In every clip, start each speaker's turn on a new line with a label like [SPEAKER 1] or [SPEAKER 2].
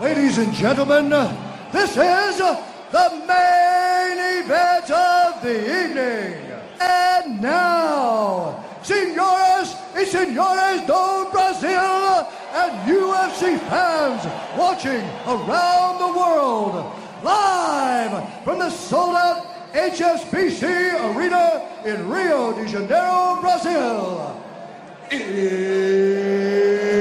[SPEAKER 1] Ladies and gentlemen, this is the main event of the evening. And now, senores y senores do Brazil and UFC fans watching around the world, live from the sold out HSBC Arena in Rio de Janeiro, Brazil. It's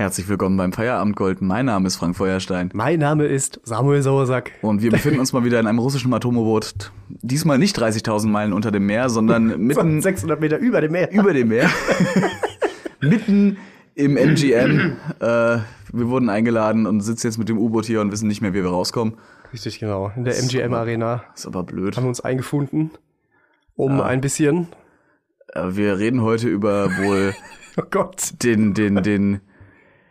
[SPEAKER 2] Herzlich willkommen beim Feierabendgold. Mein Name ist Frank Feuerstein.
[SPEAKER 3] Mein Name ist Samuel Sauersack.
[SPEAKER 2] Und wir befinden uns mal wieder in einem russischen Atomboot. Diesmal nicht 30.000 Meilen unter dem Meer, sondern mitten
[SPEAKER 3] 600 Meter über dem Meer.
[SPEAKER 2] über dem Meer. mitten im MGM. Äh, wir wurden eingeladen und sitzen jetzt mit dem U-Boot hier und wissen nicht mehr, wie wir rauskommen.
[SPEAKER 3] Richtig, genau. In der MGM Arena
[SPEAKER 2] Ist aber blöd.
[SPEAKER 3] haben wir uns eingefunden, um ein bisschen,
[SPEAKER 2] Äh, Wir reden heute über wohl
[SPEAKER 3] oh Gott,
[SPEAKER 2] den, den, den,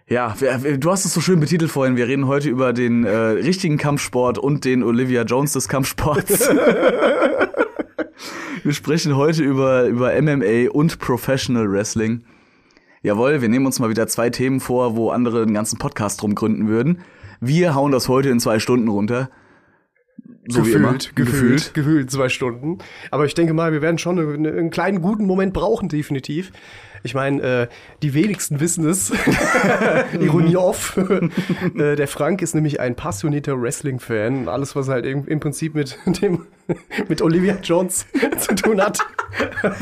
[SPEAKER 2] ja, du hast es so schön betitelt vorhin. Wir reden heute über den äh, richtigen Kampfsport und den Olivia Jones des Kampfsports. wir sprechen heute über, über MMA und Professional Wrestling. Jawohl, wir nehmen uns mal wieder zwei Themen vor, wo andere einen ganzen Podcast drum gründen würden. Wir hauen das heute in zwei Stunden runter. So wie immer.
[SPEAKER 3] gefühlt, gefühlt, gefühlt zwei Stunden. Aber ich denke mal, wir werden schon eine, einen kleinen guten Moment brauchen, definitiv. Ich meine, äh, die wenigsten wissen es. Ironie off. äh, der Frank ist nämlich ein passionierter Wrestling-Fan. Alles, was halt im, im Prinzip mit dem mit Olivia Jones zu tun hat,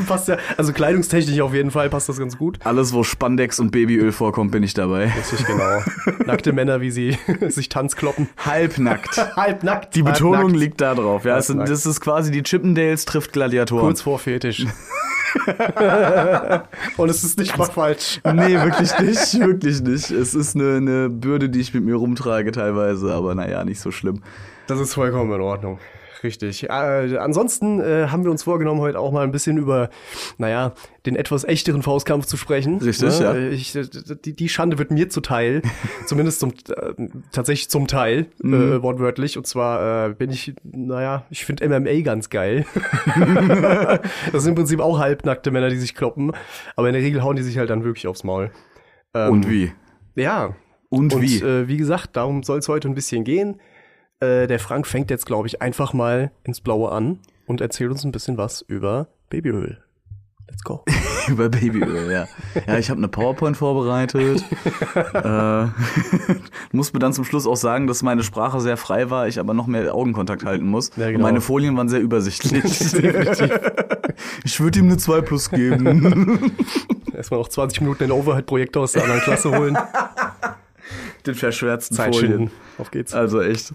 [SPEAKER 3] passt ja. Also kleidungstechnisch auf jeden Fall passt das ganz gut.
[SPEAKER 2] Alles, wo Spandex und Babyöl vorkommt, bin ich dabei.
[SPEAKER 3] Richtig genau. Nackte Männer, wie sie sich Tanzkloppen.
[SPEAKER 2] Halbnackt.
[SPEAKER 3] Halbnackt.
[SPEAKER 2] Die Betonung
[SPEAKER 3] Halbnackt.
[SPEAKER 2] liegt da drauf. Ja, es sind, das ist quasi die Chippendales trifft Gladiatoren.
[SPEAKER 3] kurz vor Fetisch. Und es ist nicht mal falsch.
[SPEAKER 2] Nee, wirklich nicht, wirklich nicht. Es ist eine, eine Bürde, die ich mit mir rumtrage teilweise, aber naja, nicht so schlimm.
[SPEAKER 3] Das ist vollkommen in Ordnung. Richtig. Äh, ansonsten äh, haben wir uns vorgenommen, heute auch mal ein bisschen über, naja, den etwas echteren Faustkampf zu sprechen.
[SPEAKER 2] Richtig, ja.
[SPEAKER 3] Ich, äh, die, die Schande wird mir zuteil, zumindest zum, äh, tatsächlich zum Teil,
[SPEAKER 2] Mhm.
[SPEAKER 3] äh, wortwörtlich. Und zwar äh, bin ich, naja, ich finde MMA ganz geil. das sind im Prinzip auch halbnackte Männer, die sich kloppen, aber in der Regel hauen die sich halt dann wirklich aufs Maul.
[SPEAKER 2] Und wie?
[SPEAKER 3] Ja.
[SPEAKER 2] Und,
[SPEAKER 3] Und
[SPEAKER 2] wie?
[SPEAKER 3] Äh, wie gesagt, darum soll es heute ein bisschen gehen. Äh, der Frank fängt jetzt, glaube ich, einfach mal ins Blaue an und erzählt uns ein bisschen was über Babyöl. Let's go.
[SPEAKER 2] Über Babyöl, ja. Ja, ich habe eine PowerPoint vorbereitet. äh, muss mir dann zum Schluss auch sagen, dass meine Sprache sehr frei war, ich aber noch mehr Augenkontakt halten muss.
[SPEAKER 3] Ja, genau.
[SPEAKER 2] meine Folien waren sehr übersichtlich. ich würde ihm eine 2 plus geben.
[SPEAKER 3] Erstmal noch 20 Minuten den Overhead-Projektor aus der anderen Klasse holen.
[SPEAKER 2] Den verschwärzten
[SPEAKER 3] Zeit
[SPEAKER 2] Folien.
[SPEAKER 3] schinden. Auf geht's.
[SPEAKER 2] Also echt.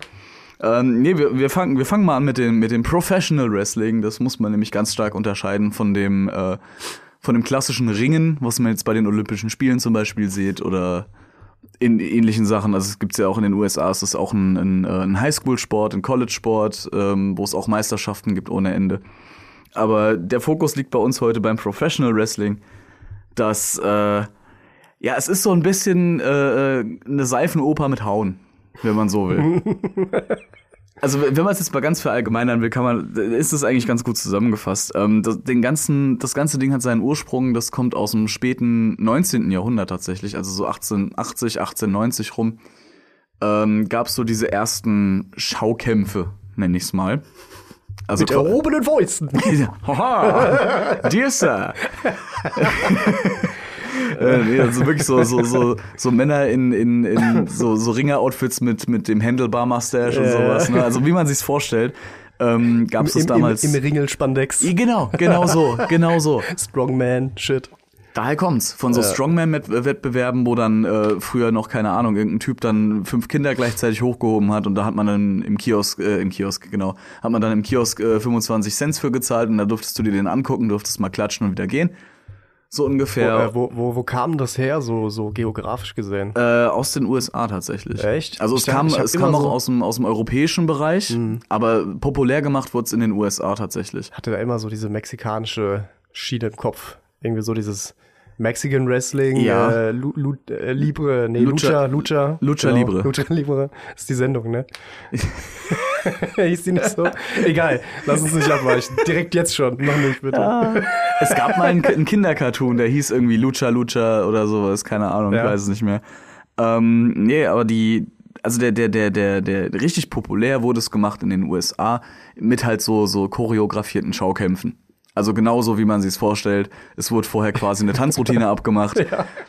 [SPEAKER 2] Ähm, nee, wir, wir, fangen, wir fangen mal an mit dem, mit dem Professional Wrestling. Das muss man nämlich ganz stark unterscheiden von dem, äh, von dem klassischen Ringen, was man jetzt bei den Olympischen Spielen zum Beispiel sieht oder in ähnlichen Sachen. Also es gibt's ja auch in den USA, es ist auch ein, ein, äh, ein Highschool-Sport, ein College-Sport, ähm, wo es auch Meisterschaften gibt ohne Ende. Aber der Fokus liegt bei uns heute beim Professional Wrestling, das, äh, ja, es ist so ein bisschen äh, äh, eine Seifenoper mit Hauen, wenn man so will. Also wenn man es jetzt mal ganz verallgemeinern will, kann man, ist das eigentlich ganz gut zusammengefasst. Ähm, das, den ganzen, das ganze Ding hat seinen Ursprung, das kommt aus dem späten 19. Jahrhundert tatsächlich, also so 1880, 1890 rum, ähm, gab es so diese ersten Schaukämpfe, nenne ich's mal. Also
[SPEAKER 3] Mit erhobenen Fäusten.
[SPEAKER 2] Haha, dear Sir. äh, nee, also wirklich so, so, so, so Männer in, in, in so, so Ringer-Outfits mit, mit dem Handlebar-Mustache und
[SPEAKER 3] Ja.
[SPEAKER 2] sowas. Ne? Also wie man sich's vorstellt, ähm, gab es damals.
[SPEAKER 3] Im, im Ringel-Spandex.
[SPEAKER 2] Ja, genau, genau so, genau so.
[SPEAKER 3] Strongman-Shit.
[SPEAKER 2] Daher kommt's. Von so Strongman-Wettbewerben, wo dann äh, früher noch, keine Ahnung, irgendein Typ dann fünf Kinder gleichzeitig hochgehoben hat und da hat man dann im Kiosk, äh, im Kiosk, genau, hat man dann im Kiosk äh, 25 Cent für gezahlt und da durftest du dir den angucken, durftest mal klatschen und wieder gehen. So
[SPEAKER 3] Wo,
[SPEAKER 2] ungefähr.
[SPEAKER 3] äh, wo, wo, wo kam das her, so, so geografisch gesehen?
[SPEAKER 2] Äh, aus den USA tatsächlich.
[SPEAKER 3] Echt?
[SPEAKER 2] Also es
[SPEAKER 3] Ich
[SPEAKER 2] kam, es kam auch
[SPEAKER 3] so- Mhm.
[SPEAKER 2] aus dem, aus dem europäischen Bereich, aber populär gemacht wurde es in den USA tatsächlich.
[SPEAKER 3] hatte da immer so diese mexikanische Schiene im Kopf. Irgendwie so dieses Mexican Wrestling,
[SPEAKER 2] Ja.
[SPEAKER 3] äh, Lu, Lu, äh, Libre, nee,
[SPEAKER 2] Lucha-
[SPEAKER 3] Lucha, Lucha.
[SPEAKER 2] Lucha
[SPEAKER 3] genau,
[SPEAKER 2] Libre.
[SPEAKER 3] Lucha Libre ist die Sendung, ne? Hieß die nicht so? Egal, lass uns nicht abweichen. Direkt jetzt schon, noch nicht, bitte.
[SPEAKER 2] Es gab mal einen, einen Kindercartoon, der hieß irgendwie Lucha Lucha oder sowas, keine Ahnung,
[SPEAKER 3] Ja.
[SPEAKER 2] ich weiß es nicht mehr. Ähm, nee, aber die, also der, der, der, der, der, richtig populär wurde es gemacht in den USA mit halt so, so choreografierten Schaukämpfen. Also genauso, wie man sich vorstellt. Es wurde vorher quasi eine Tanzroutine abgemacht.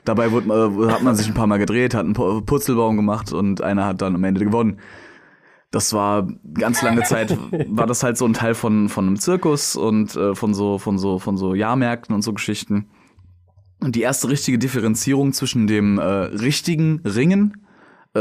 [SPEAKER 2] Dabei wurde, äh, hat man sich ein paar Mal gedreht, hat einen Pu- Purzelbaum gemacht und einer hat dann am Ende gewonnen. Das war ganz lange Zeit, war das halt so ein Teil von, von einem Zirkus und äh, von so, von so, von so Jahrmärkten und so Geschichten. Und die erste richtige Differenzierung zwischen dem äh, richtigen Ringen, äh,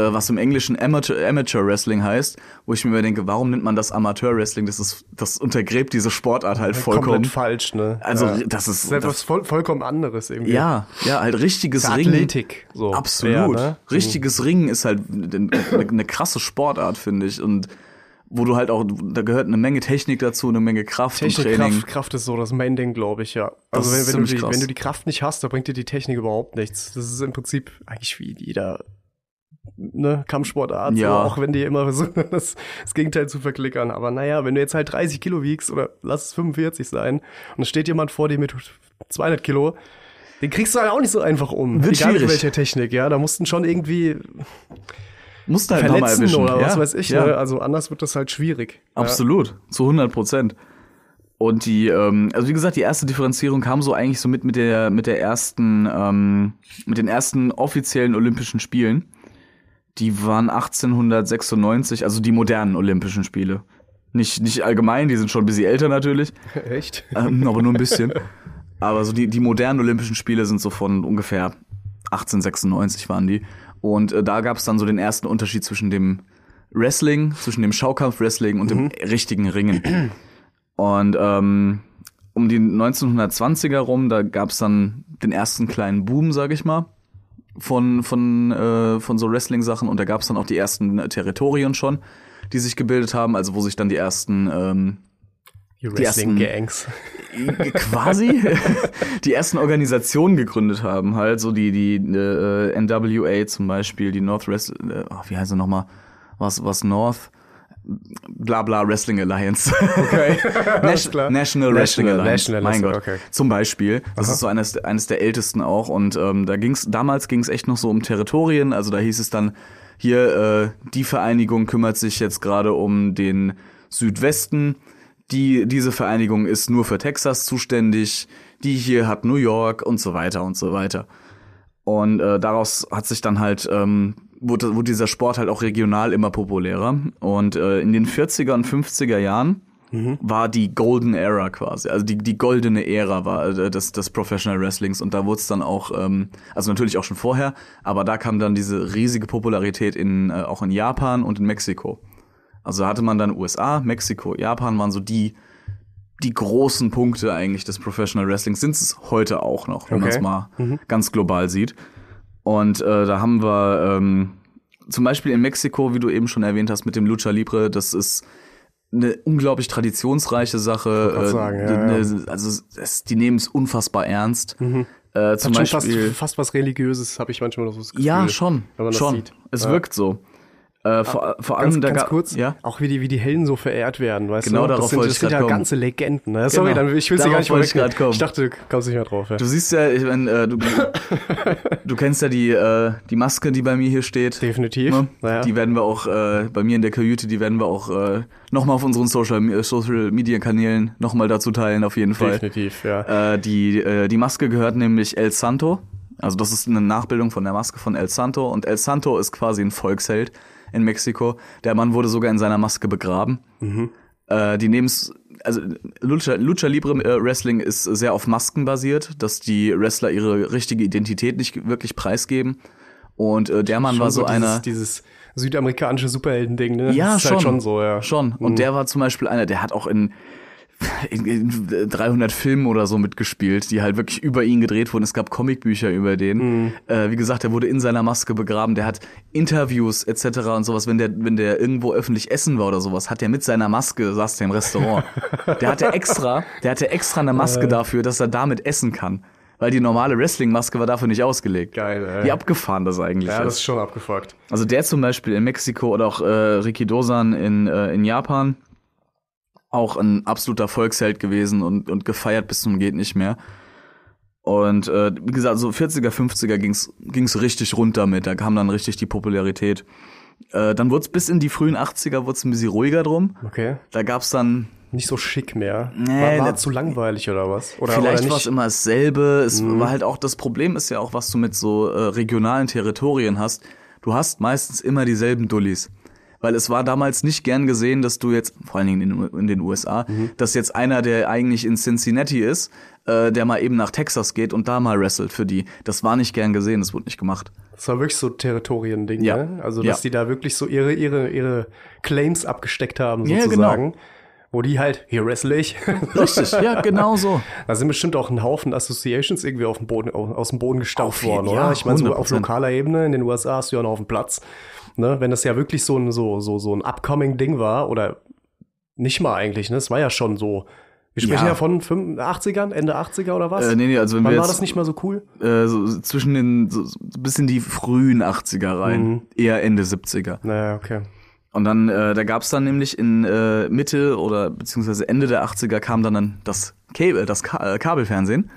[SPEAKER 2] was im Englischen Amateur, Amateur Wrestling heißt, wo ich mir immer denke, warum nennt man das Amateur Wrestling? Das ist, das untergräbt diese Sportart halt vollkommen.
[SPEAKER 3] Komplett falsch, ne?
[SPEAKER 2] Also
[SPEAKER 3] ja.
[SPEAKER 2] das ist,
[SPEAKER 3] Das ist etwas voll, vollkommen anderes irgendwie.
[SPEAKER 2] ja, ja, halt richtiges
[SPEAKER 3] ist
[SPEAKER 2] Ringen.
[SPEAKER 3] Athletik, so.
[SPEAKER 2] Absolut.
[SPEAKER 3] Ja, ne?
[SPEAKER 2] Richtiges Ringen ist halt eine, eine krasse Sportart, finde ich. Und wo du halt auch, da gehört eine Menge Technik dazu, eine Menge Kraft
[SPEAKER 3] Technik,
[SPEAKER 2] und Training.
[SPEAKER 3] Kraft, Kraft ist so das Main-Ding, glaube ich, ja. Also wenn, wenn, du die, wenn du die Kraft nicht hast, da bringt dir die Technik überhaupt nichts. Das ist im Prinzip eigentlich wie jeder ne, Kampfsportart,
[SPEAKER 2] Ja.
[SPEAKER 3] so, auch wenn die immer versuchen, das, das Gegenteil zu verklickern. Aber naja, wenn du jetzt halt 30 Kilo wiegst oder lass es 45 sein und es steht jemand vor dir mit 200 Kilo, den kriegst du halt auch nicht so einfach um.
[SPEAKER 2] Wird
[SPEAKER 3] Egal mit
[SPEAKER 2] schwierig.
[SPEAKER 3] welcher Technik, ja. Da mussten schon irgendwie
[SPEAKER 2] Musst du halt nochmal
[SPEAKER 3] verletzen oder was
[SPEAKER 2] ja,
[SPEAKER 3] weiß ich.
[SPEAKER 2] Ja.
[SPEAKER 3] Ne? Also anders wird das halt schwierig.
[SPEAKER 2] Absolut, zu 100 Prozent. Und die, ähm, also wie gesagt, die erste Differenzierung kam so eigentlich so mit mit der mit der ersten, ähm, mit den ersten offiziellen Olympischen Spielen. Die waren 1896, also die modernen Olympischen Spiele. Nicht nicht allgemein, die sind schon ein bisschen älter natürlich.
[SPEAKER 3] Echt?
[SPEAKER 2] ähm, aber nur ein bisschen. Aber so die die modernen Olympischen Spiele sind so von ungefähr 1896 waren die. Und äh, da gab es dann so den ersten Unterschied zwischen dem Wrestling, zwischen dem Schaukampf-Wrestling und dem richtigen Ringen. Und ähm, um die 1920er rum, da gab es dann den ersten kleinen Boom, sag ich mal, von, von, äh, von so Wrestling-Sachen. Und da gab es dann auch die ersten äh, Territorien schon, die sich gebildet haben, also wo sich dann die ersten ähm,
[SPEAKER 3] Die
[SPEAKER 2] ersten-
[SPEAKER 3] Wrestling-Gangs.
[SPEAKER 2] quasi die ersten Organisationen gegründet haben, halt so die die äh, NWA zum Beispiel, die North Wrest, äh, oh, wie heißt sie nochmal, was was North, bla bla Wrestling Alliance,
[SPEAKER 3] Okay.
[SPEAKER 2] Nas
[SPEAKER 3] klar.
[SPEAKER 2] National Wrestling
[SPEAKER 3] National-
[SPEAKER 2] Alliance,
[SPEAKER 3] National
[SPEAKER 2] mein Gott,
[SPEAKER 3] okay.
[SPEAKER 2] zum Beispiel, das ist so eines eines der ältesten auch und ähm, da ging's damals ging's echt noch so um Territorien, also da hieß es dann hier äh, die Vereinigung kümmert sich jetzt gerade um den Südwesten die, diese Vereinigung ist nur für Texas zuständig, die hier hat New York und so weiter und so weiter. Und äh, daraus hat sich dann halt, ähm, wurde, wurde dieser Sport halt auch regional immer populärer. Und äh, in den 40er und 50er Jahren war die Golden Era quasi. Also die, die goldene Ära war äh, des, des Professional Wrestlings. Und da wurde es dann auch, ähm, also natürlich auch schon vorher, aber da kam dann diese riesige Popularität in, äh, auch in Japan und in Mexiko. Also hatte man dann USA, Mexiko, Japan waren so die, die großen Punkte eigentlich des Professional Wrestlings. Sind es heute auch noch, wenn man es
[SPEAKER 3] Okay.
[SPEAKER 2] mal ganz global sieht. Und äh, da haben wir ähm, zum Beispiel in Mexiko, wie du eben schon erwähnt hast, mit dem Lucha Libre, das ist eine unglaublich traditionsreiche Sache. Äh,
[SPEAKER 3] sagen, ja,
[SPEAKER 2] eine,
[SPEAKER 3] ja.
[SPEAKER 2] Also es, die nehmen es unfassbar ernst. Äh, zum
[SPEAKER 3] Hat schon fast,
[SPEAKER 2] Beispiel.
[SPEAKER 3] fast was Religiöses, habe ich manchmal noch so das Gefühl.
[SPEAKER 2] ja, schon.
[SPEAKER 3] wenn man das
[SPEAKER 2] schon.
[SPEAKER 3] sieht.
[SPEAKER 2] Es
[SPEAKER 3] Ja.
[SPEAKER 2] wirkt so. Äh, vor, vor allem
[SPEAKER 3] Ganz,
[SPEAKER 2] da
[SPEAKER 3] ganz
[SPEAKER 2] ga-
[SPEAKER 3] kurz,
[SPEAKER 2] ja.
[SPEAKER 3] auch wie die, wie die Helden so verehrt werden, weißt
[SPEAKER 2] Genau
[SPEAKER 3] du?
[SPEAKER 2] darauf
[SPEAKER 3] das sind,
[SPEAKER 2] wollte
[SPEAKER 3] das
[SPEAKER 2] ich
[SPEAKER 3] sind ja
[SPEAKER 2] kommen.
[SPEAKER 3] ganze Legenden. Ne? Sorry,
[SPEAKER 2] Genau.
[SPEAKER 3] dann, ich will sie gar
[SPEAKER 2] Darauf
[SPEAKER 3] nicht
[SPEAKER 2] wollte ich.
[SPEAKER 3] Ich dachte, du kommst nicht mehr drauf. Ja.
[SPEAKER 2] Du siehst ja, ich mein, äh, du, du kennst ja die, äh, die Maske, die bei mir hier steht.
[SPEAKER 3] Definitiv.
[SPEAKER 2] Ne?
[SPEAKER 3] Naja.
[SPEAKER 2] Die werden wir auch äh, bei mir in der Kajüte, die werden wir auch äh, nochmal auf unseren Social, äh, Social Media Kanälen nochmal dazu teilen, auf jeden Fall.
[SPEAKER 3] Definitiv, ja.
[SPEAKER 2] Äh, die, äh, die Maske gehört nämlich El Santo. Also das ist eine Nachbildung von der Maske von El Santo. Und El Santo ist quasi ein Volksheld in Mexiko. Der Mann wurde sogar in seiner Maske begraben. Äh, die neben's, also Lucha, Lucha Libre äh, Wrestling ist sehr auf Masken basiert, dass die Wrestler ihre richtige Identität nicht wirklich preisgeben. Und äh, der Mann
[SPEAKER 3] Schon
[SPEAKER 2] war so,
[SPEAKER 3] dieses,
[SPEAKER 2] einer.
[SPEAKER 3] Dieses südamerikanische Superhelden-Ding, ne?
[SPEAKER 2] Ja,
[SPEAKER 3] das ist
[SPEAKER 2] schon.
[SPEAKER 3] Halt schon so, ja.
[SPEAKER 2] Schon. Und der war zum Beispiel einer, der hat auch in in, in 300 Filmen oder so mitgespielt, die halt wirklich über ihn gedreht wurden. Es gab Comicbücher über den. Äh, wie gesagt, er wurde in seiner Maske begraben. Der hat Interviews etc. und sowas. Wenn der, wenn der irgendwo öffentlich essen war oder sowas, hat er mit seiner Maske saß der im Restaurant. der hatte extra, der hatte extra eine Maske dafür, dass er damit essen kann. Weil die normale Wrestling-Maske war dafür nicht ausgelegt.
[SPEAKER 3] Geil, ey.
[SPEAKER 2] Wie abgefahren das eigentlich
[SPEAKER 3] Ja, das
[SPEAKER 2] ist.
[SPEAKER 3] ist schon abgefuckt.
[SPEAKER 2] Also der zum Beispiel in Mexiko oder auch äh, Riki Dosan in, äh, in Japan. Auch ein absoluter Volksheld gewesen und, und gefeiert bis zum geht nicht mehr. Und äh, wie gesagt, so 40er, 50er ging's ging's richtig rund damit. Da kam dann richtig die Popularität. Äh, dann wurde es bis in die frühen 80er wurd's ein bisschen ruhiger drum.
[SPEAKER 3] Okay.
[SPEAKER 2] Da gab's dann
[SPEAKER 3] Nicht so schick mehr.
[SPEAKER 2] Nee,
[SPEAKER 3] war war zu langweilig oder was? Oder,
[SPEAKER 2] Vielleicht war es?
[SPEAKER 3] Mhm.
[SPEAKER 2] immer dasselbe. Es war halt auch das Problem ist ja auch, was du mit so äh, regionalen Territorien hast. Du hast meistens immer dieselben Dullis. Weil es war damals nicht gern gesehen, dass du jetzt, vor allen Dingen in, in den USA,
[SPEAKER 3] Mhm.
[SPEAKER 2] dass jetzt einer, der eigentlich in Cincinnati ist, äh, der mal eben nach Texas geht und da mal wrestelt für die. Das war nicht gern gesehen, das wurde nicht gemacht.
[SPEAKER 3] Das war wirklich so Territorien-Ding,
[SPEAKER 2] Ja.
[SPEAKER 3] ne? Also, dass
[SPEAKER 2] Ja.
[SPEAKER 3] die da wirklich so ihre, ihre, ihre Claims abgesteckt haben,
[SPEAKER 2] Ja,
[SPEAKER 3] sozusagen. Wo die halt, hier wrestle ich.
[SPEAKER 2] Richtig, ja, genau so.
[SPEAKER 3] Da sind bestimmt auch ein Haufen Associations irgendwie auf dem Boden, aus dem Boden gestampft worden,
[SPEAKER 2] ja,
[SPEAKER 3] oder? Ich meine, so auf
[SPEAKER 2] 100%.
[SPEAKER 3] lokaler Ebene in den USA hast du ja noch auf dem Platz. Ne? Wenn das ja wirklich so ein, so, so, so ein upcoming-Ding war, oder nicht mal eigentlich, ne? Es war ja schon so. Wir sprechen ja,
[SPEAKER 2] Ja.
[SPEAKER 3] von 85ern, Ende 80er oder was?
[SPEAKER 2] Äh, nee, nee, also wenn
[SPEAKER 3] Wann
[SPEAKER 2] wir
[SPEAKER 3] war
[SPEAKER 2] jetzt-
[SPEAKER 3] das nicht mal so cool?
[SPEAKER 2] Äh, so, so zwischen den, so, so bis in die frühen 80er rein.
[SPEAKER 3] Mhm.
[SPEAKER 2] Eher Ende 70er.
[SPEAKER 3] Naja, okay.
[SPEAKER 2] Und dann, äh, da gab's dann nämlich in äh, Mitte oder beziehungsweise Ende der 80er kam dann, dann das Cable, das Ka äh, Kabelfernsehen,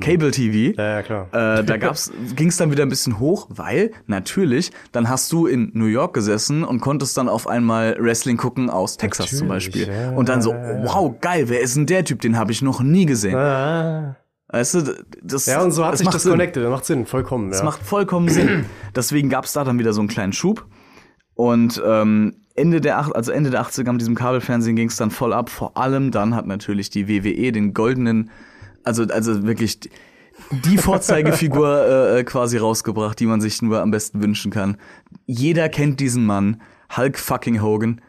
[SPEAKER 2] Cable TV.
[SPEAKER 3] Mhm. Ja, ja, klar.
[SPEAKER 2] Äh, da gab's, ging's dann wieder ein bisschen hoch, weil natürlich, dann hast du in New York gesessen und konntest dann auf einmal Wrestling gucken aus Texas zum
[SPEAKER 3] Natürlich,
[SPEAKER 2] Beispiel.
[SPEAKER 3] ja,
[SPEAKER 2] und dann so, wow, geil, wer ist denn der Typ? Den habe ich noch nie gesehen.
[SPEAKER 3] Ah.
[SPEAKER 2] Weißt du, das
[SPEAKER 3] Ja, und so hat
[SPEAKER 2] das
[SPEAKER 3] sich
[SPEAKER 2] macht
[SPEAKER 3] das
[SPEAKER 2] Sinn.
[SPEAKER 3] connected. Das macht Sinn, vollkommen.
[SPEAKER 2] Das
[SPEAKER 3] ja.
[SPEAKER 2] macht vollkommen Sinn. Deswegen gab's da dann wieder so einen kleinen Schub. Und ähm, Ende der, also Ende der 80er mit diesem Kabelfernsehen ging's dann voll ab. Vor allem dann hat natürlich die WWE den goldenen, also, also wirklich die- Vorzeigefigur äh, äh, quasi rausgebracht, die man sich nur am besten wünschen kann. Jeder kennt diesen Mann, Hulk fucking Hogan.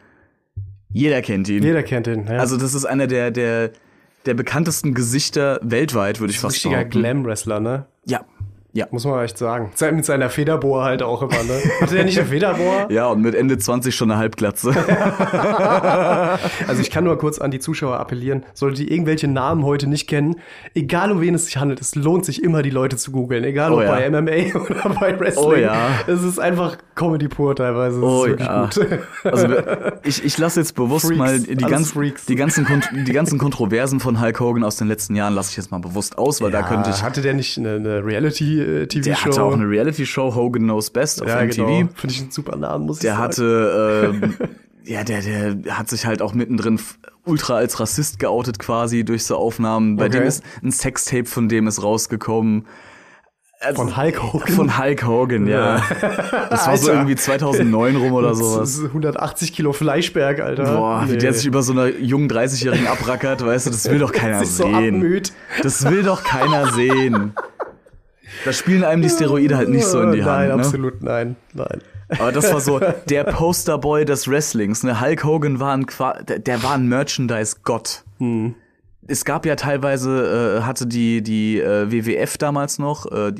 [SPEAKER 2] Jeder kennt ihn.
[SPEAKER 3] Jeder kennt den. Ja.
[SPEAKER 2] Also das ist einer der, der, der bekanntesten Gesichter weltweit, würde ich fast
[SPEAKER 3] richtiger
[SPEAKER 2] behaupten.
[SPEAKER 3] Glam-Wrestler, ne?
[SPEAKER 2] Ja, ja.
[SPEAKER 3] Muss man echt sagen. Se- Mit seiner Federbohr halt auch immer, ne? Hatte der nicht eine Federbohr?
[SPEAKER 2] Ja, und mit Ende 20 schon eine Halbglatze.
[SPEAKER 3] Also ich kann nur kurz an die Zuschauer appellieren, solltet ihr irgendwelche Namen heute nicht kennen, egal um wen es sich handelt, es lohnt sich immer, die Leute zu googeln, egal
[SPEAKER 2] Oh
[SPEAKER 3] ob
[SPEAKER 2] ja.
[SPEAKER 3] bei MMA oder bei Wrestling.
[SPEAKER 2] Oh ja.
[SPEAKER 3] Es ist einfach Comedy pur teilweise. Es
[SPEAKER 2] Oh ja.
[SPEAKER 3] gut.
[SPEAKER 2] Also ich, ich lasse jetzt bewusst
[SPEAKER 3] Freaks,
[SPEAKER 2] mal die, ganz, die, ganzen, die ganzen Kontroversen von Hulk Hogan aus den letzten Jahren lasse ich jetzt mal bewusst aus, weil da könnte ich.
[SPEAKER 3] Hatte der nicht eine, eine
[SPEAKER 2] Der
[SPEAKER 3] Reality-TV-Show?
[SPEAKER 2] hatte auch eine Reality-Show, Hogan Knows Best auf
[SPEAKER 3] ja,
[SPEAKER 2] MTV.
[SPEAKER 3] genau. Finde ich einen super Namen, muss ich
[SPEAKER 2] Der
[SPEAKER 3] sagen.
[SPEAKER 2] hatte, ähm, ja, der, der hat sich halt auch mittendrin ultra als Rassist geoutet quasi durch so Aufnahmen. Bei
[SPEAKER 3] Okay.
[SPEAKER 2] dem ist ein Sextape von dem ist rausgekommen. Also-
[SPEAKER 3] Von Hulk Hogan?
[SPEAKER 2] Von Hulk Hogan, ja. Das war so irgendwie 2009 rum oder
[SPEAKER 3] Das
[SPEAKER 2] sowas.
[SPEAKER 3] ist 180 Kilo Fleischberg, Alter.
[SPEAKER 2] Boah, wie
[SPEAKER 3] Nee.
[SPEAKER 2] der sich über so einer jungen 30-Jährigen abrackert, weißt du, das will doch keiner
[SPEAKER 3] so
[SPEAKER 2] sehen.
[SPEAKER 3] abmüht.
[SPEAKER 2] das will doch keiner sehen. Da spielen einem die Steroide halt nicht so in die
[SPEAKER 3] Nein,
[SPEAKER 2] Hand. Ne?
[SPEAKER 3] absolut nein. Nein.
[SPEAKER 2] Aber das war so der Posterboy des Wrestlings. Ne? Hulk Hogan war ein, Qua- der, war ein Merchandise-Gott.
[SPEAKER 3] Hm.
[SPEAKER 2] Es gab ja teilweise, äh, hatte die, die äh, WWF damals noch, äh,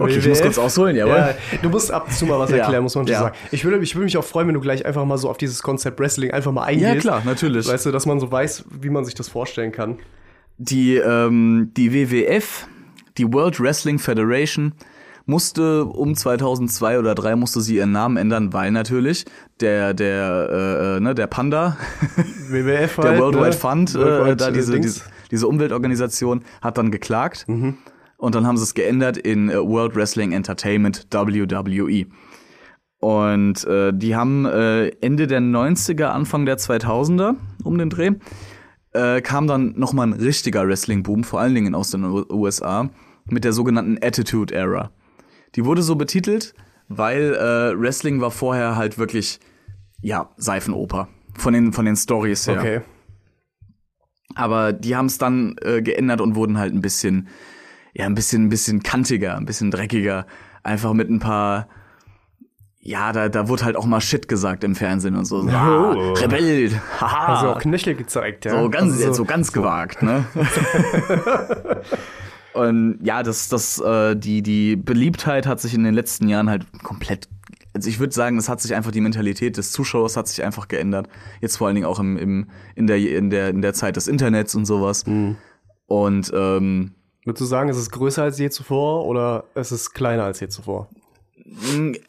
[SPEAKER 2] Okay, ich muss
[SPEAKER 3] WWF.
[SPEAKER 2] kurz ausholen, jawohl.
[SPEAKER 3] Ja, du musst ab und zu mal was
[SPEAKER 2] Ja,
[SPEAKER 3] erklären, muss man schon
[SPEAKER 2] ja.
[SPEAKER 3] sagen. Ich würde, ich würde mich auch freuen, wenn du gleich einfach mal so auf dieses Konzept Wrestling einfach mal eingehst.
[SPEAKER 2] Ja, klar, natürlich.
[SPEAKER 3] Weißt du, dass man so weiß, wie man sich das vorstellen kann.
[SPEAKER 2] die, ähm, die WWF, die World Wrestling Federation, musste um 2002 oder 3 musste sie ihren Namen ändern, weil natürlich der der äh, äh, ne, der Panda,
[SPEAKER 3] WWF
[SPEAKER 2] der
[SPEAKER 3] halt,
[SPEAKER 2] Worldwide
[SPEAKER 3] ne?
[SPEAKER 2] Fund, äh,
[SPEAKER 3] Worldwide,
[SPEAKER 2] da
[SPEAKER 3] äh,
[SPEAKER 2] diese, diese diese Umweltorganisation hat dann geklagt und dann haben sie es geändert in äh, World Wrestling Entertainment WWE. Und äh, die haben äh, Ende der 90er, Anfang der 2000er um den Dreh äh, kam dann noch mal ein richtiger Wrestling-Boom, vor allen Dingen aus den USA, mit der sogenannten Attitude Era. Die wurde so betitelt, weil äh, Wrestling war vorher halt wirklich, ja, Seifenoper. Von den, von den Stories her.
[SPEAKER 3] Okay.
[SPEAKER 2] Aber die haben es dann äh, geändert und wurden halt ein bisschen, ja, ein bisschen, ein bisschen kantiger, ein bisschen dreckiger. Einfach mit ein paar, ja, da, da wurde halt auch mal Shit gesagt im Fernsehen und so. so ah,
[SPEAKER 3] Oh.
[SPEAKER 2] Rebell, haha.
[SPEAKER 3] Also auch Knöchel gezeigt, ja.
[SPEAKER 2] So ganz,
[SPEAKER 3] also
[SPEAKER 2] so, ganz gewagt, ne? Und ja, das, das, äh, die, die Beliebtheit hat sich in den letzten Jahren halt komplett. Also ich würde sagen, es hat sich einfach die Mentalität des Zuschauers hat sich einfach geändert. Jetzt vor allen Dingen auch im, im, in, der, in, der, in der Zeit des Internets und sowas.
[SPEAKER 3] Mhm.
[SPEAKER 2] Und ähm,
[SPEAKER 3] Würdest du sagen, ist es größer als je zuvor oder ist es kleiner als je zuvor?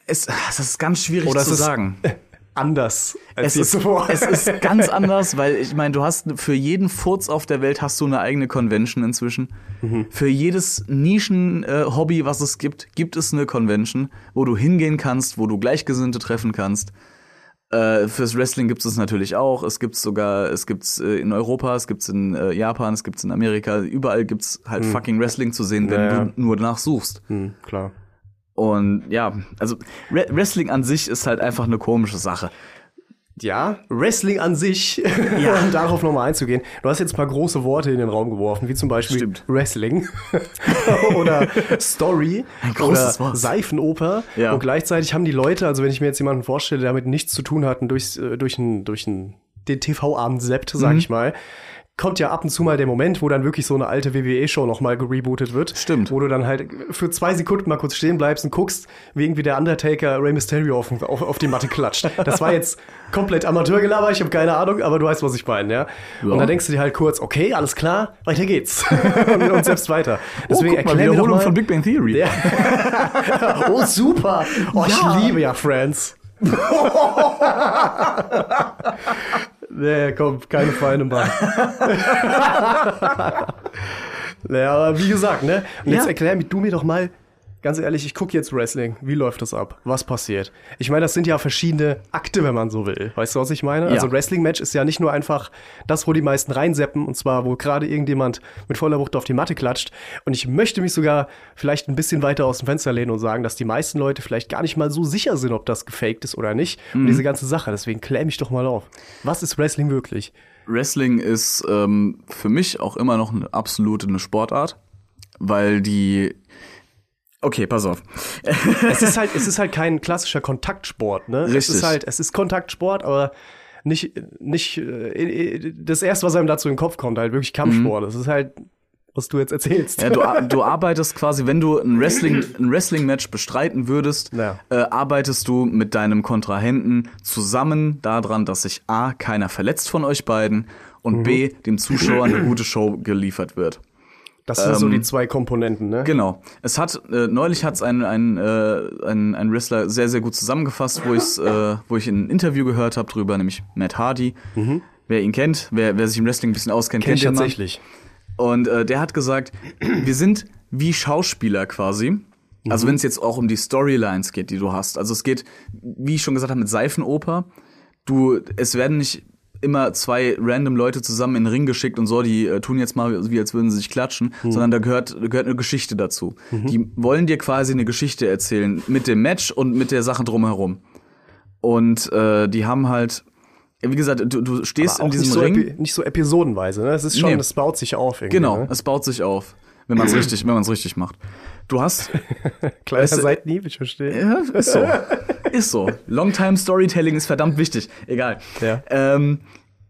[SPEAKER 2] es, es ist ganz schwierig
[SPEAKER 3] Oder
[SPEAKER 2] zu
[SPEAKER 3] es ist
[SPEAKER 2] sagen.
[SPEAKER 3] Anders als
[SPEAKER 2] Es ist,
[SPEAKER 3] zuvor.
[SPEAKER 2] es ist ganz anders, weil ich meine, du hast für jeden Furz auf der Welt hast du eine eigene Convention inzwischen.
[SPEAKER 3] Mhm.
[SPEAKER 2] Für jedes Nischen-Hobby, was es gibt, gibt es eine Convention, wo du hingehen kannst, wo du Gleichgesinnte treffen kannst. Äh, fürs Wrestling gibt es natürlich auch. Es gibt sogar, es gibt's äh, in Europa, es gibt's in äh, Japan, es gibt's in Amerika. Überall gibt's halt fucking Wrestling zu sehen, wenn
[SPEAKER 3] Mhm. Ja, ja.
[SPEAKER 2] du nur danach suchst.
[SPEAKER 3] hm, klar.
[SPEAKER 2] Und ja, also Re Wrestling an sich ist halt einfach eine komische Sache.
[SPEAKER 3] Ja, Wrestling an sich, um darauf nochmal einzugehen. Du hast jetzt ein paar große Worte in den Raum geworfen, wie zum Beispiel
[SPEAKER 2] Stimmt.
[SPEAKER 3] Wrestling oder Story
[SPEAKER 2] Ein
[SPEAKER 3] oder
[SPEAKER 2] großes Wort.
[SPEAKER 3] Seifenoper.
[SPEAKER 2] Ja.
[SPEAKER 3] Und gleichzeitig haben die Leute, also wenn ich mir jetzt jemanden vorstelle, der damit nichts zu tun hat und durchs, äh, durch, ein, durch ein, den TV-Abend seppt, sag
[SPEAKER 2] Mhm.
[SPEAKER 3] ich mal, kommt ja ab und zu mal der Moment, wo dann wirklich so eine alte WWE-Show nochmal gerebootet wird.
[SPEAKER 2] Stimmt.
[SPEAKER 3] Wo du dann halt für zwei Sekunden mal kurz stehen bleibst und guckst, wie irgendwie der Undertaker Rey Mysterio auf, auf, auf die Matte klatscht. Das war jetzt komplett Amateurgelaber, ich habe keine Ahnung, aber du weißt, was ich meine, ja?
[SPEAKER 2] Ja.
[SPEAKER 3] Und dann denkst du dir halt kurz, okay, alles klar, weiter geht's. und, und selbst weiter. Deswegen
[SPEAKER 2] oh, guck mal, Wiederholung
[SPEAKER 3] mal,
[SPEAKER 2] von Big Bang Theory.
[SPEAKER 3] Ja. Oh, super. Oh,
[SPEAKER 2] Ja.
[SPEAKER 3] ich liebe ja Friends. Nee, komm, keine Feinde machen. naja, aber wie gesagt, ne? Und jetzt
[SPEAKER 2] Ja.
[SPEAKER 3] erklär mir, du mir doch mal, ganz ehrlich, ich gucke jetzt Wrestling. Wie läuft das ab? Was passiert? Ich meine, das sind ja verschiedene Akte, wenn man so will. Weißt du, was ich meine?
[SPEAKER 2] Ja.
[SPEAKER 3] Also Wrestling-Match ist ja nicht nur einfach das, wo die meisten reinseppen, und zwar, wo gerade irgendjemand mit voller Wucht auf die Matte klatscht. Und ich möchte mich sogar vielleicht ein bisschen weiter aus dem Fenster lehnen und sagen, dass die meisten Leute vielleicht gar nicht mal so sicher sind, ob das gefaked ist oder nicht. Und diese ganze Sache. Deswegen klär mich doch mal auf. Was ist Wrestling wirklich?
[SPEAKER 2] Wrestling ist ähm, für mich auch immer noch eine absolute eine Sportart, weil die Okay, pass auf.
[SPEAKER 3] es ist halt, es ist halt kein klassischer Kontaktsport, ne? Es
[SPEAKER 2] Richtig.
[SPEAKER 3] ist halt, es ist Kontaktsport, aber nicht, nicht äh, das erste, was einem dazu in den Kopf kommt, halt wirklich Kampfsport. Das ist halt, was du jetzt erzählst.
[SPEAKER 2] Ja, du, du arbeitest quasi, wenn du ein Wrestling, ein Wrestling-Match bestreiten würdest,
[SPEAKER 3] Ja.
[SPEAKER 2] äh, arbeitest du mit deinem Kontrahenten zusammen daran, dass sich A, keiner verletzt von euch beiden und B, dem Zuschauer eine gute Show geliefert wird.
[SPEAKER 3] Das sind so die zwei Komponenten, ne?
[SPEAKER 2] Genau. Es hat äh, neulich hat es ein, ein, äh, ein, ein Wrestler sehr sehr gut zusammengefasst, wo ich äh, wo ich ein Interview gehört habe drüber, nämlich Matt Hardy. Wer ihn kennt, wer, wer sich im Wrestling ein bisschen auskennt, kennt den Mann.
[SPEAKER 3] tatsächlich.
[SPEAKER 2] Und äh, der hat gesagt, wir sind wie Schauspieler quasi. Also wenn es jetzt auch um die Storylines geht, die du hast. Also es geht, wie ich schon gesagt habe, mit Seifenoper. Du, es werden nicht immer zwei random Leute zusammen in den Ring geschickt und so, die äh, tun jetzt mal, wie als würden sie sich klatschen, sondern da gehört, gehört eine Geschichte dazu. Die wollen dir quasi eine Geschichte erzählen mit dem Match und mit der Sache drumherum. Und äh, die haben halt, wie gesagt, du, du stehst in diesem
[SPEAKER 3] nicht so,
[SPEAKER 2] Ring.
[SPEAKER 3] nicht so episodenweise, ne? Es ist schon,
[SPEAKER 2] Nee.
[SPEAKER 3] es baut sich auf irgendwie.
[SPEAKER 2] Genau,
[SPEAKER 3] Ne?
[SPEAKER 2] es baut sich auf, wenn man es richtig, wenn man es richtig macht. Du hast,
[SPEAKER 3] Kleiner
[SPEAKER 2] es-
[SPEAKER 3] Seitenhieb, ich verstehe.
[SPEAKER 2] ja, ist so, ist so. Longtime Storytelling ist verdammt wichtig. Egal.
[SPEAKER 3] Ja.
[SPEAKER 2] Ähm,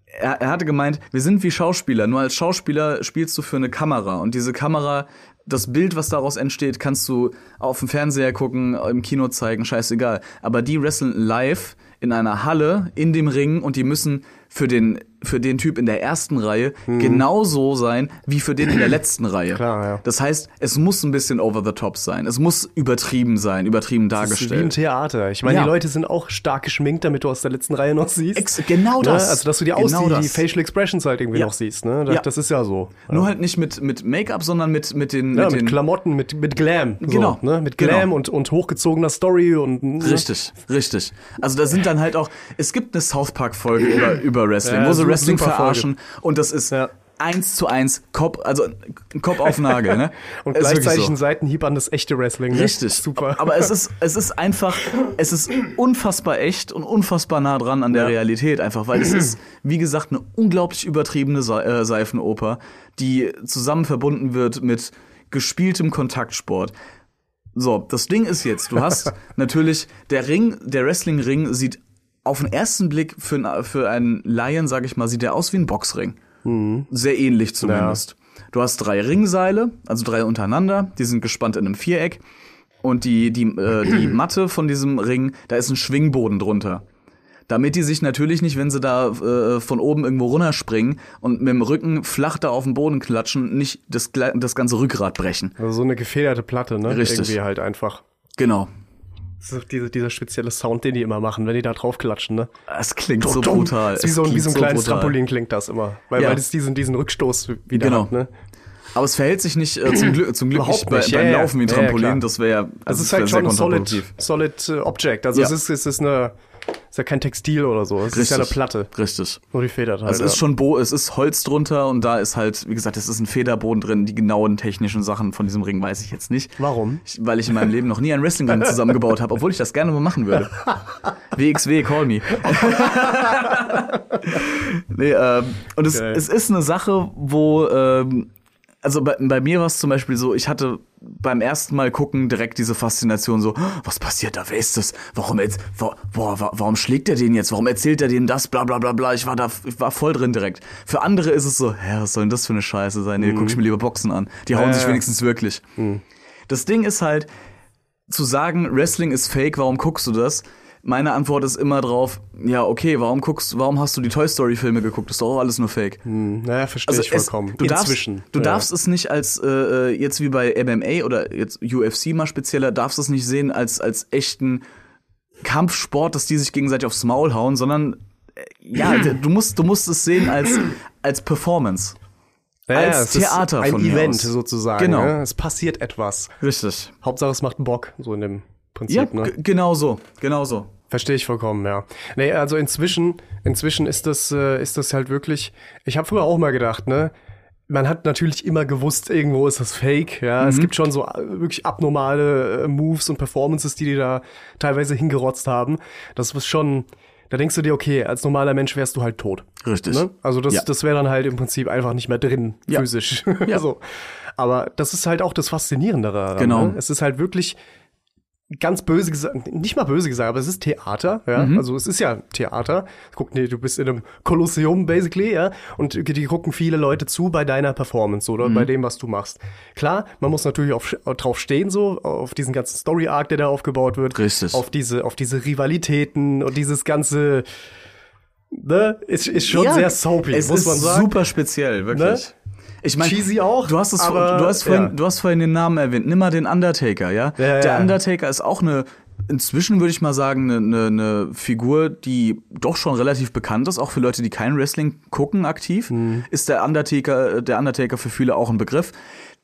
[SPEAKER 2] er, er hatte gemeint, wir sind wie Schauspieler. Nur als Schauspieler spielst du für eine Kamera und diese Kamera, das Bild, was daraus entsteht, kannst du auf dem Fernseher gucken, im Kino zeigen, scheißegal. Aber die wresteln live in einer Halle in dem Ring und die müssen für den für den Typ in der ersten Reihe genauso sein wie für den in der letzten Reihe.
[SPEAKER 3] Klar, ja.
[SPEAKER 2] Das heißt, es muss ein bisschen over the top sein. Es muss übertrieben sein, übertrieben
[SPEAKER 3] Das ist wie im
[SPEAKER 2] dargestellt.
[SPEAKER 3] Theater. Ich meine,
[SPEAKER 2] Ja.
[SPEAKER 3] die Leute sind auch stark geschminkt, damit du aus der letzten Reihe noch siehst.
[SPEAKER 2] Ex genau
[SPEAKER 3] Ne?
[SPEAKER 2] das.
[SPEAKER 3] Also, dass du die,
[SPEAKER 2] Genau
[SPEAKER 3] Aus die. Facial Expressions halt irgendwie
[SPEAKER 2] Ja.
[SPEAKER 3] noch siehst. Ne? Das,
[SPEAKER 2] Ja.
[SPEAKER 3] das ist ja so.
[SPEAKER 2] Nur halt nicht mit, mit Make-up, sondern mit, mit den.
[SPEAKER 3] Ja,
[SPEAKER 2] mit
[SPEAKER 3] mit
[SPEAKER 2] den
[SPEAKER 3] Klamotten, mit, mit Glam. So,
[SPEAKER 2] Genau.
[SPEAKER 3] Ne? Mit
[SPEAKER 2] Genau.
[SPEAKER 3] Glam und, und hochgezogener Story und. Ne?
[SPEAKER 2] Richtig, richtig. Also da sind dann halt auch, es gibt eine South Park-Folge über, über Wrestling,
[SPEAKER 3] Ja,
[SPEAKER 2] wo sie Wrestling
[SPEAKER 3] super Folge.
[SPEAKER 2] verarschen und das ist
[SPEAKER 3] Ja.
[SPEAKER 2] eins zu eins Kopf, also Kopf auf Nagel, ne?
[SPEAKER 3] Und
[SPEAKER 2] Ist
[SPEAKER 3] gleichzeitig
[SPEAKER 2] so.
[SPEAKER 3] ein Seitenhieb an das echte Wrestling. Ne?
[SPEAKER 2] Richtig.
[SPEAKER 3] Super.
[SPEAKER 2] Aber es ist, es ist einfach, es ist unfassbar echt und unfassbar nah dran an der
[SPEAKER 3] Ja.
[SPEAKER 2] Realität einfach, weil es ist, wie gesagt, eine unglaublich übertriebene Se äh, Seifenoper, die zusammen verbunden wird mit gespieltem Kontaktsport. So, das Ding ist jetzt, du hast natürlich, der Ring, der Wrestling-Ring sieht auf den ersten Blick für, ein- für einen Laien, sag ich mal, sieht der aus wie ein Boxring. Sehr ähnlich zumindest. Du hast drei Ringseile, also drei untereinander, die sind gespannt in einem Viereck. Und die, die, äh, die Matte von diesem Ring, da ist ein Schwingboden drunter. Damit die sich natürlich nicht, wenn sie da äh, von oben irgendwo runterspringen und mit dem Rücken flach da auf den Boden klatschen, nicht das, das ganze Rückgrat brechen.
[SPEAKER 3] Also so eine gefederte Platte, ne?
[SPEAKER 2] Richtig.
[SPEAKER 3] Irgendwie halt einfach.
[SPEAKER 2] Genau.
[SPEAKER 3] Das ist diese, dieser spezielle Sound, den die immer machen, wenn die da drauf klatschen, ne?
[SPEAKER 2] Es klingt so brutal.
[SPEAKER 3] Wie so, ein- wie so ein kleines
[SPEAKER 2] brutal.
[SPEAKER 3] Trampolin klingt das immer. Weil,
[SPEAKER 2] Ja.
[SPEAKER 3] weil es diesen, diesen Rückstoß wieder
[SPEAKER 2] Genau.
[SPEAKER 3] hat, ne?
[SPEAKER 2] Aber es verhält sich nicht äh, zum Glück, zum Glück nicht, bei,
[SPEAKER 3] nicht.
[SPEAKER 2] beim
[SPEAKER 3] Ja, ja.
[SPEAKER 2] Laufen wie ein
[SPEAKER 3] Ja, ja,
[SPEAKER 2] Trampolin.
[SPEAKER 3] klar.
[SPEAKER 2] das wäre
[SPEAKER 3] Also
[SPEAKER 2] das
[SPEAKER 3] es ist halt schon ein solid, solid äh, Object. Also
[SPEAKER 2] Ja.
[SPEAKER 3] es ist, es ist eine, ist ja kein Textil oder so. Es ist ja eine Platte.
[SPEAKER 2] Richtig.
[SPEAKER 3] Nur die federt halt.
[SPEAKER 2] Also es ist schon Bo es ist Holz drunter und da ist halt, wie gesagt, es ist ein Federboden drin. Die genauen technischen Sachen von diesem Ring weiß ich jetzt nicht.
[SPEAKER 3] Warum?
[SPEAKER 2] Ich, weil ich in meinem Leben noch nie einen Wrestling-Ring zusammengebaut habe, obwohl ich das gerne mal machen würde. WXW, call me. nee, ähm, und es,
[SPEAKER 3] Geil.
[SPEAKER 2] es ist eine Sache, wo, ähm, also bei, bei mir war es zum Beispiel so, ich hatte beim ersten Mal gucken direkt diese Faszination so, "Oh, was passiert da, wer ist das? Warum jetzt, wa- boah, wa- warum schlägt er den jetzt? Warum erzählt er denen das? Bla bla bla bla. Ich war da, ich war voll drin direkt. Für andere ist es so, hä, was soll denn das für eine Scheiße sein? Nee, guck ich mir lieber Boxen an. Die hauen
[SPEAKER 3] Ja,
[SPEAKER 2] sich wenigstens wirklich. Das Ding ist halt, zu sagen, Wrestling ist fake, warum guckst du das? Meine Antwort ist immer drauf, ja, okay, warum guckst, warum hast du die Toy Story Filme geguckt? Das ist doch auch alles nur fake.
[SPEAKER 3] Hm, naja, verstehe ich
[SPEAKER 2] es-
[SPEAKER 3] vollkommen.
[SPEAKER 2] du darfst,
[SPEAKER 3] Inzwischen.
[SPEAKER 2] du
[SPEAKER 3] Ja.
[SPEAKER 2] darfst es nicht als äh, äh, jetzt wie bei MMA oder jetzt UFC mal spezieller, darfst es nicht sehen als als echten Kampfsport, dass die sich gegenseitig aufs Maul hauen, sondern äh, ja, du musst du musst es sehen als als Performance.
[SPEAKER 3] Ja,
[SPEAKER 2] als
[SPEAKER 3] es
[SPEAKER 2] Theater
[SPEAKER 3] ein
[SPEAKER 2] von mir
[SPEAKER 3] Event
[SPEAKER 2] aus.
[SPEAKER 3] sozusagen.
[SPEAKER 2] Genau.
[SPEAKER 3] Ja? Es passiert etwas.
[SPEAKER 2] Richtig.
[SPEAKER 3] Hauptsache es macht Bock, so in dem Prinzip.
[SPEAKER 2] Ja,
[SPEAKER 3] ne?
[SPEAKER 2] genau so, genau so.
[SPEAKER 3] Verstehe ich vollkommen, ja. Nee, also inzwischen, inzwischen ist das, äh, ist das halt wirklich, ich habe früher auch mal gedacht, ne, man hat natürlich immer gewusst, irgendwo ist das Fake, ja.
[SPEAKER 2] Mhm.
[SPEAKER 3] Es gibt schon so äh, wirklich abnormale äh, Moves und Performances, die die da teilweise hingerotzt haben. Das ist schon, da denkst du dir, okay, als normaler Mensch wärst du halt tot.
[SPEAKER 2] Richtig.
[SPEAKER 3] Ne? Also das,
[SPEAKER 2] Ja.
[SPEAKER 3] das wäre dann halt im Prinzip einfach nicht mehr drin,
[SPEAKER 2] Ja.
[SPEAKER 3] physisch.
[SPEAKER 2] Ja.
[SPEAKER 3] so. Aber das ist halt auch das Faszinierende daran.
[SPEAKER 2] Genau.
[SPEAKER 3] Ne? Es ist halt wirklich ganz böse gesagt, nicht mal böse gesagt, aber es ist Theater, ja.
[SPEAKER 2] Mhm.
[SPEAKER 3] Also es ist ja Theater. Guck, nee, du bist in einem Kolosseum basically, ja. Und die gucken viele Leute zu bei deiner Performance oder
[SPEAKER 2] Mhm.
[SPEAKER 3] bei dem, was du machst. Klar, man muss natürlich auf, drauf stehen, so, auf diesen ganzen Story-Arc, der da aufgebaut wird.
[SPEAKER 2] Richtig.
[SPEAKER 3] Auf diese, auf diese Rivalitäten und dieses ganze, ne, ist, ist schon sehr soapy, muss
[SPEAKER 2] ist
[SPEAKER 3] man sagen.
[SPEAKER 2] super speziell, wirklich. Ich meine,
[SPEAKER 3] Cheesy auch,
[SPEAKER 2] Du hast es,
[SPEAKER 3] aber,
[SPEAKER 2] du hast vorhin,
[SPEAKER 3] ja.
[SPEAKER 2] du hast vorhin den Namen erwähnt. Nimm mal den Undertaker, ja?
[SPEAKER 3] Ja,
[SPEAKER 2] Der. Undertaker ist auch eine, inzwischen würde ich mal sagen, eine, eine, eine Figur, die doch schon relativ bekannt ist, auch für Leute, die kein Wrestling gucken aktiv.
[SPEAKER 3] Mhm.
[SPEAKER 2] Ist der Undertaker, der Undertaker für viele auch ein Begriff.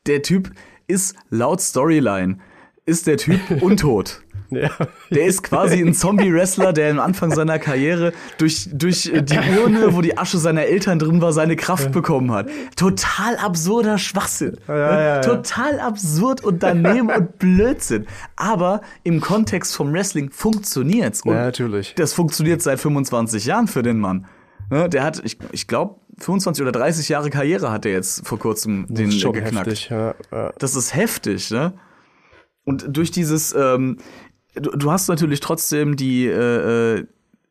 [SPEAKER 2] Der Typ ist laut Storyline, ist der Typ untot.
[SPEAKER 3] Ja.
[SPEAKER 2] Der ist quasi ein Zombie-Wrestler, der am Anfang seiner Karriere durch, durch die Urne, wo die Asche seiner Eltern drin war, seine Kraft bekommen hat. Total absurder Schwachsinn.
[SPEAKER 3] Ja, ja.
[SPEAKER 2] Total absurd und daneben und Blödsinn. Aber im Kontext vom Wrestling funktioniert's. Und
[SPEAKER 3] Ja, natürlich.
[SPEAKER 2] Das funktioniert seit 25 Jahren für den Mann. Ne, Der hat, ich, ich glaube, 25 oder 30 Jahre Karriere hat er jetzt vor kurzem den
[SPEAKER 3] Das schon
[SPEAKER 2] geknackt.
[SPEAKER 3] heftig, ja.
[SPEAKER 2] Das ist heftig, ne? Und durch dieses, ähm, du, du hast natürlich trotzdem die, äh, äh,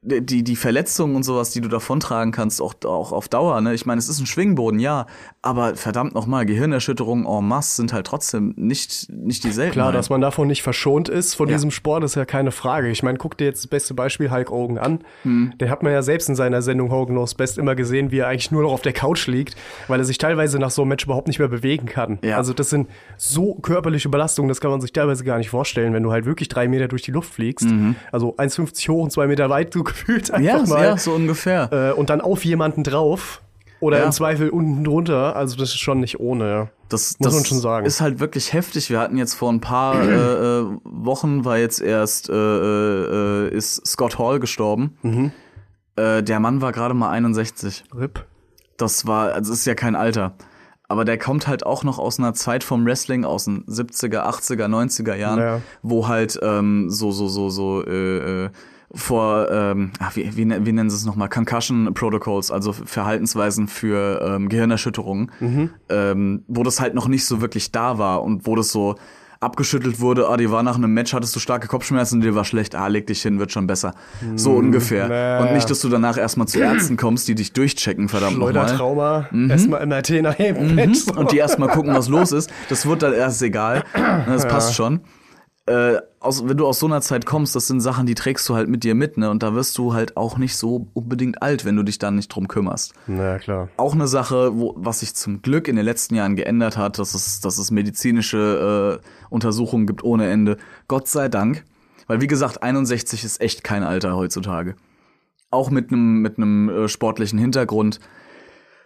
[SPEAKER 2] die, die Verletzungen und sowas, die du davontragen kannst, auch, auch auf Dauer, ne? Ich meine, es ist ein Schwingboden, ja, aber verdammt nochmal, Gehirnerschütterungen en masse sind halt trotzdem nicht, nicht die Seltenheit.
[SPEAKER 3] Klar, dass man davon nicht verschont ist, von
[SPEAKER 2] Ja.
[SPEAKER 3] diesem Sport, ist ja keine Frage. Ich meine, guck dir jetzt das beste Beispiel Hulk Hogan an.
[SPEAKER 2] Hm.
[SPEAKER 3] Den hat man ja selbst in seiner Sendung Hogan Knows Best immer gesehen, wie er eigentlich nur noch auf der Couch liegt, weil er sich teilweise nach so einem Match überhaupt nicht mehr bewegen kann.
[SPEAKER 2] Ja.
[SPEAKER 3] Also das sind so körperliche Belastungen, das kann man sich teilweise gar nicht vorstellen, wenn du halt wirklich drei Meter durch die Luft fliegst. Also 1,50 hoch und zwei Meter weit, so gefühlt einfach
[SPEAKER 2] ja,
[SPEAKER 3] mal.
[SPEAKER 2] ja, so ungefähr.
[SPEAKER 3] Äh, und dann auf jemanden drauf. Oder
[SPEAKER 2] Ja.
[SPEAKER 3] im Zweifel unten drunter. Also das ist schon nicht ohne. ja.
[SPEAKER 2] Das,
[SPEAKER 3] Muss
[SPEAKER 2] das
[SPEAKER 3] man schon sagen.
[SPEAKER 2] ist halt wirklich heftig. Wir hatten jetzt vor ein paar äh, äh, Wochen war jetzt erst äh, äh, ist Scott Hall gestorben.
[SPEAKER 3] Mhm.
[SPEAKER 2] Äh, der Mann war gerade mal 61.
[SPEAKER 3] RIP.
[SPEAKER 2] Das war, also es ist ja kein Alter. Aber der kommt halt auch noch aus einer Zeit vom Wrestling, aus den 70er, 80er, 90er Jahren,
[SPEAKER 3] Ja.
[SPEAKER 2] wo halt ähm, so, so, so, so äh, äh, vor, ähm, ach, wie, wie, nen- wie nennen sie es nochmal, Concussion Protocols, also Verhaltensweisen für ähm, Gehirnerschütterungen, ähm, wo das halt noch nicht so wirklich da war und wo das so abgeschüttelt wurde, ah, die war nach einem Match, hattest du starke Kopfschmerzen, dir war schlecht, ah, leg dich hin, wird schon besser. So ungefähr.
[SPEAKER 3] naja.
[SPEAKER 2] Und nicht, dass du danach erstmal zu Ärzten kommst, die dich durchchecken, verdammt nochmal.
[SPEAKER 3] Schleudertrauma, erstmal MRT nach dem Match. so.
[SPEAKER 2] Mhm. Und die erstmal gucken, was los ist. Das wird dann erst egal. Das passt schon. Äh, aus, wenn du aus so einer Zeit kommst, das sind Sachen, die trägst du halt mit dir mit, ne? Und da wirst du halt auch nicht so unbedingt alt, wenn du dich dann nicht drum kümmerst.
[SPEAKER 3] Na klar.
[SPEAKER 2] Auch eine Sache, wo, was sich zum Glück in den letzten Jahren geändert hat, dass es, dass es medizinische äh, Untersuchungen gibt ohne Ende. Gott sei Dank. Weil wie gesagt, 61 ist echt kein Alter heutzutage. Auch mit einem mit einem äh, sportlichen Hintergrund.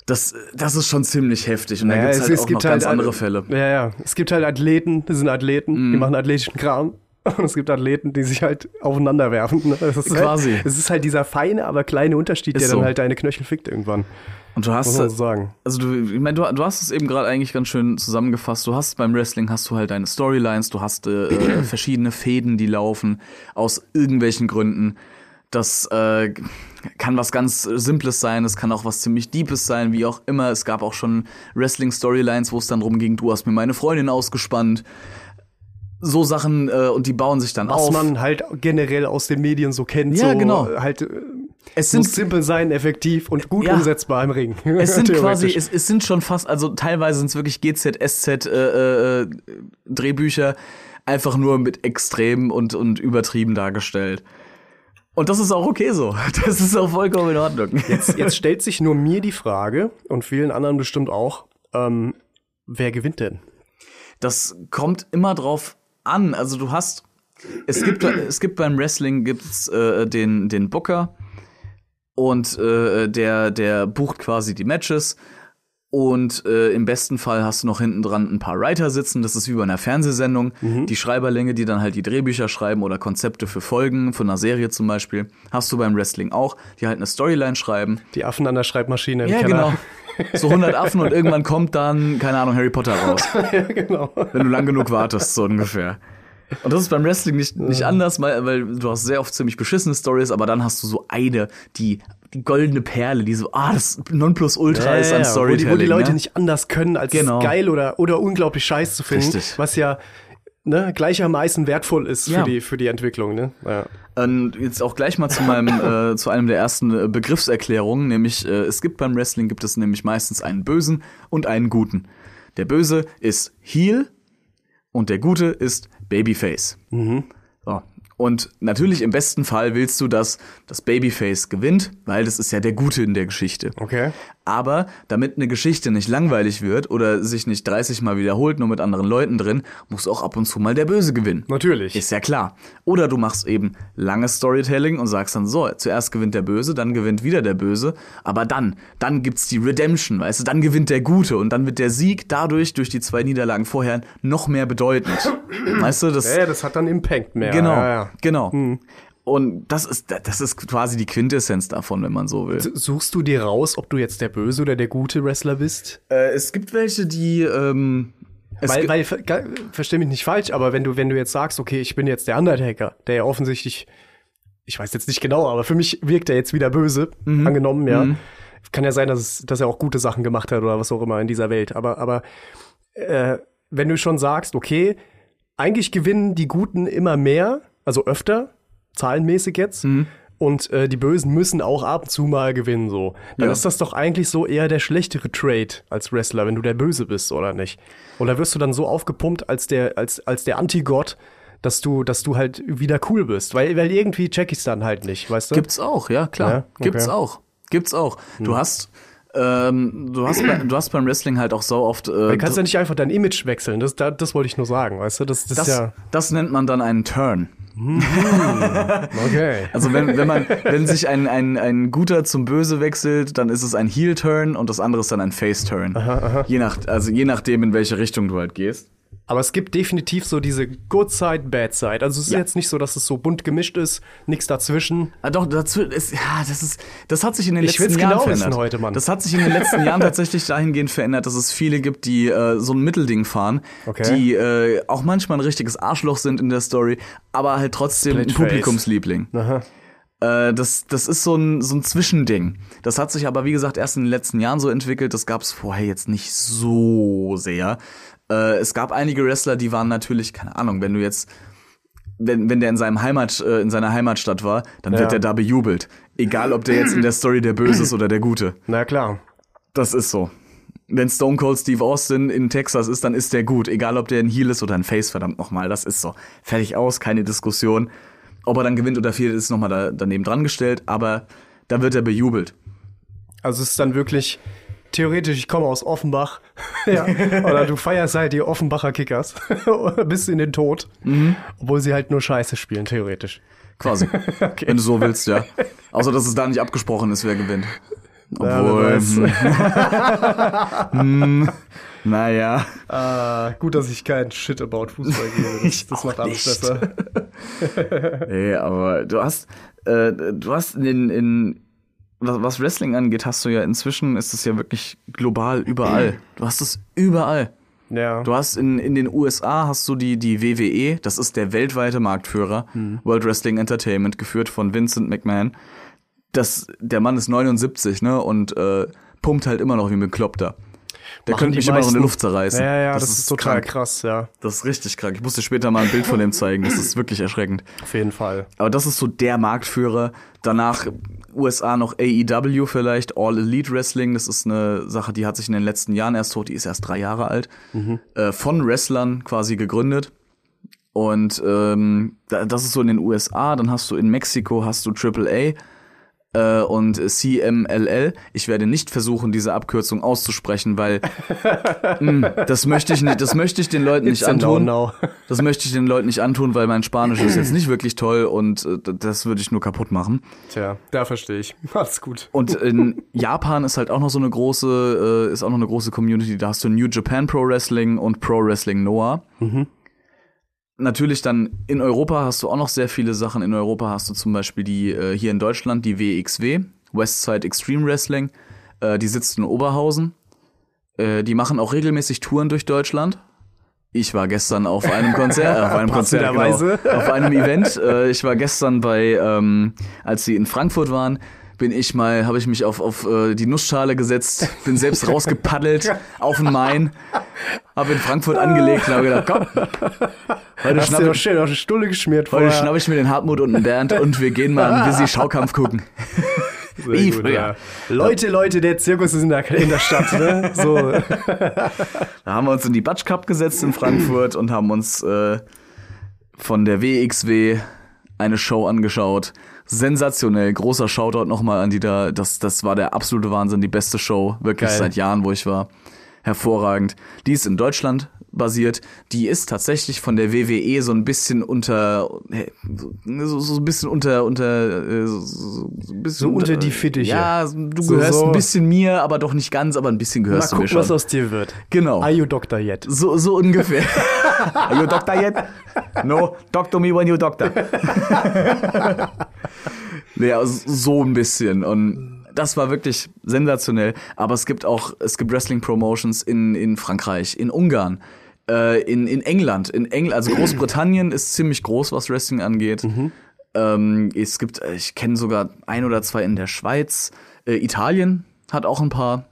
[SPEAKER 2] Das, das ist schon ziemlich heftig. Und da gibt's halt auch noch ganz andere Fälle.
[SPEAKER 3] Ja, ja. Es gibt halt Athleten, das sind Athleten, die
[SPEAKER 2] Mhm.
[SPEAKER 3] machen athletischen Kram. Und es gibt Athleten, die sich halt aufeinander werfen. Ne? Das ist
[SPEAKER 2] Quasi.
[SPEAKER 3] Halt, es ist halt dieser feine, aber kleine Unterschied,
[SPEAKER 2] Ist
[SPEAKER 3] der
[SPEAKER 2] so.
[SPEAKER 3] dann halt deine Knöchel fickt irgendwann.
[SPEAKER 2] Und du
[SPEAKER 3] Muss
[SPEAKER 2] hast,
[SPEAKER 3] man so sagen.
[SPEAKER 2] also du, ich meine, du, du hast es eben gerade eigentlich ganz schön zusammengefasst. Du hast beim Wrestling hast du halt deine Storylines, du hast äh, verschiedene Fäden, die laufen aus irgendwelchen Gründen. Das äh, kann was ganz Simples sein, es kann auch was ziemlich Deepes sein, wie auch immer. Es gab auch schon Wrestling-Storylines, wo es dann darum ging, du hast mir meine Freundin ausgespannt. So Sachen, äh, und die bauen sich dann
[SPEAKER 3] Was
[SPEAKER 2] auf.
[SPEAKER 3] man halt generell aus den Medien so kennt.
[SPEAKER 2] Ja,
[SPEAKER 3] so
[SPEAKER 2] genau.
[SPEAKER 3] Halt, äh,
[SPEAKER 2] es
[SPEAKER 3] muss
[SPEAKER 2] sind
[SPEAKER 3] simpel sein, effektiv und gut
[SPEAKER 2] Ja.
[SPEAKER 3] umsetzbar im Ring.
[SPEAKER 2] Es sind quasi, es, es sind schon fast, also teilweise sind es wirklich GZ, SZ äh, äh, Drehbücher, einfach nur mit extrem und, und übertrieben dargestellt. Und das ist auch okay so. Das ist auch vollkommen in Ordnung.
[SPEAKER 3] Jetzt, jetzt stellt sich nur mir die Frage und vielen anderen bestimmt auch, ähm, wer gewinnt denn?
[SPEAKER 2] Das kommt immer drauf an. Also du hast, es gibt, es gibt beim Wrestling gibt's äh, den, den Booker und äh, der, der bucht quasi die Matches. Und äh, im besten Fall hast du noch hinten dran ein paar Writer sitzen. Das ist wie bei einer Fernsehsendung. Die Schreiberlänge, die dann halt die Drehbücher schreiben oder Konzepte für Folgen, von einer Serie zum Beispiel. Hast du beim Wrestling auch, die halt eine Storyline schreiben.
[SPEAKER 3] Die Affen an der Schreibmaschine im
[SPEAKER 2] Ja,
[SPEAKER 3] Keller.
[SPEAKER 2] genau. So 100 Affen und irgendwann kommt dann, keine Ahnung, Harry Potter raus.
[SPEAKER 3] ja, genau.
[SPEAKER 2] Wenn du lang genug wartest, so ungefähr. Und das ist beim Wrestling nicht, nicht anders, weil, weil du hast sehr oft ziemlich beschissene Stories, aber dann hast du so eine, die, die goldene Perle, die so, ah, das Nonplusultra ist an
[SPEAKER 3] ja, wo,
[SPEAKER 2] Storytelling.
[SPEAKER 3] die, wo die Leute
[SPEAKER 2] ne?
[SPEAKER 3] nicht anders können, als
[SPEAKER 2] Genau.
[SPEAKER 3] es geil oder, oder unglaublich scheiß zu finden,
[SPEAKER 2] Richtig.
[SPEAKER 3] was ja ne, gleichermaßen wertvoll ist
[SPEAKER 2] Ja.
[SPEAKER 3] für, die, für die Entwicklung. Ne? Ja.
[SPEAKER 2] Und jetzt auch gleich mal zu meinem, äh, zu einem der ersten äh, Begriffserklärungen, nämlich äh, es gibt beim Wrestling gibt es nämlich meistens einen Bösen und einen Guten. Der Böse ist Heel und der Gute ist Babyface. So. Und natürlich im besten Fall willst du, dass das Babyface gewinnt, weil das ist ja der Gute in der Geschichte.
[SPEAKER 3] Okay.
[SPEAKER 2] Aber damit eine Geschichte nicht langweilig wird oder sich nicht 30 Mal wiederholt, nur mit anderen Leuten drin, muss auch ab und zu mal der Böse gewinnen.
[SPEAKER 3] Natürlich.
[SPEAKER 2] Ist ja klar. Oder du machst eben langes Storytelling und sagst dann so, zuerst gewinnt der Böse, dann gewinnt wieder der Böse, aber dann, dann gibt's die Redemption, weißt du, dann gewinnt der Gute und dann wird der Sieg dadurch, durch die zwei Niederlagen vorher, noch mehr bedeutend. weißt du, das,
[SPEAKER 3] ja, das hat dann Impact mehr.
[SPEAKER 2] genau,
[SPEAKER 3] Ja, ja.
[SPEAKER 2] genau. Und das ist, das ist quasi die Quintessenz davon, wenn man so will.
[SPEAKER 3] Suchst du dir raus, ob du jetzt der böse oder der gute Wrestler bist?
[SPEAKER 2] Äh, es gibt welche, die, ähm,
[SPEAKER 3] Weil, weil versteh mich nicht falsch, aber wenn du, wenn du jetzt sagst, okay, ich bin jetzt der Undertaker, der ja offensichtlich, ich weiß jetzt nicht genau, aber für mich wirkt er jetzt wieder böse,
[SPEAKER 2] Mhm.
[SPEAKER 3] angenommen, ja. Kann ja sein, dass, es, dass er auch gute Sachen gemacht hat oder was auch immer in dieser Welt. Aber, aber äh, wenn du schon sagst, okay, eigentlich gewinnen die Guten immer mehr, also öfter, zahlenmäßig jetzt,
[SPEAKER 2] Mhm.
[SPEAKER 3] und äh, die Bösen müssen auch ab und zu mal gewinnen, so. Dann
[SPEAKER 2] Ja.
[SPEAKER 3] ist das doch eigentlich so eher der schlechtere Trade als Wrestler, wenn du der Böse bist, oder nicht? Oder wirst du dann so aufgepumpt als der, als, als der Antigott, dass du, dass du halt wieder cool bist? Weil, weil irgendwie check ich's dann halt nicht, weißt du?
[SPEAKER 2] Gibt's auch, ja, klar.
[SPEAKER 3] Ja, okay. Hm.
[SPEAKER 2] Gibt's auch. Gibt's auch. Du hast, ähm, du hast, bei, du hast beim Wrestling halt auch so oft. Äh,
[SPEAKER 3] Du kannst ja nicht einfach dein Image wechseln. Das, das, das wollte ich nur sagen, weißt du? Das, das,
[SPEAKER 2] das,
[SPEAKER 3] ja.
[SPEAKER 2] das nennt man dann einen Turn.
[SPEAKER 3] Okay.
[SPEAKER 2] Also wenn, wenn man, wenn sich ein, ein, ein Guter zum Böse wechselt, dann ist es ein Heel-Turn und das andere ist dann ein Face-Turn. Je nach, also je nachdem, in welche Richtung du halt gehst.
[SPEAKER 3] Aber es gibt definitiv so diese Good Side, Bad Side. Also es ist
[SPEAKER 2] Ja.
[SPEAKER 3] jetzt nicht so, dass es so bunt gemischt ist, nichts dazwischen.
[SPEAKER 2] Ah, doch, dazu ist, ja, das ist, das hat sich in den
[SPEAKER 3] Ich
[SPEAKER 2] letzten Jahren
[SPEAKER 3] genau wissen
[SPEAKER 2] verändert.
[SPEAKER 3] heute, Mann.
[SPEAKER 2] Das hat sich in den letzten Jahren tatsächlich dahingehend verändert, dass es viele gibt, die äh, so ein Mittelding fahren,
[SPEAKER 3] Okay.
[SPEAKER 2] die äh, auch manchmal ein richtiges Arschloch sind in der Story, aber halt trotzdem ein. Publikumsliebling. Äh, das, das ist so ein, so ein Zwischending. Das hat sich aber, wie gesagt, erst in den letzten Jahren so entwickelt. Das gab es vorher jetzt nicht so sehr. Äh, es gab einige Wrestler, die waren natürlich, keine Ahnung, wenn du jetzt, wenn, wenn der in seinem Heimat, äh, in seiner Heimatstadt war, dann
[SPEAKER 3] Ja.
[SPEAKER 2] wird der da bejubelt. Egal, ob der jetzt in der Story der Böse ist oder der Gute.
[SPEAKER 3] Na klar.
[SPEAKER 2] Das ist so. Wenn Stone Cold Steve Austin in Texas ist, dann ist der gut. Egal, ob der ein Heel ist oder ein Face, verdammt nochmal. Das ist so. Fertig aus, keine Diskussion. Ob er dann gewinnt oder verliert, ist nochmal da, daneben dran gestellt. Aber da wird er bejubelt.
[SPEAKER 3] Also es ist dann wirklich theoretisch, ich komme aus Offenbach. ja. Oder du feierst halt die Offenbacher Kickers bis in den Tod.
[SPEAKER 2] Mhm.
[SPEAKER 3] Obwohl sie halt nur Scheiße spielen, theoretisch.
[SPEAKER 2] Quasi. Wenn du so willst, ja. Außer, dass es da nicht abgesprochen ist, wer gewinnt. Obwohl, hm, hm, naja.
[SPEAKER 3] Ah, gut, dass ich keinen Shit about Fußball gebe. Das,
[SPEAKER 2] Ich
[SPEAKER 3] das macht alles
[SPEAKER 2] nicht.
[SPEAKER 3] besser.
[SPEAKER 2] Nee, aber du hast, äh, du hast in, in was, Wrestling angeht, hast du ja inzwischen, ist es ja wirklich global überall. Du hast es überall.
[SPEAKER 3] Ja.
[SPEAKER 2] Du hast in, in den USA hast du die, die WWE, das ist der weltweite Marktführer, World Wrestling Entertainment, geführt von Vincent McMahon. Das, der Mann ist 79, ne, und äh, pumpt halt immer noch wie ein Bekloppter. Der könnte mich immer noch in die Luft zerreißen.
[SPEAKER 3] Ja, ja, das, ist, total
[SPEAKER 2] krank.
[SPEAKER 3] krass, ja.
[SPEAKER 2] Das ist richtig krank. Ich muss dir später mal ein Bild von dem zeigen. Das ist wirklich erschreckend.
[SPEAKER 3] Auf jeden Fall.
[SPEAKER 2] Aber das ist so der Marktführer. Danach USA noch AEW vielleicht, All Elite Wrestling. Das ist eine Sache, die hat sich in den letzten Jahren erst tot. Die ist erst drei Jahre alt. Äh, von Wrestlern quasi gegründet. Und ähm, da- das ist so in den USA. Dann hast du in Mexiko hast du AAA äh, und CMLL. Ich werde nicht versuchen, diese Abkürzung auszusprechen, weil mh, das möchte ich nicht. Das möchte ich den Leuten nicht
[SPEAKER 3] It's a
[SPEAKER 2] antun.
[SPEAKER 3] no-no.
[SPEAKER 2] Das möchte ich den Leuten nicht antun, weil mein Spanisch ist jetzt nicht wirklich toll und äh, das würde ich nur kaputt machen.
[SPEAKER 3] Tja, da verstehe ich. Alles gut.
[SPEAKER 2] Und in Japan ist halt auch noch so eine große, äh, ist auch noch eine große Community. Da hast du New Japan Pro Wrestling und Pro Wrestling Noah. Natürlich dann in Europa hast du auch noch sehr viele Sachen. In Europa hast du zum Beispiel die, äh, hier in Deutschland, die WXW, Westside Extreme Wrestling. Äh, die sitzt in Oberhausen. Äh, die machen auch regelmäßig Touren durch Deutschland. Ich war gestern auf einem Konzert, äh, auf einem Konzert, genau, auf einem Event. Äh, ich war gestern bei, ähm, als sie in Frankfurt waren, bin ich mal, habe ich mich auf, auf äh, die Nussschale gesetzt, bin selbst rausgepaddelt auf den Main, habe in Frankfurt angelegt und habe gedacht, komm, heute
[SPEAKER 3] Hast
[SPEAKER 2] schnapp
[SPEAKER 3] du
[SPEAKER 2] ich,
[SPEAKER 3] schön auf die Stulle geschmiert
[SPEAKER 2] heute
[SPEAKER 3] vorher.
[SPEAKER 2] schnapp ich mir den Hartmut und den Bernd und wir gehen mal einen busy Schaukampf gucken. Wie früher.
[SPEAKER 3] ja. Leute, Leute, der Zirkus ist in der, in der Stadt. Ne? So.
[SPEAKER 2] Da haben wir uns in die Batsch Cup gesetzt in Frankfurt und haben uns äh, von der WXW eine Show angeschaut. Sensationell, großer Shoutout nochmal an die da. Das, das war der absolute Wahnsinn, die beste Show, wirklich
[SPEAKER 3] Geil.
[SPEAKER 2] seit Jahren, wo ich war. Hervorragend. Die ist in Deutschland basiert. Die ist tatsächlich von der WWE so ein bisschen unter, äh, so, so ein bisschen unter, unter, äh, so, so, ein bisschen
[SPEAKER 3] So unter die Fittiche.
[SPEAKER 2] Ja, du
[SPEAKER 3] So-
[SPEAKER 2] gehörst ein bisschen mir, aber doch nicht ganz, aber ein bisschen
[SPEAKER 3] Mal
[SPEAKER 2] gehörst du mir
[SPEAKER 3] gucken,
[SPEAKER 2] schon.
[SPEAKER 3] was aus dir wird.
[SPEAKER 2] Genau.
[SPEAKER 3] Are you Dr. Yet?
[SPEAKER 2] So, so ungefähr. Are you doctor yet? No, doctor me when you doctor. ja, so ein bisschen. Und das war wirklich sensationell. Aber es gibt auch, es gibt Wrestling-Promotions in, in Frankreich, in Ungarn, äh, in, in England. In England, also Großbritannien ist ziemlich groß, was Wrestling angeht. Ähm, es gibt, äh, ich kenne sogar ein oder zwei in der Schweiz. Äh, Italien hat auch ein paar.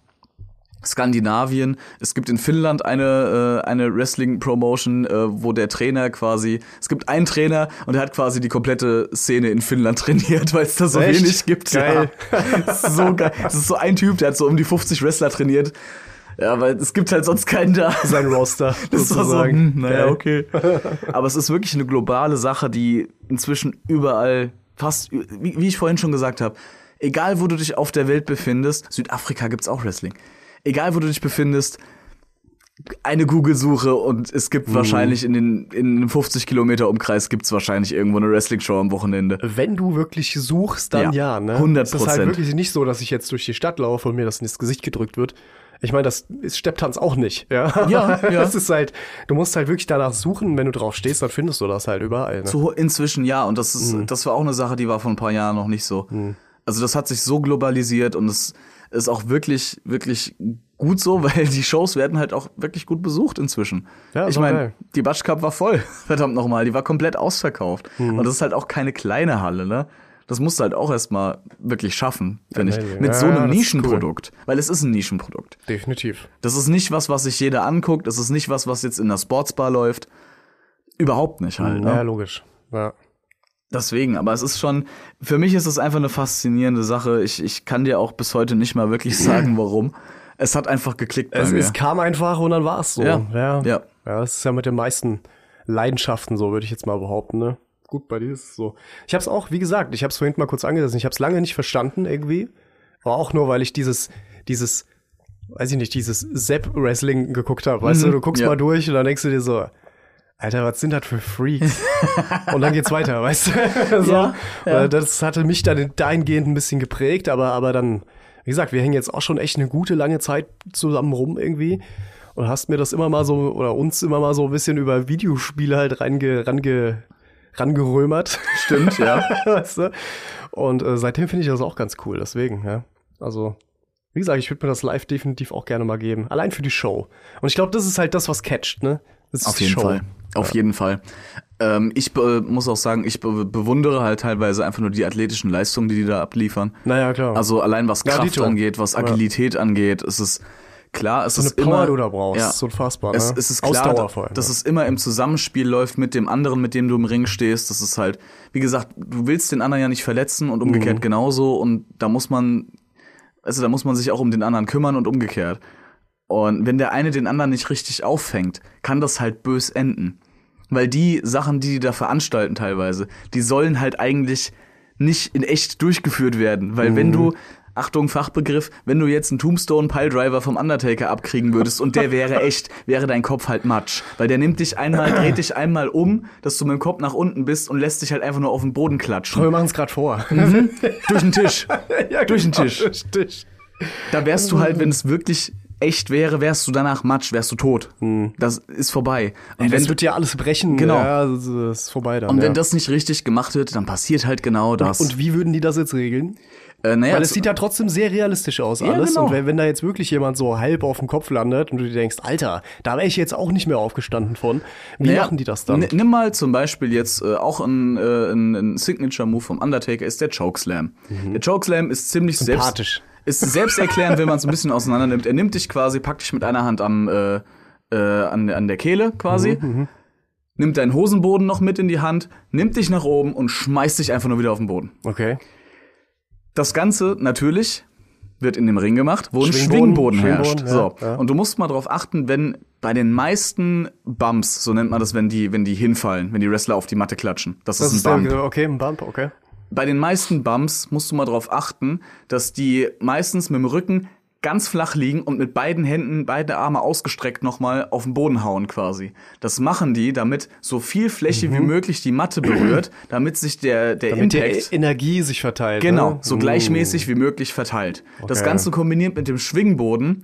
[SPEAKER 2] Skandinavien. Es gibt in Finnland eine, äh, eine Wrestling-Promotion, äh, wo der Trainer quasi, es gibt einen Trainer und der hat quasi die komplette Szene in Finnland trainiert, weil es da so
[SPEAKER 3] Echt?
[SPEAKER 2] wenig gibt.
[SPEAKER 3] Geil.
[SPEAKER 2] Ja. So geil. Das ist so ein Typ, der hat so um die 50 Wrestler trainiert. Ja, weil es gibt halt sonst keinen da.
[SPEAKER 3] Sein Roster,
[SPEAKER 2] Das war so,
[SPEAKER 3] sozusagen.
[SPEAKER 2] hm, naja, okay. Aber es ist wirklich eine globale Sache, die inzwischen überall, fast, wie, wie ich vorhin schon gesagt habe, egal wo du dich auf der Welt befindest, Südafrika gibt's auch Wrestling. Egal wo du dich befindest, eine Google-Suche und es
[SPEAKER 3] Mhm.
[SPEAKER 2] gibt wahrscheinlich in den in einem 50 Kilometer Umkreis gibt's wahrscheinlich irgendwo eine Wrestling-Show am Wochenende.
[SPEAKER 3] Wenn du wirklich suchst, dann ja,
[SPEAKER 2] Ja,
[SPEAKER 3] ne?
[SPEAKER 2] 100%.
[SPEAKER 3] Es ist halt wirklich nicht so, dass ich jetzt durch die Stadt laufe und mir das ins Gesicht gedrückt wird. Ich meine, das ist Stepptanz auch nicht, ja.
[SPEAKER 2] Ja, ja.
[SPEAKER 3] Das ist halt, du musst halt wirklich danach suchen, wenn du drauf stehst, dann findest du das halt überall. Ne?
[SPEAKER 2] So inzwischen ja, und das ist,
[SPEAKER 3] Mhm.
[SPEAKER 2] das war auch eine Sache, die war vor ein paar Jahren noch nicht so. Also das hat sich so globalisiert und es ist auch wirklich, wirklich gut so, weil die Shows werden halt auch wirklich gut besucht inzwischen.
[SPEAKER 3] Ja,
[SPEAKER 2] ich meine, die Batsch Cup war voll, verdammt nochmal, die war komplett ausverkauft.
[SPEAKER 3] Mhm.
[SPEAKER 2] Und das ist halt auch keine kleine Halle, ne? Das musst du halt auch erstmal wirklich schaffen, finde
[SPEAKER 3] Ja,
[SPEAKER 2] ich.
[SPEAKER 3] ja,
[SPEAKER 2] Mit so
[SPEAKER 3] ja,
[SPEAKER 2] einem Nischenprodukt. Weil es ist ein Nischenprodukt.
[SPEAKER 3] Definitiv.
[SPEAKER 2] Das ist nicht was, was sich jeder anguckt. Das ist nicht was, was jetzt in der Sportsbar läuft. Überhaupt nicht halt.
[SPEAKER 3] Ja,
[SPEAKER 2] Ne?
[SPEAKER 3] logisch. Ja.
[SPEAKER 2] Deswegen, aber es ist schon, für mich ist es einfach eine faszinierende Sache. Ich, ich kann dir auch bis heute nicht mal wirklich sagen, warum. Es hat einfach geklickt bei
[SPEAKER 3] Es,
[SPEAKER 2] mir.
[SPEAKER 3] es kam einfach und dann war es so.
[SPEAKER 2] Ja.
[SPEAKER 3] ja.
[SPEAKER 2] Ja.
[SPEAKER 3] Ja, das ist ja mit den meisten Leidenschaften so, würde ich jetzt mal behaupten, ne? Gut, bei dir ist es so. Ich habe es auch, wie gesagt, ich habe es vorhin mal kurz angerissen. Ich habe es lange nicht verstanden irgendwie. Aber auch nur, weil ich dieses, dieses, weiß ich nicht, dieses Sepp-Wrestling geguckt habe. Weißt du, du guckst
[SPEAKER 2] ja.
[SPEAKER 3] mal durch und dann denkst du dir so, Alter, was sind das für Freaks? und dann geht's weiter, weißt du? so.
[SPEAKER 2] Ja, ja.
[SPEAKER 3] Das hatte mich dann dahingehend ein bisschen geprägt, aber, aber dann, wie gesagt, wir hängen jetzt auch schon echt eine gute lange Zeit zusammen rum irgendwie. Und hast mir das immer mal so, oder uns immer mal so ein bisschen über Videospiele halt reinge, range, rangerömert.
[SPEAKER 2] Stimmt, ja.
[SPEAKER 3] weißt du? Und äh, seitdem finde ich das auch ganz cool, deswegen, ja. Also, wie gesagt, ich würde mir das live definitiv auch gerne mal geben. Allein für die Show. Und ich glaube, das ist halt das, was catcht, ne? Das ist
[SPEAKER 2] Auf jeden
[SPEAKER 3] Show.
[SPEAKER 2] Fall. Auf jeden Fall. Ähm, ich be muss auch sagen, ich be bewundere halt teilweise einfach nur die athletischen Leistungen, die die da abliefern.
[SPEAKER 3] Naja, klar.
[SPEAKER 2] Also allein was
[SPEAKER 3] Ja,
[SPEAKER 2] Kraft
[SPEAKER 3] Dito.
[SPEAKER 2] angeht, was Agilität angeht, ist es klar, es
[SPEAKER 3] so eine
[SPEAKER 2] ist
[SPEAKER 3] Power,
[SPEAKER 2] immer,
[SPEAKER 3] du da brauchst.
[SPEAKER 2] Ja.
[SPEAKER 3] ist unfassbar, ne?
[SPEAKER 2] Es, es ist klar,
[SPEAKER 3] Ausdauer vor allem.
[SPEAKER 2] dass
[SPEAKER 3] ja.
[SPEAKER 2] es immer im Zusammenspiel läuft mit dem anderen, mit dem du im Ring stehst. Das ist halt, wie gesagt, du willst den anderen ja nicht verletzen und
[SPEAKER 3] Mhm.
[SPEAKER 2] umgekehrt genauso. Und da muss man, also da muss man sich auch um den anderen kümmern und umgekehrt. Und wenn der eine den anderen nicht richtig auffängt, kann das halt bös enden. Weil die Sachen, die die da veranstalten teilweise, die sollen halt eigentlich nicht in echt durchgeführt werden. Weil wenn du, Achtung, Fachbegriff, wenn du jetzt einen Tombstone Piledriver vom Undertaker abkriegen würdest und der wäre echt, wäre dein Kopf halt Matsch. Weil der nimmt dich einmal, dreht dich einmal um, dass du mit dem Kopf nach unten bist und lässt dich halt einfach nur auf den Boden klatschen.
[SPEAKER 3] wir machen es gerade vor.
[SPEAKER 2] Durch den Tisch.
[SPEAKER 3] ja,
[SPEAKER 2] Durch den
[SPEAKER 3] genau,
[SPEAKER 2] Tisch.
[SPEAKER 3] Durch Tisch.
[SPEAKER 2] Da wärst du halt, wenn es wirklich echt wäre, wärst du danach Matsch, wärst du tot. Das ist vorbei. Und
[SPEAKER 3] Ey,
[SPEAKER 2] wenn,
[SPEAKER 3] das wird ja alles brechen.
[SPEAKER 2] Genau.
[SPEAKER 3] Ja, das ist vorbei dann.
[SPEAKER 2] und
[SPEAKER 3] ja.
[SPEAKER 2] wenn das nicht richtig gemacht wird, dann passiert halt genau das.
[SPEAKER 3] und wie würden die das jetzt regeln?
[SPEAKER 2] Äh, naja,
[SPEAKER 3] Weil es sieht ja trotzdem sehr realistisch aus
[SPEAKER 2] Ja,
[SPEAKER 3] alles.
[SPEAKER 2] genau.
[SPEAKER 3] Und wenn, wenn da jetzt wirklich jemand so halb auf dem Kopf landet und du dir denkst, Alter, da wäre ich jetzt auch nicht mehr aufgestanden von. Wie
[SPEAKER 2] Naja,
[SPEAKER 3] machen die das dann?
[SPEAKER 2] Nimm mal zum Beispiel jetzt äh, auch ein, äh, ein, ein Signature-Move vom Undertaker ist der Chokeslam. Der Chokeslam ist ziemlich selbst,
[SPEAKER 3] Mhm. Sympathisch.
[SPEAKER 2] ist selbsterklärend, wenn man es ein bisschen auseinander nimmt. Er nimmt dich quasi, packt dich mit einer Hand am, äh, äh, an, an der Kehle quasi,
[SPEAKER 3] Mhm,
[SPEAKER 2] nimmt deinen Hosenboden noch mit in die Hand, nimmt dich nach oben und schmeißt dich einfach nur wieder auf den Boden.
[SPEAKER 3] Okay.
[SPEAKER 2] Das Ganze natürlich wird in dem Ring gemacht, wo ein
[SPEAKER 3] Schwingboden,
[SPEAKER 2] Schwingboden, herrscht.
[SPEAKER 3] Schwingboden,
[SPEAKER 2] so.
[SPEAKER 3] ja, ja.
[SPEAKER 2] Und du musst mal drauf achten, wenn bei den meisten Bumps, so nennt man das, wenn die, wenn die hinfallen, wenn die Wrestler auf die Matte klatschen. Das,
[SPEAKER 3] Das
[SPEAKER 2] ist ein Bump.
[SPEAKER 3] okay, ein Bump, okay.
[SPEAKER 2] Bei den meisten Bumps musst du mal drauf achten, dass die meistens mit dem Rücken ganz flach liegen und mit beiden Händen, beide Arme ausgestreckt nochmal auf den Boden hauen quasi. Das machen die, damit so viel Fläche wie möglich die Matte berührt, damit sich der, der
[SPEAKER 3] Mhm. Damit die
[SPEAKER 2] Impact
[SPEAKER 3] E- Energie sich verteilt.
[SPEAKER 2] Genau,
[SPEAKER 3] ne?
[SPEAKER 2] so gleichmäßig wie möglich verteilt. Das
[SPEAKER 3] Okay.
[SPEAKER 2] Ganze kombiniert mit dem Schwingboden.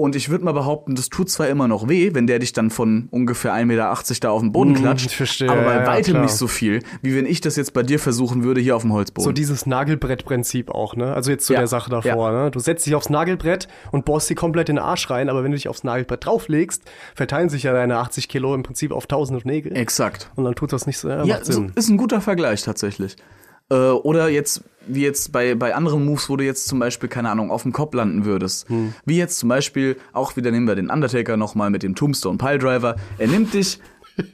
[SPEAKER 2] Und ich würde mal behaupten, das tut zwar immer noch weh, wenn der dich dann von ungefähr 1,80 Meter da auf den Boden klatscht,
[SPEAKER 3] ich verstehe,
[SPEAKER 2] aber bei
[SPEAKER 3] ja, ja,
[SPEAKER 2] weitem
[SPEAKER 3] klar.
[SPEAKER 2] nicht so viel, wie wenn ich das jetzt bei dir versuchen würde hier auf dem Holzboden.
[SPEAKER 3] So dieses Nagelbrettprinzip auch, ne? Also jetzt zu
[SPEAKER 2] Ja,
[SPEAKER 3] der Sache davor, ne? Du setzt dich aufs Nagelbrett und bohrst dir komplett in den Arsch rein, aber wenn du dich aufs Nagelbrett drauflegst, verteilen sich ja deine 80 Kilo im Prinzip auf tausende Nägel.
[SPEAKER 2] Exakt.
[SPEAKER 3] Und dann tut das nicht so, ja,
[SPEAKER 2] Ja, so, ist ein guter Vergleich tatsächlich. Äh, oder jetzt, wie jetzt bei, bei anderen Moves, wo du jetzt zum Beispiel, keine Ahnung, auf dem Kopf landen würdest.
[SPEAKER 3] Hm.
[SPEAKER 2] Wie jetzt zum Beispiel, auch wieder nehmen wir den Undertaker nochmal mit dem Tombstone Piledriver. Er nimmt dich,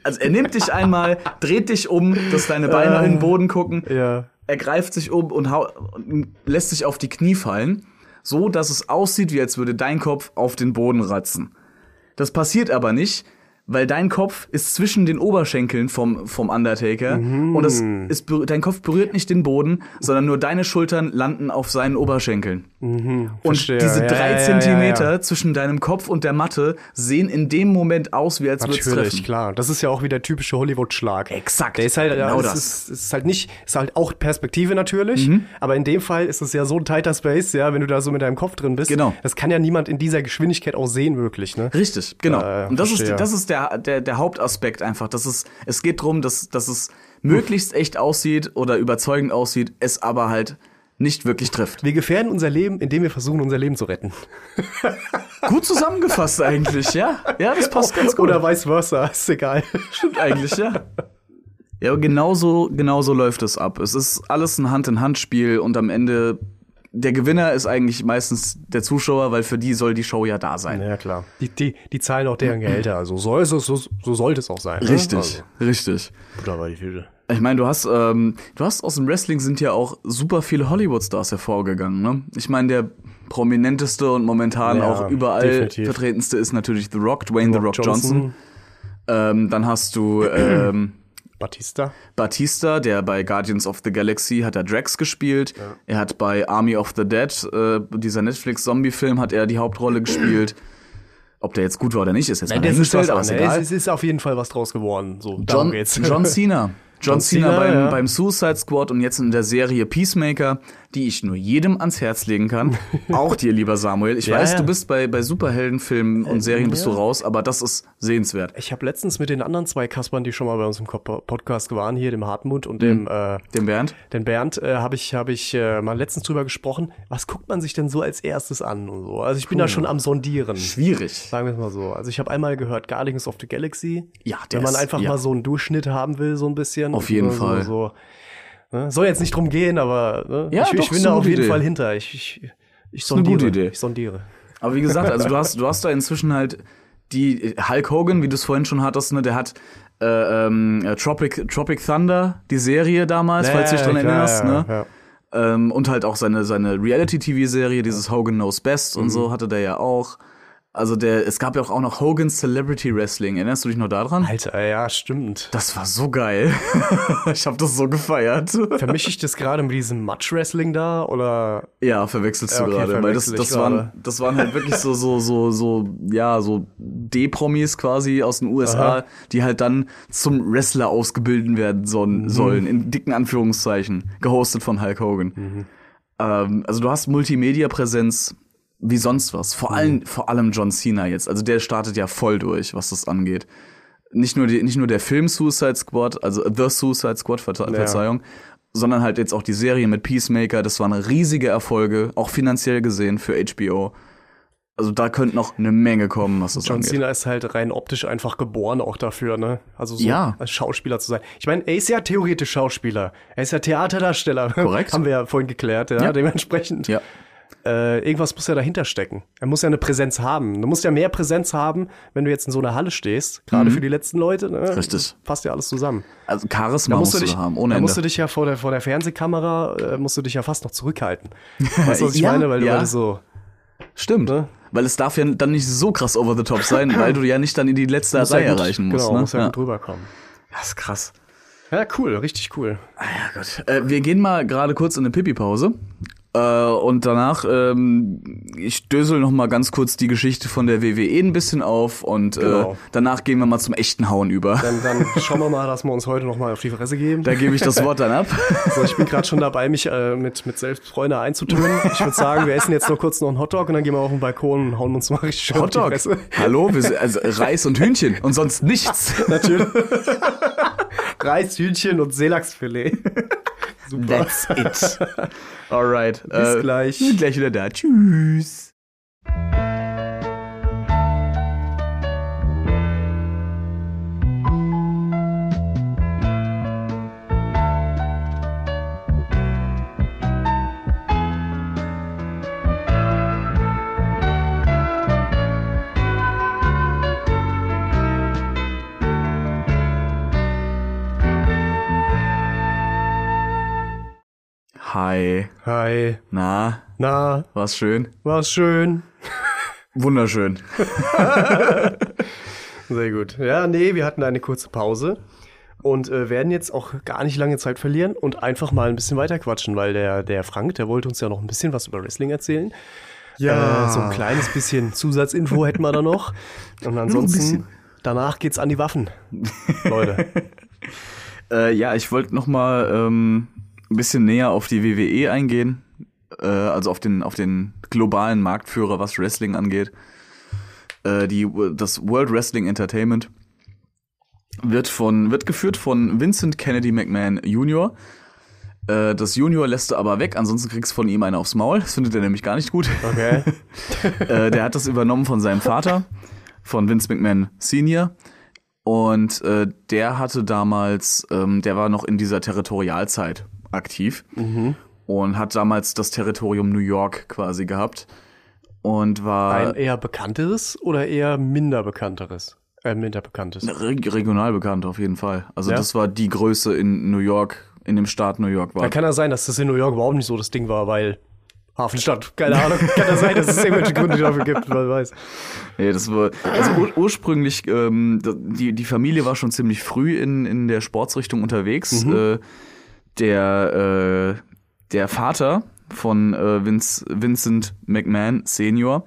[SPEAKER 2] also er nimmt dich einmal, dreht dich um, dass deine Beine in den Boden gucken.
[SPEAKER 3] Ja.
[SPEAKER 2] Er greift sich um und, und lässt sich auf die Knie fallen, so dass es aussieht, wie als würde dein Kopf auf den Boden ratzen. Das passiert aber nicht, weil dein Kopf ist zwischen den Oberschenkeln vom, vom Undertaker
[SPEAKER 3] Mhm.
[SPEAKER 2] und das ist, berü- dein Kopf berührt nicht den Boden, sondern nur deine Schultern landen auf seinen Oberschenkeln. Und
[SPEAKER 3] Verstehe.
[SPEAKER 2] diese
[SPEAKER 3] Ja,
[SPEAKER 2] drei
[SPEAKER 3] ja,
[SPEAKER 2] Zentimeter
[SPEAKER 3] ja.
[SPEAKER 2] zwischen deinem Kopf und der Matte sehen in dem Moment aus, wie als würde es treffen.
[SPEAKER 3] klar. Das ist ja auch wieder typische Hollywood-Schlag.
[SPEAKER 2] Exakt.
[SPEAKER 3] Der ist halt,
[SPEAKER 2] Genau das.
[SPEAKER 3] es Ist, ist halt nicht, ist halt auch Perspektive natürlich, aber in dem Fall ist es ja so ein tighter Space, ja, wenn du da so mit deinem Kopf drin bist.
[SPEAKER 2] Genau.
[SPEAKER 3] Das kann ja niemand in dieser Geschwindigkeit auch sehen, wirklich, ne?
[SPEAKER 2] Richtig, genau.
[SPEAKER 3] Äh,
[SPEAKER 2] und das
[SPEAKER 3] verstehe.
[SPEAKER 2] ist, das ist der, der, der Hauptaspekt einfach. Das ist, es geht drum, dass, dass es möglichst echt aussieht oder überzeugend aussieht, es aber halt nicht wirklich trifft.
[SPEAKER 3] Wir gefährden unser Leben, indem wir versuchen, unser Leben zu retten.
[SPEAKER 2] Gut zusammengefasst eigentlich, ja? Ja, das passt ganz gut.
[SPEAKER 3] Oder vice versa, ist egal.
[SPEAKER 2] Stimmt eigentlich, ja. Ja, genauso, genauso läuft es ab. Es ist alles ein Hand-in-Hand-Spiel und am Ende der Gewinner ist eigentlich meistens der Zuschauer, weil für die soll die Show ja da sein.
[SPEAKER 3] Ja, klar. Die, die, die zahlen auch deren Gehälter. Also soll es, so, so sollte es auch sein. ne?
[SPEAKER 2] Richtig,
[SPEAKER 3] Also,
[SPEAKER 2] richtig.
[SPEAKER 3] Butter bei die Fische.
[SPEAKER 2] Ich meine, du hast, ähm, du hast aus dem Wrestling sind ja auch super viele Hollywood-Stars hervorgegangen, ne? Ich meine, der prominenteste und momentan
[SPEAKER 3] Ja,
[SPEAKER 2] auch überall
[SPEAKER 3] definitiv.
[SPEAKER 2] vertretendste ist natürlich The Rock, Dwayne The Rock
[SPEAKER 3] Rock
[SPEAKER 2] Johnson.
[SPEAKER 3] Johnson.
[SPEAKER 2] Ähm, dann hast du ähm,
[SPEAKER 3] Batista.
[SPEAKER 2] Batista, der bei Guardians of the Galaxy hat er Drax gespielt. Er hat bei Army of the Dead, äh, dieser Netflix-Zombie-Film, hat er die Hauptrolle gespielt. Ob der jetzt gut war oder nicht, ist jetzt
[SPEAKER 3] ist
[SPEAKER 2] dahingestellt, aber ist egal.
[SPEAKER 3] Es ist auf jeden Fall was draus geworden. So,
[SPEAKER 2] John. John Cena. John,
[SPEAKER 3] John
[SPEAKER 2] Cena,
[SPEAKER 3] Cena,
[SPEAKER 2] beim,
[SPEAKER 3] ja.
[SPEAKER 2] beim Suicide Squad und jetzt in der Serie Peacemaker, die ich nur jedem ans Herz legen kann. Auch dir, lieber Samuel. Ich
[SPEAKER 3] Ja,
[SPEAKER 2] weiß,
[SPEAKER 3] ja.
[SPEAKER 2] du bist bei, bei Superheldenfilmen und Serien bist
[SPEAKER 3] ja.
[SPEAKER 2] du raus, aber das ist sehenswert.
[SPEAKER 3] Ich habe letztens mit den anderen zwei Kaspern, die schon mal bei uns im Podcast waren, hier dem Hartmut und dem, äh,
[SPEAKER 2] Den Bernd?
[SPEAKER 3] den Bernd, äh, habe ich, hab ich äh, mal letztens drüber gesprochen. Was guckt man sich denn so als erstes an und so? Also ich bin da schon am Sondieren.
[SPEAKER 2] Schwierig.
[SPEAKER 3] Sagen wir es mal so. Also ich habe einmal gehört Guardians of the Galaxy.
[SPEAKER 2] Ja, der
[SPEAKER 3] Wenn man
[SPEAKER 2] ist-
[SPEAKER 3] einfach mal so einen Durchschnitt haben will, so ein bisschen.
[SPEAKER 2] Auf jeden
[SPEAKER 3] so,
[SPEAKER 2] Fall.
[SPEAKER 3] So, so, ne? Soll jetzt nicht drum gehen, aber ne?
[SPEAKER 2] Ja,
[SPEAKER 3] ich,
[SPEAKER 2] doch,
[SPEAKER 3] ich bin da auf jeden
[SPEAKER 2] Idee.
[SPEAKER 3] Fall hinter. Ich, ich, ich
[SPEAKER 2] eine gute
[SPEAKER 3] sondiere.
[SPEAKER 2] Idee.
[SPEAKER 3] Ich sondiere.
[SPEAKER 2] Aber wie gesagt, also du hast, du hast da inzwischen halt die Hulk Hogan, wie du es vorhin schon hattest, ne, der hat äh, ähm, äh, Tropic, Tropic Thunder, die Serie damals, falls du dich dran
[SPEAKER 3] klar,
[SPEAKER 2] erinnerst,
[SPEAKER 3] ja,
[SPEAKER 2] ne?
[SPEAKER 3] ja.
[SPEAKER 2] Ähm, und halt auch seine, seine Reality-TV-Serie, dieses Hogan Knows Best
[SPEAKER 3] Mhm.
[SPEAKER 2] und so hatte der ja auch. Also der, es gab ja auch noch Hogan's Celebrity Wrestling. Erinnerst du dich noch daran?
[SPEAKER 3] Alter, ja, stimmt.
[SPEAKER 2] Das war so geil. ich habe das so gefeiert.
[SPEAKER 3] Vermische ich das gerade mit diesem Match-Wrestling da oder
[SPEAKER 2] Ja, verwechselst du
[SPEAKER 3] okay,
[SPEAKER 2] gerade, weil das, das waren,
[SPEAKER 3] gerade.
[SPEAKER 2] das waren halt wirklich so, so, so, so, ja, so D-Promis quasi aus den USA,
[SPEAKER 3] Aha.
[SPEAKER 2] die halt dann zum Wrestler ausgebildet werden sollen,
[SPEAKER 3] Mhm.
[SPEAKER 2] sollen in dicken Anführungszeichen, gehostet von Hulk Hogan.
[SPEAKER 3] Mhm.
[SPEAKER 2] Ähm, also du hast Multimedia-Präsenz wie sonst was. Vor
[SPEAKER 3] Mhm.
[SPEAKER 2] allem, vor allem John Cena jetzt. Also der startet ja voll durch, was das angeht. Nicht nur, die, nicht nur der Film Suicide Squad, also The Suicide Squad, Verze Verzeihung, sondern halt jetzt auch die Serie mit Peacemaker. Das waren riesige Erfolge, auch finanziell gesehen für HBO. Also da könnte noch eine Menge kommen, was das
[SPEAKER 3] John
[SPEAKER 2] angeht.
[SPEAKER 3] Cena ist halt rein optisch einfach geboren auch dafür, ne? Also so
[SPEAKER 2] Ja.
[SPEAKER 3] als Schauspieler zu sein. Ich meine, er ist ja theoretisch Schauspieler. Er ist ja Theaterdarsteller.
[SPEAKER 2] Korrekt.
[SPEAKER 3] Haben wir ja vorhin geklärt, ja.
[SPEAKER 2] Ja.
[SPEAKER 3] Dementsprechend.
[SPEAKER 2] Ja.
[SPEAKER 3] Äh, irgendwas muss ja dahinter stecken. Er muss ja eine Präsenz haben. Du musst ja mehr Präsenz haben, wenn du jetzt in so einer Halle stehst. Gerade für die letzten Leute. Ne?
[SPEAKER 2] Mhm. Richtig.
[SPEAKER 3] Passt ja alles zusammen.
[SPEAKER 2] Also Charisma musst du
[SPEAKER 3] dich,
[SPEAKER 2] haben, ohne
[SPEAKER 3] da
[SPEAKER 2] Ende.
[SPEAKER 3] musst du dich ja vor der, vor der Fernsehkamera, äh, musst du dich ja fast noch zurückhalten. Weißt du, was ich
[SPEAKER 2] Ja,
[SPEAKER 3] meine? Weil du,
[SPEAKER 2] ja.
[SPEAKER 3] weil du so,
[SPEAKER 2] Stimmt.
[SPEAKER 3] Ne?
[SPEAKER 2] Weil es darf ja dann nicht so krass over the top sein, weil du ja nicht dann in die letzte
[SPEAKER 3] musst
[SPEAKER 2] Reihe
[SPEAKER 3] ja gut,
[SPEAKER 2] erreichen musst.
[SPEAKER 3] Genau,
[SPEAKER 2] ne?
[SPEAKER 3] musst ja,
[SPEAKER 2] ja.
[SPEAKER 3] gut drüber kommen.
[SPEAKER 2] Das ist krass.
[SPEAKER 3] Ja, cool, richtig cool.
[SPEAKER 2] Ja, Gott. Äh, wir gehen mal gerade kurz in eine Pipi-Pause. Äh, und danach, ähm, ich dösel noch mal ganz kurz die Geschichte von der WWE ein bisschen auf und äh,
[SPEAKER 3] Genau.
[SPEAKER 2] danach gehen wir mal zum echten Hauen über.
[SPEAKER 3] Dann, dann schauen wir mal, dass wir uns heute noch mal auf die Fresse geben.
[SPEAKER 2] Da gebe ich das Wort dann ab.
[SPEAKER 3] So, ich bin gerade schon dabei, mich äh, mit, mit Selbstfreunde einzutönen. Ich würde sagen, wir essen jetzt noch kurz noch einen Hotdog und dann gehen wir auf den Balkon und hauen uns mal richtig schön auf die
[SPEAKER 2] Hotdog.
[SPEAKER 3] Fresse.
[SPEAKER 2] Hallo, wir sind, also Reis und Hühnchen und sonst nichts.
[SPEAKER 3] Natürlich. Reis, Hühnchen und Seelachsfilet. Super.
[SPEAKER 2] That's it. Alright. äh,
[SPEAKER 3] Bis gleich.
[SPEAKER 2] Bin gleich wieder da. Tschüss. Hi.
[SPEAKER 3] Hi.
[SPEAKER 2] Na,
[SPEAKER 3] Na,
[SPEAKER 2] war's schön?
[SPEAKER 3] war's schön.
[SPEAKER 2] Wunderschön.
[SPEAKER 3] Sehr gut. Ja, nee, wir hatten eine kurze Pause und äh, werden jetzt auch gar nicht lange Zeit verlieren und einfach mal ein bisschen weiter quatschen, weil der, der Frank, der wollte uns ja noch ein bisschen was über Wrestling erzählen.
[SPEAKER 2] Ja.
[SPEAKER 3] Äh, so ein kleines bisschen Zusatzinfo hätten wir da noch. Und ansonsten, danach geht's an die Waffen. Leute.
[SPEAKER 2] Äh, ja, ich wollte noch mal ähm, ein bisschen näher auf die WWE eingehen, äh, also auf den auf den globalen Marktführer, was Wrestling angeht. Äh, die das World Wrestling Entertainment wird von wird geführt von Vincent Kennedy McMahon Jr. Äh, das Junior lässt er aber weg, ansonsten kriegst du von ihm eine aufs Maul. Das findet er nämlich gar nicht gut.
[SPEAKER 3] Okay.
[SPEAKER 2] äh, der hat das übernommen von seinem Vater, von Vince McMahon Senior. Und äh, der hatte damals, ähm, der war noch in dieser Territorialzeit aktiv und hat damals das Territorium New York quasi gehabt und war
[SPEAKER 3] Ein eher bekannteres oder eher minder bekannteres? Äh, minder bekanntes.
[SPEAKER 2] re regional bekannt auf jeden Fall. Also
[SPEAKER 3] Ja?
[SPEAKER 2] das war die Größe in New York, in dem Staat New York war.
[SPEAKER 3] Da kann ja sein, dass das in New York überhaupt nicht so das Ding war, weil Hafenstadt, keine Ahnung, kann ja sein, dass es irgendwelche Gründe dafür gibt, wer weiß.
[SPEAKER 2] Nee, das war, also ur ursprünglich, ähm, die, die Familie war schon ziemlich früh in, in der Sportsrichtung unterwegs. Äh, der, äh, der Vater von äh, Vince, Vincent McMahon Senior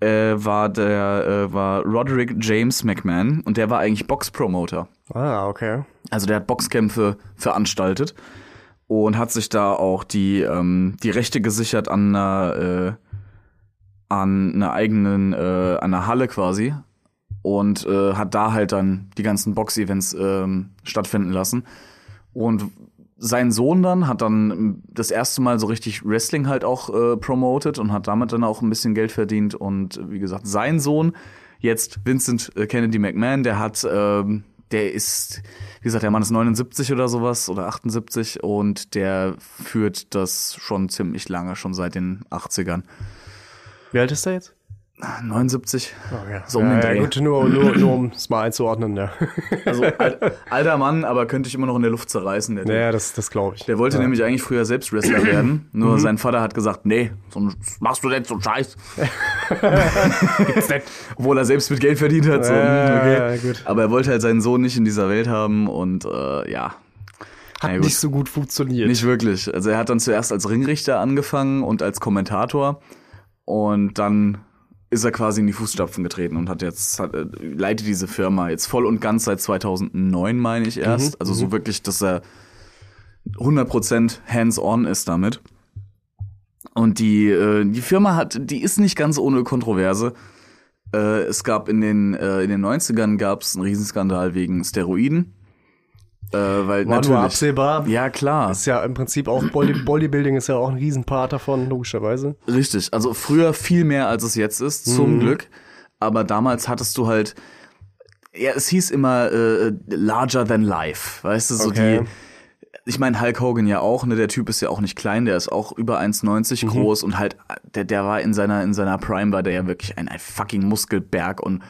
[SPEAKER 2] äh, war der, äh, war Roderick James McMahon und der war eigentlich Boxpromoter.
[SPEAKER 3] Ah, okay.
[SPEAKER 2] Also der hat Boxkämpfe veranstaltet und hat sich da auch die, ähm, die Rechte gesichert an einer, äh, an einer eigenen, äh, an einer Halle quasi und äh, hat da halt dann die ganzen Box-Events ähm, stattfinden lassen. Und sein Sohn dann hat dann das erste Mal so richtig Wrestling halt auch äh, promoted und hat damit dann auch ein bisschen Geld verdient. Und wie gesagt, sein Sohn, jetzt Vincent äh, Kennedy McMahon, der hat, ähm, der ist, wie gesagt, der Mann ist 79 oder sowas oder 78 und der führt das schon ziemlich lange, schon seit den 80ern.
[SPEAKER 3] Wie alt ist der jetzt?
[SPEAKER 2] 79.
[SPEAKER 3] Okay.
[SPEAKER 2] So um den
[SPEAKER 3] ja,
[SPEAKER 2] Dreh.
[SPEAKER 3] ja, gut, nur, nur, nur um es mal einzuordnen, ja.
[SPEAKER 2] Also al alter Mann, aber könnte ich immer noch in der Luft zerreißen. Der.
[SPEAKER 3] Naja, das, das glaube ich.
[SPEAKER 2] der wollte nämlich eigentlich früher selbst Wrestler werden, nur sein Vater hat gesagt, nee, so ein- machst du denn so einen Scheiß. Obwohl er selbst mit Geld verdient hat. So,
[SPEAKER 3] Ja,
[SPEAKER 2] hm, okay.
[SPEAKER 3] ja, gut.
[SPEAKER 2] Aber er wollte halt seinen Sohn nicht in dieser Welt haben und äh, ja.
[SPEAKER 3] Hat
[SPEAKER 2] gut.
[SPEAKER 3] nicht so gut funktioniert.
[SPEAKER 2] Nicht wirklich. Also er hat dann zuerst als Ringrichter angefangen und als Kommentator und dann ist er quasi in die Fußstapfen getreten und hat jetzt hat, äh, leitet diese Firma jetzt voll und ganz seit 2009 meine ich erst. also so wirklich, dass er 100% hands-on ist damit. Und die äh, die Firma hat, die ist nicht ganz ohne Kontroverse. Äh, es gab in den äh, in den 90ern gab es einen Riesenskandal wegen Steroiden. Äh, weil
[SPEAKER 3] War
[SPEAKER 2] natürlich
[SPEAKER 3] nur absehbar.
[SPEAKER 2] ja, klar.
[SPEAKER 3] Ist ja im Prinzip auch Body Bodybuilding ist ja auch ein Riesenpart davon, logischerweise.
[SPEAKER 2] Richtig. Also früher viel mehr, als es jetzt ist, zum Glück. Aber damals hattest du halt, ja, es hieß immer äh, larger than life. Weißt du, so
[SPEAKER 3] Okay.
[SPEAKER 2] die. Ich meine, Hulk Hogan ja auch, ne? Der Typ ist ja auch nicht klein, der ist auch über 1,90 groß und halt, der, der war in seiner, in seiner Prime, war der ja wirklich ein, ein fucking Muskelberg und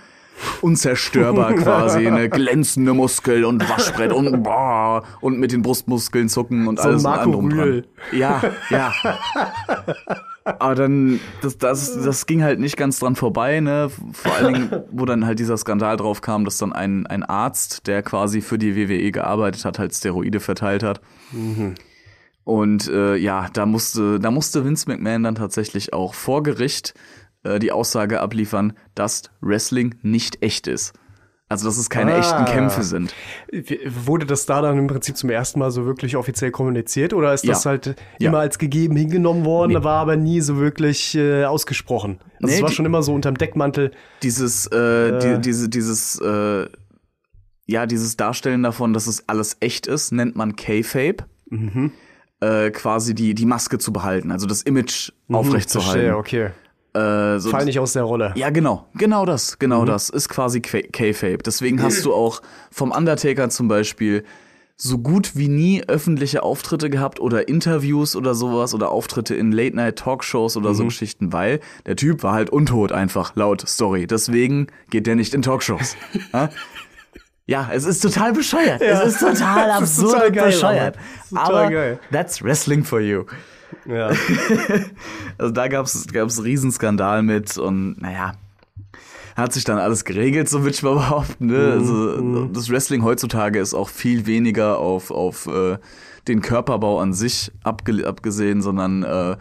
[SPEAKER 2] unzerstörbar quasi, ne? Glänzende Muskel und Waschbrett und boah, und mit den Brustmuskeln zucken und
[SPEAKER 3] So
[SPEAKER 2] alles
[SPEAKER 3] Marco
[SPEAKER 2] dran. Ja, ja. Aber dann, das, das, das ging halt nicht ganz dran vorbei, ne? Vor allen Dingen, wo dann halt dieser Skandal drauf kam, dass dann ein, ein Arzt, der quasi für die WWE gearbeitet hat, halt Steroide verteilt hat. Und äh, ja, da musste, da musste Vince McMahon dann tatsächlich auch vor Gericht äh, die Aussage abliefern, dass Wrestling nicht echt ist. Also, dass es keine
[SPEAKER 3] Ah.
[SPEAKER 2] echten Kämpfe sind.
[SPEAKER 3] Wurde das da dann im Prinzip zum ersten Mal so wirklich offiziell kommuniziert oder ist das
[SPEAKER 2] Ja.
[SPEAKER 3] halt
[SPEAKER 2] Ja.
[SPEAKER 3] immer als gegeben hingenommen worden, war aber nie so wirklich äh, ausgesprochen? Also
[SPEAKER 2] Nee,
[SPEAKER 3] es war
[SPEAKER 2] die-
[SPEAKER 3] schon immer so unterm Deckmantel.
[SPEAKER 2] dieses, äh, die, diese, dieses, äh, ja, dieses Darstellen davon, dass es alles echt ist, nennt man K-Fape. Äh, quasi die, die Maske zu behalten, also das Image aufrechtzuerhalten.
[SPEAKER 3] Verstehe, okay.
[SPEAKER 2] Äh, so,
[SPEAKER 3] Fall nicht aus der Rolle.
[SPEAKER 2] ja, genau, genau das, genau das ist quasi K-Fape. Deswegen hast du auch vom Undertaker zum Beispiel so gut wie nie öffentliche Auftritte gehabt oder Interviews oder sowas oder Auftritte in Late-Night-Talkshows oder so Geschichten, weil der Typ war halt untot einfach, laut Story. Deswegen geht der nicht in Talkshows. ja? es ist total bescheuert.
[SPEAKER 3] Ja.
[SPEAKER 2] Es ist total
[SPEAKER 3] Das ist
[SPEAKER 2] absurd
[SPEAKER 3] total geil,
[SPEAKER 2] bescheuert.
[SPEAKER 3] aber. Das ist total
[SPEAKER 2] Aber that's wrestling for you.
[SPEAKER 3] Ja.
[SPEAKER 2] Also da gab's gab's einen Riesenskandal mit und naja, hat sich dann alles geregelt, so würde ich mal behaupten. Ne? Also das Wrestling heutzutage ist auch viel weniger auf, auf äh, den Körperbau an sich abge abgesehen, sondern äh,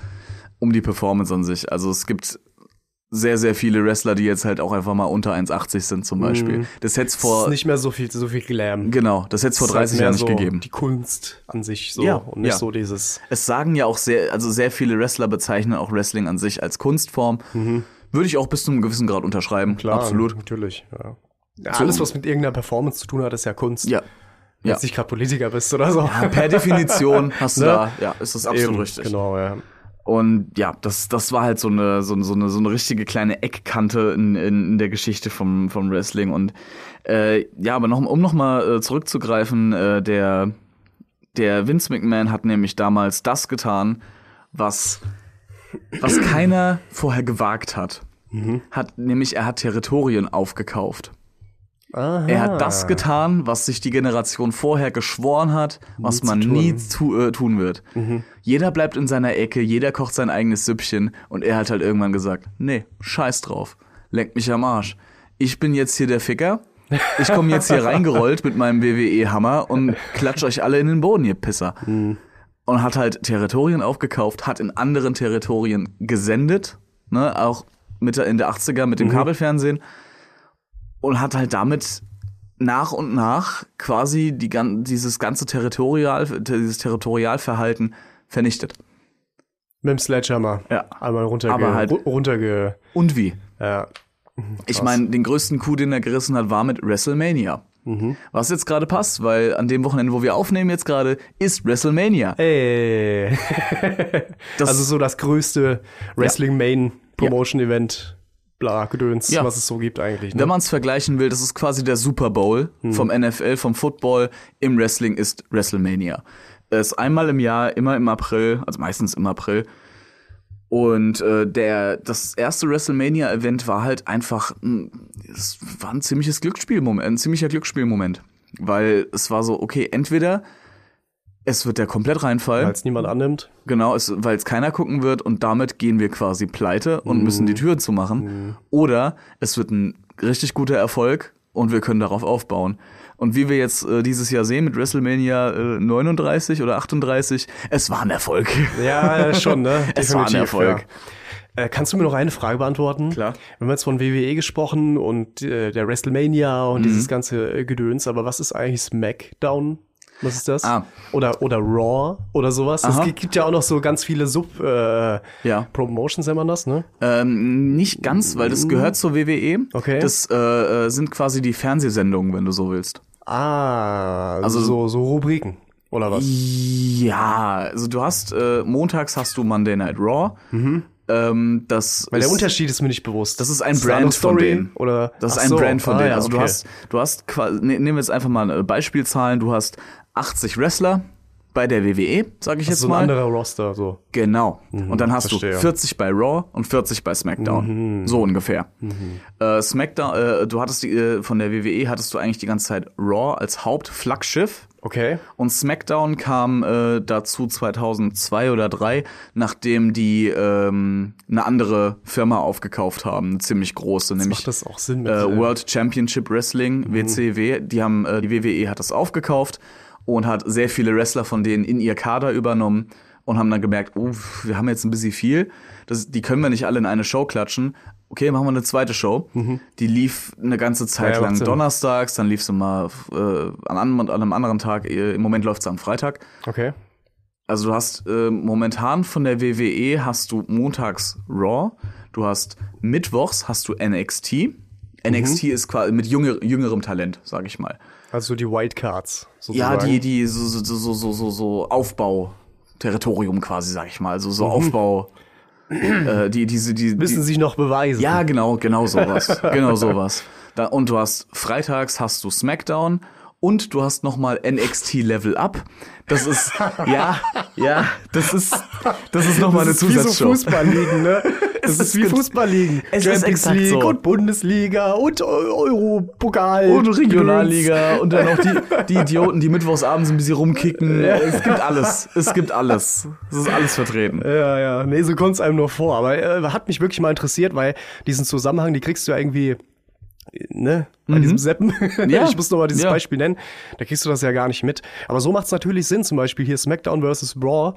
[SPEAKER 2] um die Performance an sich. Also es gibt sehr, sehr viele Wrestler, die jetzt halt auch einfach mal unter 1,80 sind zum Beispiel. Das hätte vor,
[SPEAKER 3] ist nicht mehr so viel, so viel Glam.
[SPEAKER 2] genau, das hätte vor
[SPEAKER 3] Es ist halt
[SPEAKER 2] 30
[SPEAKER 3] mehr
[SPEAKER 2] Jahren nicht
[SPEAKER 3] so
[SPEAKER 2] gegeben.
[SPEAKER 3] Die Kunst an sich so
[SPEAKER 2] Ja,
[SPEAKER 3] und nicht
[SPEAKER 2] ja.
[SPEAKER 3] so dieses.
[SPEAKER 2] Es sagen ja auch sehr, also sehr viele Wrestler bezeichnen auch Wrestling an sich als Kunstform. Würde ich auch bis zu einem gewissen Grad unterschreiben.
[SPEAKER 3] Mhm. Klar,
[SPEAKER 2] Absolut.
[SPEAKER 3] Natürlich. Ja. Ja, alles, was mit irgendeiner Performance zu tun hat, ist ja Kunst.
[SPEAKER 2] Ja.
[SPEAKER 3] Wenn
[SPEAKER 2] Ja.
[SPEAKER 3] nicht gerade Politiker bist oder so.
[SPEAKER 2] Per Definition hast du
[SPEAKER 3] Ne?
[SPEAKER 2] da, ja, ist das absolut
[SPEAKER 3] Eben,
[SPEAKER 2] richtig.
[SPEAKER 3] Genau, ja.
[SPEAKER 2] Und ja, das, das war halt so eine, so, so eine, so eine richtige kleine Eckkante in, in, in der Geschichte vom, vom Wrestling. Und äh, ja, aber noch, um nochmal äh, zurückzugreifen, äh, der, der Vince McMahon hat nämlich damals das getan, was, was keiner vorher gewagt hat. Hat nämlich, er hat Territorien aufgekauft.
[SPEAKER 3] Aha.
[SPEAKER 2] Er hat das getan, was sich die Generation vorher geschworen hat, was man nie tu, äh, tun wird. Jeder bleibt in seiner Ecke, jeder kocht sein eigenes Süppchen und er hat halt irgendwann gesagt, nee, scheiß drauf, lenkt mich am Arsch. Ich bin jetzt hier der Ficker, ich komme jetzt hier reingerollt mit meinem WWE-Hammer und klatsch euch alle in den Boden, ihr Pisser. Und hat halt Territorien aufgekauft, hat in anderen Territorien gesendet, ne, auch mit in der 80er mit dem Kabelfernsehen und hat halt damit nach und nach quasi die, dieses ganze Territorial, dieses Territorialverhalten vernichtet.
[SPEAKER 3] Mit dem Sledgehammer.
[SPEAKER 2] Ja.
[SPEAKER 3] Einmal runterge
[SPEAKER 2] Aber halt-
[SPEAKER 3] ru- runterge.
[SPEAKER 2] Und wie?
[SPEAKER 3] Ja.
[SPEAKER 2] Ich meine, den größten Coup, den er gerissen hat, war mit WrestleMania. Was jetzt gerade passt, weil an dem Wochenende, wo wir aufnehmen jetzt gerade, ist WrestleMania.
[SPEAKER 3] Ey.
[SPEAKER 2] Das-
[SPEAKER 3] also so das größte Wrestling Main Promotion Event, bla, Gedöns,
[SPEAKER 2] Ja.
[SPEAKER 3] was es so gibt eigentlich. Ne?
[SPEAKER 2] Wenn man es vergleichen will, das ist quasi der Super Bowl vom NFL, vom Football. Im Wrestling ist WrestleMania. Es ist einmal im Jahr, immer im April, also meistens im April. Und äh, der, das erste WrestleMania-Event war halt einfach, ein- es war ein ziemliches Glücksspielmoment, ein ziemlicher Glücksspielmoment. Weil es war so, okay, entweder es wird der komplett reinfall,
[SPEAKER 3] Weil es niemand annimmt.
[SPEAKER 2] Genau, es, weil es keiner gucken wird und damit gehen wir quasi pleite und müssen die Türen zumachen. Oder es wird ein richtig guter Erfolg und wir können darauf aufbauen. Und wie wir jetzt äh, dieses Jahr sehen mit WrestleMania äh, 39 oder 38, es war ein Erfolg.
[SPEAKER 3] Ja, schon, ne?
[SPEAKER 2] Es war ein Erfolg.
[SPEAKER 3] Ja. Äh, kannst du mir noch eine Frage beantworten?
[SPEAKER 2] Klar.
[SPEAKER 3] Wir haben jetzt von WWE gesprochen und äh, der WrestleMania
[SPEAKER 2] Mhm.
[SPEAKER 3] und dieses ganze äh, Gedöns, aber was ist eigentlich SmackDown? Was ist das?
[SPEAKER 2] Ah.
[SPEAKER 3] Oder, oder Raw oder sowas? Es
[SPEAKER 2] Aha.
[SPEAKER 3] gibt, gibt ja auch noch so ganz viele Sub äh,
[SPEAKER 2] Ja.
[SPEAKER 3] Nennt man das, ne?
[SPEAKER 2] Ähm, nicht ganz, weil das gehört zur WWE.
[SPEAKER 3] Okay.
[SPEAKER 2] Das äh, äh, sind quasi die Fernsehsendungen, wenn du so willst.
[SPEAKER 3] Ah,
[SPEAKER 2] Also-
[SPEAKER 3] so, so Rubriken. Oder was?
[SPEAKER 2] Ja, also du hast äh, montags hast du Monday Night Raw. Ähm, das
[SPEAKER 3] Weil der
[SPEAKER 2] ist-
[SPEAKER 3] Unterschied ist mir nicht bewusst.
[SPEAKER 2] Das ist ein
[SPEAKER 3] andere
[SPEAKER 2] Brand von denen.
[SPEAKER 3] Oder?
[SPEAKER 2] Das ist
[SPEAKER 3] Ach
[SPEAKER 2] ein
[SPEAKER 3] so.
[SPEAKER 2] Brand von
[SPEAKER 3] Ah,
[SPEAKER 2] denen.
[SPEAKER 3] ja,
[SPEAKER 2] Also du
[SPEAKER 3] okay.
[SPEAKER 2] hast, du hast ne, nehmen wir jetzt einfach mal äh, Beispielzahlen. Du hast 80 Wrestler bei der WWE, sage ich
[SPEAKER 3] Das
[SPEAKER 2] jetzt
[SPEAKER 3] so ein
[SPEAKER 2] mal.
[SPEAKER 3] anderer Roster, so.
[SPEAKER 2] Genau. und dann hast
[SPEAKER 3] verstehe.
[SPEAKER 2] du 40 bei Raw und 40 bei SmackDown. So ungefähr. Äh, SmackDown, äh, du hattest die, äh, von der WWE hattest du eigentlich die ganze Zeit Raw als Hauptflaggschiff.
[SPEAKER 3] Okay.
[SPEAKER 2] Und SmackDown kam äh, dazu 2002 oder 3, nachdem die ähm, eine andere Firma aufgekauft haben, eine ziemlich große, nämlich
[SPEAKER 3] Macht das auch Sinn
[SPEAKER 2] äh, World Championship Wrestling, WCW. Die haben, äh, die WWE hat das aufgekauft und hat sehr viele Wrestler von denen in ihr Kader übernommen und haben dann gemerkt, oh, wir haben jetzt ein bisschen viel. Das, die können wir nicht alle in eine Show klatschen. Okay, machen wir eine zweite Show. Die lief eine ganze Zeit
[SPEAKER 3] Ja,
[SPEAKER 2] lang
[SPEAKER 3] Sinn.
[SPEAKER 2] donnerstags, dann lief sie mal äh, an, einem, an einem anderen Tag. Äh, Im Moment läuft sie am Freitag.
[SPEAKER 3] Okay.
[SPEAKER 2] Also du hast äh, momentan von der WWE hast du montags Raw, du hast mittwochs hast du NXT. NXT ist quasi mit jünger, jüngerem Talent, sag ich mal.
[SPEAKER 3] Also die Wildcards,
[SPEAKER 2] Ja,
[SPEAKER 3] sozusagen.
[SPEAKER 2] die die so so so so so, so Aufbau Territorium quasi, sag ich mal, also so Aufbau äh, die diese die,
[SPEAKER 3] Müssen
[SPEAKER 2] die
[SPEAKER 3] sich noch beweisen.
[SPEAKER 2] ja, genau, genau sowas. genau sowas. Da, und du hast freitags hast du SmackDown und du hast noch mal NXT Level Up. Das ist ja, ja, das ist das ist noch mal eine
[SPEAKER 3] das ist wie so
[SPEAKER 2] Zusatzshow.
[SPEAKER 3] Fußballligen, ne? Das
[SPEAKER 2] Es
[SPEAKER 3] ist wie
[SPEAKER 2] gen-
[SPEAKER 3] Fußballligen.
[SPEAKER 2] Es ist exakt
[SPEAKER 3] League
[SPEAKER 2] so.
[SPEAKER 3] und Bundesliga und Eu- Europokal.
[SPEAKER 2] und Regionalliga und dann auch die, die Idioten, die mittwochs abends ein bisschen rumkicken. Es gibt alles. Es gibt alles. Es ist alles vertreten.
[SPEAKER 3] Ja, ja. Nee, so kommt es einem nur vor. Aber äh, hat mich wirklich mal interessiert, weil diesen Zusammenhang, die kriegst du ja irgendwie, ne, bei diesem Seppen.
[SPEAKER 2] Mhm. Ja.
[SPEAKER 3] Ich muss noch mal dieses
[SPEAKER 2] Ja.
[SPEAKER 3] Beispiel nennen. Da kriegst du das ja gar nicht mit. Aber so macht es natürlich Sinn, zum Beispiel hier SmackDown vs. Raw,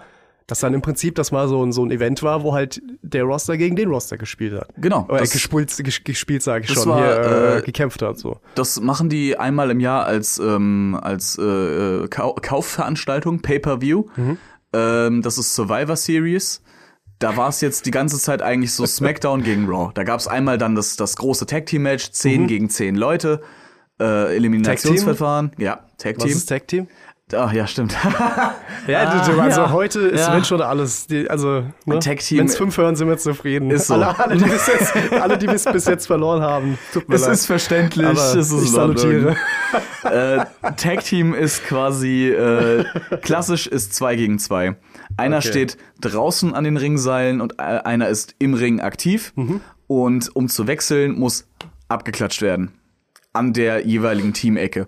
[SPEAKER 3] dass dann im Prinzip das mal so ein, so ein Event war, wo halt der Roster gegen den Roster gespielt hat.
[SPEAKER 2] Genau.
[SPEAKER 3] Oder
[SPEAKER 2] Das-
[SPEAKER 3] gespielt, ges- gespielt sage ich schon,
[SPEAKER 2] war,
[SPEAKER 3] hier äh,
[SPEAKER 2] äh,
[SPEAKER 3] gekämpft hat. so.
[SPEAKER 2] Das machen die einmal im Jahr als, ähm, als äh, äh, Kau Kaufveranstaltung, Pay-Per-View. Ähm, das ist Survivor Series. Da war es jetzt die ganze Zeit eigentlich so SmackDown gegen Raw. Da gab es einmal dann das, das große Tag-Team-Match, 10 gegen 10 Leute, äh, Eliminationsverfahren. Ja,
[SPEAKER 3] Was
[SPEAKER 2] Tag-Team.
[SPEAKER 3] ist Tag Team?
[SPEAKER 2] Ach ja, stimmt.
[SPEAKER 3] Ja,
[SPEAKER 2] Ah,
[SPEAKER 3] also
[SPEAKER 2] ja.
[SPEAKER 3] heute ist
[SPEAKER 2] Ja.
[SPEAKER 3] wenn schon alles, also ne? Wenn es fünf hören, sind wir zufrieden.
[SPEAKER 2] Ist so.
[SPEAKER 3] Alle, alle, die bis jetzt, alle, die bis, bis jetzt verloren haben, tut mir
[SPEAKER 2] es
[SPEAKER 3] leid.
[SPEAKER 2] ist verständlich.
[SPEAKER 3] Aber
[SPEAKER 2] es ist
[SPEAKER 3] ich salutiere.
[SPEAKER 2] äh, Tag Team ist quasi äh, klassisch ist zwei gegen zwei. Einer
[SPEAKER 3] Okay.
[SPEAKER 2] steht draußen an den Ringseilen und äh, einer ist im Ring aktiv.
[SPEAKER 3] Mhm.
[SPEAKER 2] Und um zu wechseln, muss abgeklatscht werden an der jeweiligen Teamecke.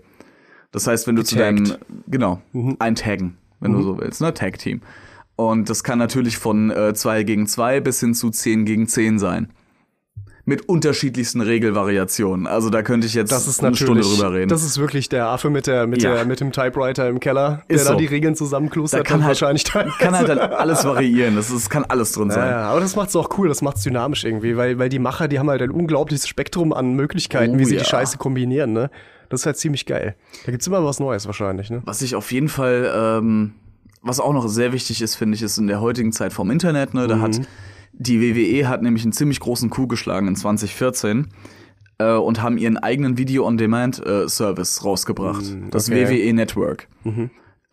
[SPEAKER 2] Das heißt, wenn du zu deinem
[SPEAKER 3] Getaggt.
[SPEAKER 2] genau eintaggen, wenn du so willst, ne Tag Team. Und das kann natürlich von äh, 2 gegen 2 bis hin zu 10 gegen 10 sein. Mit unterschiedlichsten Regelvariationen. Also da könnte ich jetzt
[SPEAKER 3] Das ist
[SPEAKER 2] eine Stunde drüber reden.
[SPEAKER 3] das ist wirklich der Affe mit der, mit
[SPEAKER 2] Ja.
[SPEAKER 3] der, mit dem Typewriter im Keller, der
[SPEAKER 2] Ist
[SPEAKER 3] da
[SPEAKER 2] so.
[SPEAKER 3] die Regeln
[SPEAKER 2] da
[SPEAKER 3] zusammenklustert
[SPEAKER 2] kann
[SPEAKER 3] und
[SPEAKER 2] halt,
[SPEAKER 3] wahrscheinlich
[SPEAKER 2] kann halt dann alles variieren. Das ist, kann alles drin sein.
[SPEAKER 3] ja, aber das macht's auch cool, das macht's dynamisch irgendwie, weil, weil die Macher, die haben halt ein unglaubliches Spektrum an Möglichkeiten,
[SPEAKER 2] Oh
[SPEAKER 3] wie sie
[SPEAKER 2] ja.
[SPEAKER 3] die Scheiße kombinieren, ne? Das ist halt ziemlich geil. Da gibt's immer was Neues wahrscheinlich, ne?
[SPEAKER 2] Was ich auf jeden Fall, ähm, was auch noch sehr wichtig ist, finde ich, ist in der heutigen Zeit vom Internet. Ne, da
[SPEAKER 3] Mhm.
[SPEAKER 2] hat die WWE hat nämlich einen ziemlich großen Coup geschlagen in 2014 äh, und haben ihren eigenen Video-on-Demand-Service rausgebracht, das
[SPEAKER 3] Mm, okay. Mhm.
[SPEAKER 2] WWE Network.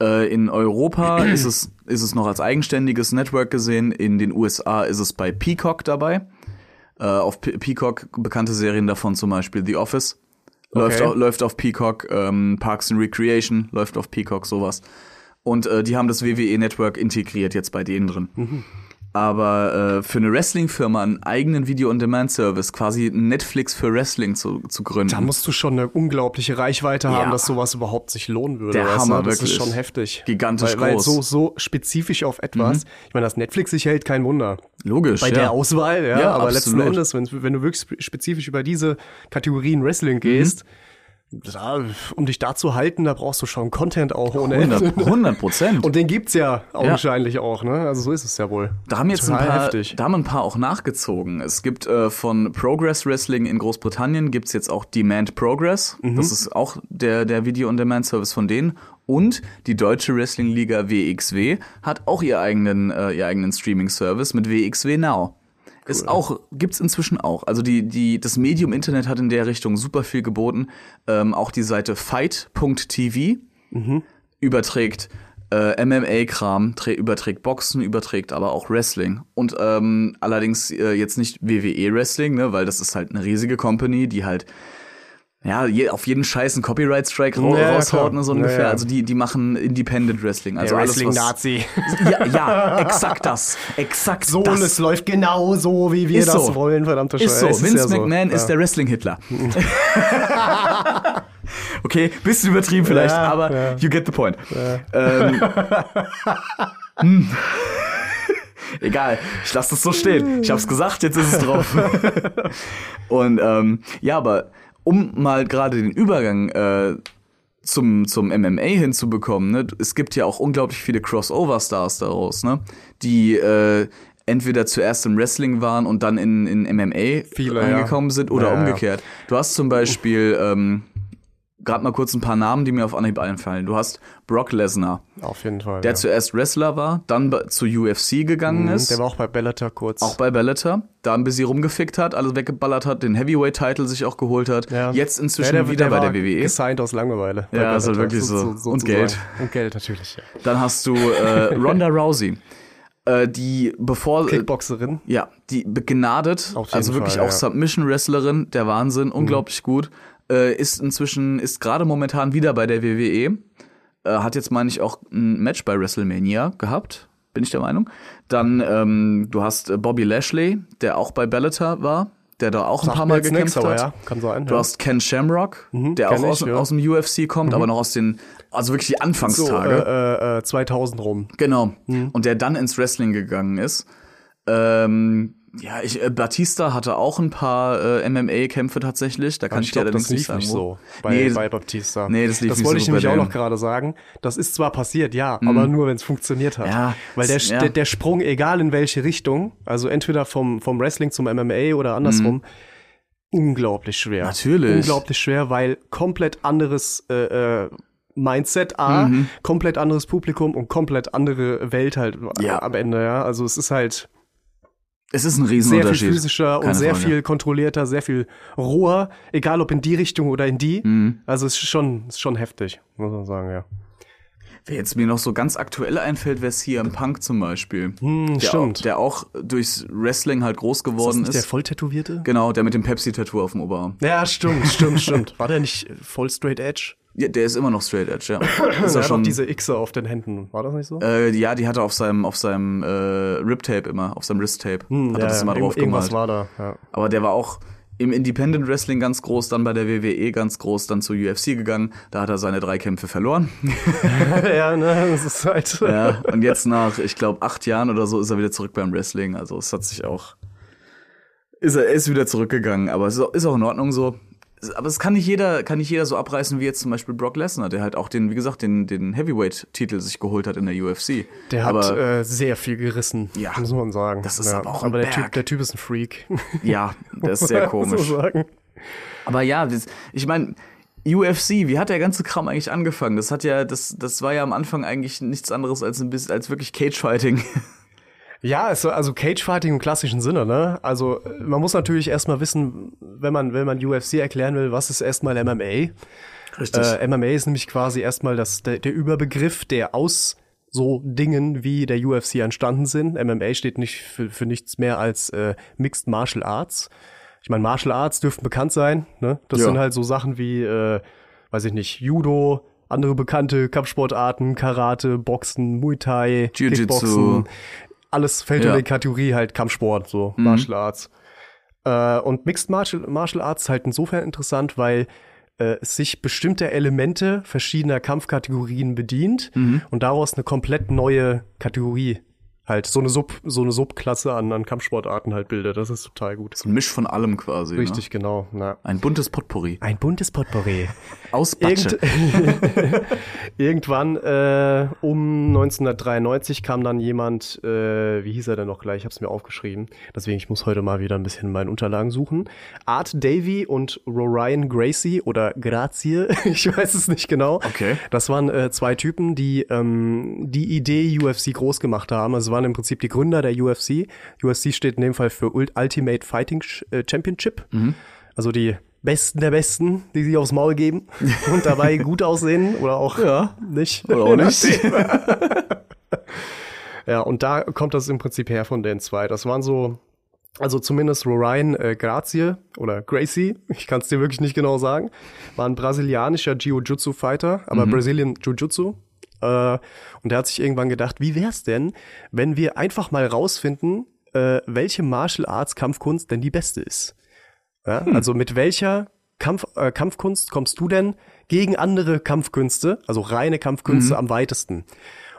[SPEAKER 2] Äh, in Europa ist es ist es noch als eigenständiges Network gesehen. In den USA ist es bei Peacock dabei. Äh, auf Pe Peacock bekannte Serien davon zum Beispiel The Office. Läuft,
[SPEAKER 3] Okay.
[SPEAKER 2] auf, läuft auf Peacock, ähm, Parks and Recreation läuft auf Peacock, sowas. Und äh, die haben das WWE Network integriert jetzt bei denen drin.
[SPEAKER 3] Mhm.
[SPEAKER 2] Aber äh, für eine Wrestling-Firma einen eigenen Video-on-Demand-Service, quasi Netflix für Wrestling zu, zu gründen.
[SPEAKER 3] Da musst du schon eine unglaubliche Reichweite haben,
[SPEAKER 2] Ja.
[SPEAKER 3] dass sowas überhaupt sich lohnen würde.
[SPEAKER 2] Der Hammer,
[SPEAKER 3] du? Das
[SPEAKER 2] wirklich.
[SPEAKER 3] ist schon heftig.
[SPEAKER 2] Gigantisch
[SPEAKER 3] weil, weil
[SPEAKER 2] groß. Mhm.
[SPEAKER 3] so, so spezifisch auf etwas. Ich meine, dass Netflix sich hält, kein Wunder.
[SPEAKER 2] Logisch,
[SPEAKER 3] Bei
[SPEAKER 2] ja.
[SPEAKER 3] der Auswahl, ja.
[SPEAKER 2] Ja,
[SPEAKER 3] aber
[SPEAKER 2] absolut.
[SPEAKER 3] letzten Endes, wenn, wenn du wirklich spe- spezifisch über diese Kategorien Wrestling gehst, da, um dich da zu halten, da brauchst du schon Content auch ohne
[SPEAKER 2] 100
[SPEAKER 3] Ende.
[SPEAKER 2] 100 Prozent.
[SPEAKER 3] Und den gibt's ja augenscheinlich auch, ne? Also so ist es ja wohl.
[SPEAKER 2] Da haben jetzt ein paar,
[SPEAKER 3] heftig.
[SPEAKER 2] da haben ein paar auch nachgezogen. Es gibt äh, von Progress Wrestling in Großbritannien gibt's jetzt auch Demand Progress.
[SPEAKER 3] Mhm.
[SPEAKER 2] Das ist auch der der Video on Demand Service von denen. Und die deutsche Wrestling Liga WXW hat auch ihr eigenen äh, ihr eigenen Streaming Service mit WXW Now. Ist auch gibt's inzwischen auch. Also die die das Medium Internet hat in der Richtung super viel geboten. Ähm, auch die Seite fight.tv überträgt äh, MMA-Kram, trä- überträgt Boxen, überträgt aber auch Wrestling. Und ähm, allerdings äh, jetzt nicht WWE-Wrestling, ne, weil das ist halt eine riesige Company, die halt ja, je, auf jeden Scheiß einen Copyright-Strike ra
[SPEAKER 3] Ja,
[SPEAKER 2] raushaut, ne, so
[SPEAKER 3] Ja,
[SPEAKER 2] ungefähr.
[SPEAKER 3] ja.
[SPEAKER 2] Also die, die machen Independent Wrestling. Also
[SPEAKER 3] Wrestling-Nazi.
[SPEAKER 2] Ja, ja, exakt das. Exakt
[SPEAKER 3] So, und
[SPEAKER 2] das.
[SPEAKER 3] es läuft genau so, wie wir
[SPEAKER 2] Ist
[SPEAKER 3] das
[SPEAKER 2] so.
[SPEAKER 3] wollen, verdammte Scheiße.
[SPEAKER 2] Ist so,
[SPEAKER 3] Es
[SPEAKER 2] Vince
[SPEAKER 3] so.
[SPEAKER 2] McMahon ist
[SPEAKER 3] Ja.
[SPEAKER 2] der Wrestling-Hitler. okay, bisschen übertrieben vielleicht, aber you get the point. Ähm, hm. Egal, ich lasse das so stehen. Ich hab's gesagt, jetzt ist es drauf. Und ähm, ja, aber um mal gerade den Übergang äh, zum, zum MMA hinzubekommen, ne? es gibt ja auch unglaublich viele Crossover-Stars daraus, ne? die äh, entweder zuerst im Wrestling waren und dann in, in MMA
[SPEAKER 3] Viele,
[SPEAKER 2] reingekommen
[SPEAKER 3] ja.
[SPEAKER 2] sind oder
[SPEAKER 3] ja.
[SPEAKER 2] umgekehrt. Du hast zum Beispiel ähm, gerade mal kurz ein paar Namen, die mir auf Anhieb einfallen. Du hast Brock Lesnar,
[SPEAKER 3] Auf jeden Fall.
[SPEAKER 2] der
[SPEAKER 3] ja.
[SPEAKER 2] zuerst Wrestler war, dann zu UFC gegangen
[SPEAKER 3] Mhm,
[SPEAKER 2] ist.
[SPEAKER 3] Der war auch bei Bellator kurz.
[SPEAKER 2] Auch bei Bellator, da ein bisschen rumgefickt hat, alles weggeballert hat, den Heavyweight-Title sich auch geholt hat.
[SPEAKER 3] Ja.
[SPEAKER 2] Jetzt inzwischen
[SPEAKER 3] Ja, der,
[SPEAKER 2] wieder
[SPEAKER 3] der
[SPEAKER 2] bei der WWE.
[SPEAKER 3] Gesigned aus Langeweile.
[SPEAKER 2] Ja, ist halt
[SPEAKER 3] Bellator,
[SPEAKER 2] wirklich so. Und
[SPEAKER 3] sozusagen.
[SPEAKER 2] Geld.
[SPEAKER 3] Und Geld natürlich, ja.
[SPEAKER 2] Dann hast du äh, Ronda Rousey, äh, die bevor äh,
[SPEAKER 3] Kickboxerin.
[SPEAKER 2] ja, die begnadet, also wirklich
[SPEAKER 3] Fall,
[SPEAKER 2] auch.
[SPEAKER 3] Mhm.
[SPEAKER 2] Submission Wrestlerin, der Wahnsinn, unglaublich gut. Äh, ist inzwischen ist gerade momentan wieder bei der WWE. Äh, hat jetzt meine ich auch ein Match bei WrestleMania gehabt, bin ich der Meinung. Dann ähm, du hast äh, Bobby Lashley, der auch bei Bellator war, der da auch ein paar Mal gekämpft
[SPEAKER 3] nix,
[SPEAKER 2] hat.
[SPEAKER 3] ja, kann sein.
[SPEAKER 2] Du
[SPEAKER 3] ja.
[SPEAKER 2] hast Ken Shamrock, der auch aus,
[SPEAKER 3] ich, ja.
[SPEAKER 2] aus dem UFC kommt, aber noch aus den, also wirklich die
[SPEAKER 3] so,
[SPEAKER 2] Anfangstage.
[SPEAKER 3] äh, äh, äh, 2000 rum.
[SPEAKER 2] Genau. Und der dann ins Wrestling gegangen ist. Ähm, ja, ich, äh, Batista hatte auch ein paar äh, MMA-Kämpfe tatsächlich. Da kann ich,
[SPEAKER 3] ich
[SPEAKER 2] dir
[SPEAKER 3] glaube,
[SPEAKER 2] allerdings
[SPEAKER 3] das
[SPEAKER 2] nicht
[SPEAKER 3] lief nicht so bei,
[SPEAKER 2] nee,
[SPEAKER 3] bei Baptista.
[SPEAKER 2] nee, das lief
[SPEAKER 3] das
[SPEAKER 2] nicht
[SPEAKER 3] wollte
[SPEAKER 2] so
[SPEAKER 3] ich
[SPEAKER 2] bei
[SPEAKER 3] nämlich auch noch gerade sagen. Das ist zwar passiert, ja, aber nur, wenn es funktioniert hat.
[SPEAKER 2] Ja,
[SPEAKER 3] Weil der,
[SPEAKER 2] ja.
[SPEAKER 3] der, der Sprung, egal in welche Richtung, also entweder vom, vom Wrestling zum MMA oder andersrum, unglaublich schwer.
[SPEAKER 2] Natürlich.
[SPEAKER 3] Unglaublich schwer, weil komplett anderes äh, äh, Mindset, A,
[SPEAKER 2] Mhm.
[SPEAKER 3] komplett anderes Publikum und komplett andere Welt halt
[SPEAKER 2] Ja.
[SPEAKER 3] am Ende, ja. Also es ist halt
[SPEAKER 2] es ist ein
[SPEAKER 3] sehr viel
[SPEAKER 2] Riesenunterschied.
[SPEAKER 3] physischer und
[SPEAKER 2] Keine
[SPEAKER 3] sehr
[SPEAKER 2] Frage.
[SPEAKER 3] viel kontrollierter, sehr viel roher, egal ob in die Richtung oder in die.
[SPEAKER 2] Mhm.
[SPEAKER 3] Also es ist schon, ist schon heftig, muss man sagen, ja.
[SPEAKER 2] Wer jetzt mir noch so ganz aktuell einfällt, wäre CM Punk zum Beispiel.
[SPEAKER 3] Hm,
[SPEAKER 2] der,
[SPEAKER 3] stimmt.
[SPEAKER 2] Auch, der auch durchs Wrestling halt groß geworden
[SPEAKER 3] nicht
[SPEAKER 2] ist.
[SPEAKER 3] der Volltätowierte?
[SPEAKER 2] genau, der mit dem Pepsi-Tattoo auf dem Oberarm.
[SPEAKER 3] Ja, stimmt, stimmt, stimmt. War der nicht voll straight edge?
[SPEAKER 2] Ja, der ist immer noch straight edge, ja. ist
[SPEAKER 3] Er hat auch
[SPEAKER 2] schon,
[SPEAKER 3] diese Xe auf den Händen. War das nicht so?
[SPEAKER 2] äh, ja, die hat er auf seinem, auf seinem äh, Rib-Tape immer, auf seinem Wrist-Tape. hat er das immer drauf
[SPEAKER 3] Hm, irgendwas
[SPEAKER 2] gemalt.
[SPEAKER 3] war da. Ja.
[SPEAKER 2] Aber der war auch im Independent Wrestling ganz groß, dann bei der WWE ganz groß, dann zur UFC gegangen. Da hat er seine drei Kämpfe verloren.
[SPEAKER 3] ja, ne, das ist halt.
[SPEAKER 2] ja, und jetzt nach, ich glaube, acht Jahren oder so ist er wieder zurück beim Wrestling. Also es hat sich auch, ist er ist wieder zurückgegangen. Aber es ist auch- ist auch in Ordnung so. Aber es kann nicht jeder, kann nicht jeder so abreißen wie jetzt zum Beispiel Brock Lesnar, der halt auch den, wie gesagt, den, den Heavyweight-Titel sich geholt hat in der UFC.
[SPEAKER 3] Der hat
[SPEAKER 2] aber,
[SPEAKER 3] äh, sehr viel gerissen,
[SPEAKER 2] Ja.
[SPEAKER 3] muss man sagen.
[SPEAKER 2] Das ist
[SPEAKER 3] ja.
[SPEAKER 2] aber auch ein
[SPEAKER 3] Aber der
[SPEAKER 2] Berg.
[SPEAKER 3] typ, der typ ist ein Freak.
[SPEAKER 2] ja, der ist sehr komisch.
[SPEAKER 3] sagen.
[SPEAKER 2] Aber ja, ich meine, UFC, wie hat der ganze Kram eigentlich angefangen? Das hat ja, das, das war ja am Anfang eigentlich nichts anderes als ein bisschen, als wirklich Cagefighting.
[SPEAKER 3] Ja, es, also Cagefighting im klassischen Sinne, ne? Also man muss natürlich erstmal wissen, wenn man, wenn man UFC erklären will, was ist erstmal MMA?
[SPEAKER 2] Richtig.
[SPEAKER 3] Äh, MMA ist nämlich quasi erstmal das, der, der Überbegriff, der aus so Dingen wie der UFC entstanden sind. MMA steht nicht für, für nichts mehr als äh, Mixed Martial Arts. Ich meine, Martial Arts dürften bekannt sein. Ne? Das
[SPEAKER 2] Ja.
[SPEAKER 3] sind halt so Sachen wie, äh, weiß ich nicht, Judo, andere bekannte Kampfsportarten, Karate, Boxen, Muay Thai,
[SPEAKER 2] Jiu-Jitsu.
[SPEAKER 3] Kickboxen. Alles fällt
[SPEAKER 2] Ja.
[SPEAKER 3] in die Kategorie halt Kampfsport, so Martial Arts. Äh, und Mixed Martial, Martial Arts ist halt insofern interessant, weil äh, es sich bestimmter Elemente verschiedener Kampfkategorien bedient und daraus eine komplett neue Kategorie halt so eine Sub so eine Subklasse an, an Kampfsportarten halt bildet. Das ist total gut.
[SPEAKER 2] so ein Misch von allem quasi.
[SPEAKER 3] Richtig,
[SPEAKER 2] Ne?
[SPEAKER 3] genau. Na.
[SPEAKER 2] Ein buntes Potpourri.
[SPEAKER 3] Ein buntes Potpourri.
[SPEAKER 2] Aus.
[SPEAKER 3] Irgend Irgendwann äh, um 1993 kam dann jemand, äh, wie hieß er denn noch gleich? Ich habe es mir aufgeschrieben. Deswegen ich muss heute mal wieder ein bisschen in meinen Unterlagen suchen. Art Davy und Rorian Gracie oder Grazie, ich weiß es nicht genau.
[SPEAKER 2] Okay.
[SPEAKER 3] Das waren äh, zwei Typen, die ähm, die Idee UFC groß gemacht haben. Es waren im Prinzip die Gründer der UFC. UFC steht in dem Fall für Ult- Ultimate Fighting äh, Championship. Also die Besten der Besten, die sich aufs Maul geben und dabei gut aussehen oder auch
[SPEAKER 2] Ja.
[SPEAKER 3] nicht.
[SPEAKER 2] Oder auch nicht.
[SPEAKER 3] Ja, und da kommt das im Prinzip her von den zwei. Das waren so, also zumindest Rorian äh, Grazie oder Gracie, ich kann es dir wirklich nicht genau sagen, war ein brasilianischer Jiu-Jitsu-Fighter, aber Brazilian Jiu-Jitsu. Äh, und der hat sich irgendwann gedacht, wie wär's denn, wenn wir einfach mal rausfinden, äh, welche Martial Arts Kampfkunst denn die beste ist? Ja, Also mit welcher Kampf, äh, Kampfkunst kommst du denn gegen andere Kampfkünste, also reine Kampfkünste am weitesten?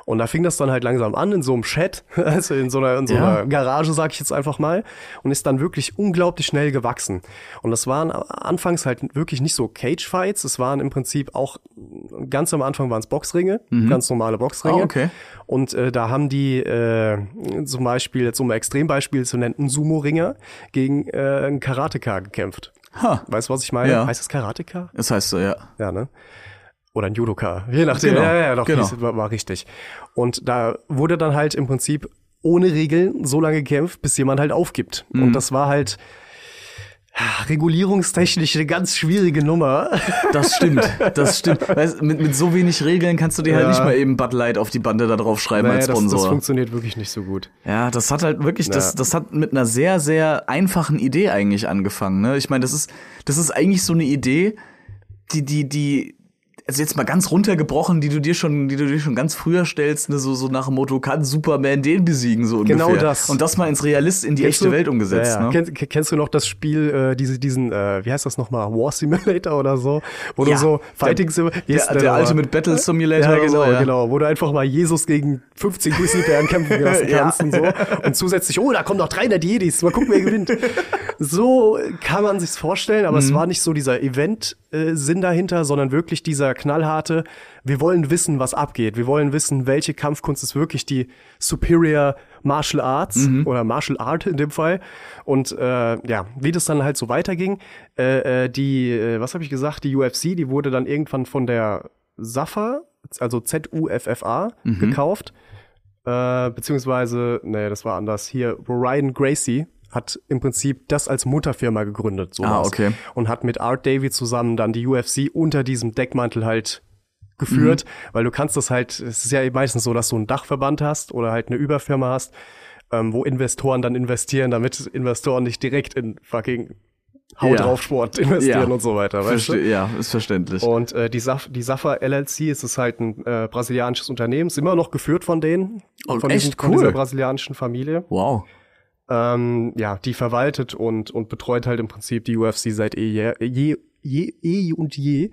[SPEAKER 3] Und da fing das dann halt langsam an in so einem Chat, also in so einer, in so
[SPEAKER 2] Ja.
[SPEAKER 3] einer Garage, sag ich jetzt einfach mal, und ist dann wirklich unglaublich schnell gewachsen. Und das waren anfangs halt wirklich nicht so Cage-Fights, es waren im Prinzip auch, ganz am Anfang waren es Boxringe, ganz normale Boxringe.
[SPEAKER 2] Ah, okay.
[SPEAKER 3] Und äh, da haben die äh, zum Beispiel, jetzt um ein Extrembeispiel zu nennen, einen Sumo-Ringer gegen äh, einen Karateka gekämpft.
[SPEAKER 2] Ha.
[SPEAKER 3] Weißt du, was ich meine?
[SPEAKER 2] Ja.
[SPEAKER 3] Heißt es Karateka?
[SPEAKER 2] Das heißt so, ja.
[SPEAKER 3] Ja, ne? Oder ein Judoka. Je nachdem.
[SPEAKER 2] Genau,
[SPEAKER 3] Ja, ja, doch,
[SPEAKER 2] genau.
[SPEAKER 3] war, war richtig. Und da wurde dann halt im Prinzip ohne Regeln so lange gekämpft, bis jemand halt aufgibt.
[SPEAKER 2] Mhm.
[SPEAKER 3] Und das war halt regulierungstechnisch eine ganz schwierige Nummer.
[SPEAKER 2] Das stimmt, das stimmt. Weißt, mit, mit so wenig Regeln kannst du dir halt
[SPEAKER 3] Ja.
[SPEAKER 2] nicht mal eben Bud Light auf die Bande da drauf schreiben als
[SPEAKER 3] das, das
[SPEAKER 2] Sponsor.
[SPEAKER 3] funktioniert wirklich nicht so gut.
[SPEAKER 2] Ja, das hat halt wirklich, das,
[SPEAKER 3] Ja.
[SPEAKER 2] das hat mit einer sehr, sehr einfachen Idee eigentlich angefangen. Ne? Ich meine, das ist, das ist eigentlich so eine Idee, die, die, die, also jetzt mal ganz runtergebrochen, die du dir schon, die du dir schon ganz früher stellst, ne? so, so nach dem Motto, kann Superman den besiegen, so ungefähr.
[SPEAKER 3] Genau das.
[SPEAKER 2] Und das mal ins Realist, in die
[SPEAKER 3] Kennst
[SPEAKER 2] echte
[SPEAKER 3] du-
[SPEAKER 2] Welt umgesetzt.
[SPEAKER 3] Ja, ja.
[SPEAKER 2] Ne?
[SPEAKER 3] Kennst, ke- kennst du noch das Spiel, äh, diese, diesen, äh, wie heißt das nochmal, War Simulator oder so? Wo
[SPEAKER 2] Ja,
[SPEAKER 3] du so Fighting Simulator.
[SPEAKER 2] der, der, Ultimate Battle Simulator,
[SPEAKER 3] ja, genau,
[SPEAKER 2] so,
[SPEAKER 3] genau, wo du einfach mal Jesus gegen 15 Grizzlybären kämpfen lassen kannst und so. Und zusätzlich, oh, da kommen noch 300 Jedis, mal gucken, wer gewinnt. So kann man sich's vorstellen, aber
[SPEAKER 2] Mhm.
[SPEAKER 3] es war nicht so dieser Event-Sinn dahinter, sondern wirklich dieser knallharte, wir wollen wissen, was abgeht. Wir wollen wissen, welche Kampfkunst ist wirklich die Superior Martial Arts
[SPEAKER 2] Mhm.
[SPEAKER 3] oder Martial Art in dem Fall. Und äh, ja, wie das dann halt so weiterging, äh, äh, die, äh, was habe ich gesagt, die UFC, die wurde dann irgendwann von der SAFA, also Z-U-F-F-A,
[SPEAKER 2] Mhm.
[SPEAKER 3] gekauft. Äh, beziehungsweise, nee, das war anders. Hier, Ryan Gracie hat im Prinzip das als Mutterfirma gegründet. Sowas.
[SPEAKER 2] Ah, okay.
[SPEAKER 3] Und hat mit Art Davy zusammen dann die UFC unter diesem Deckmantel halt geführt, weil du kannst das halt, es ist ja meistens so, dass du einen Dachverband hast oder halt eine Überfirma hast, ähm, wo Investoren dann investieren, damit Investoren nicht direkt in fucking Hau
[SPEAKER 2] Ja.
[SPEAKER 3] drauf Sport investieren
[SPEAKER 2] Ja.
[SPEAKER 3] und so weiter, weißt du?
[SPEAKER 2] Ja, ist verständlich.
[SPEAKER 3] Und äh, die, Saf die Safa LLC ist es halt ein äh, brasilianisches Unternehmen, ist immer noch geführt von denen,
[SPEAKER 2] Oh,
[SPEAKER 3] von,
[SPEAKER 2] echt?
[SPEAKER 3] diesen, von
[SPEAKER 2] Cool.
[SPEAKER 3] dieser brasilianischen Familie.
[SPEAKER 2] Wow.
[SPEAKER 3] Ähm, ja, die verwaltet und, und betreut halt im Prinzip die UFC seit eh, je, je, je, eh und je.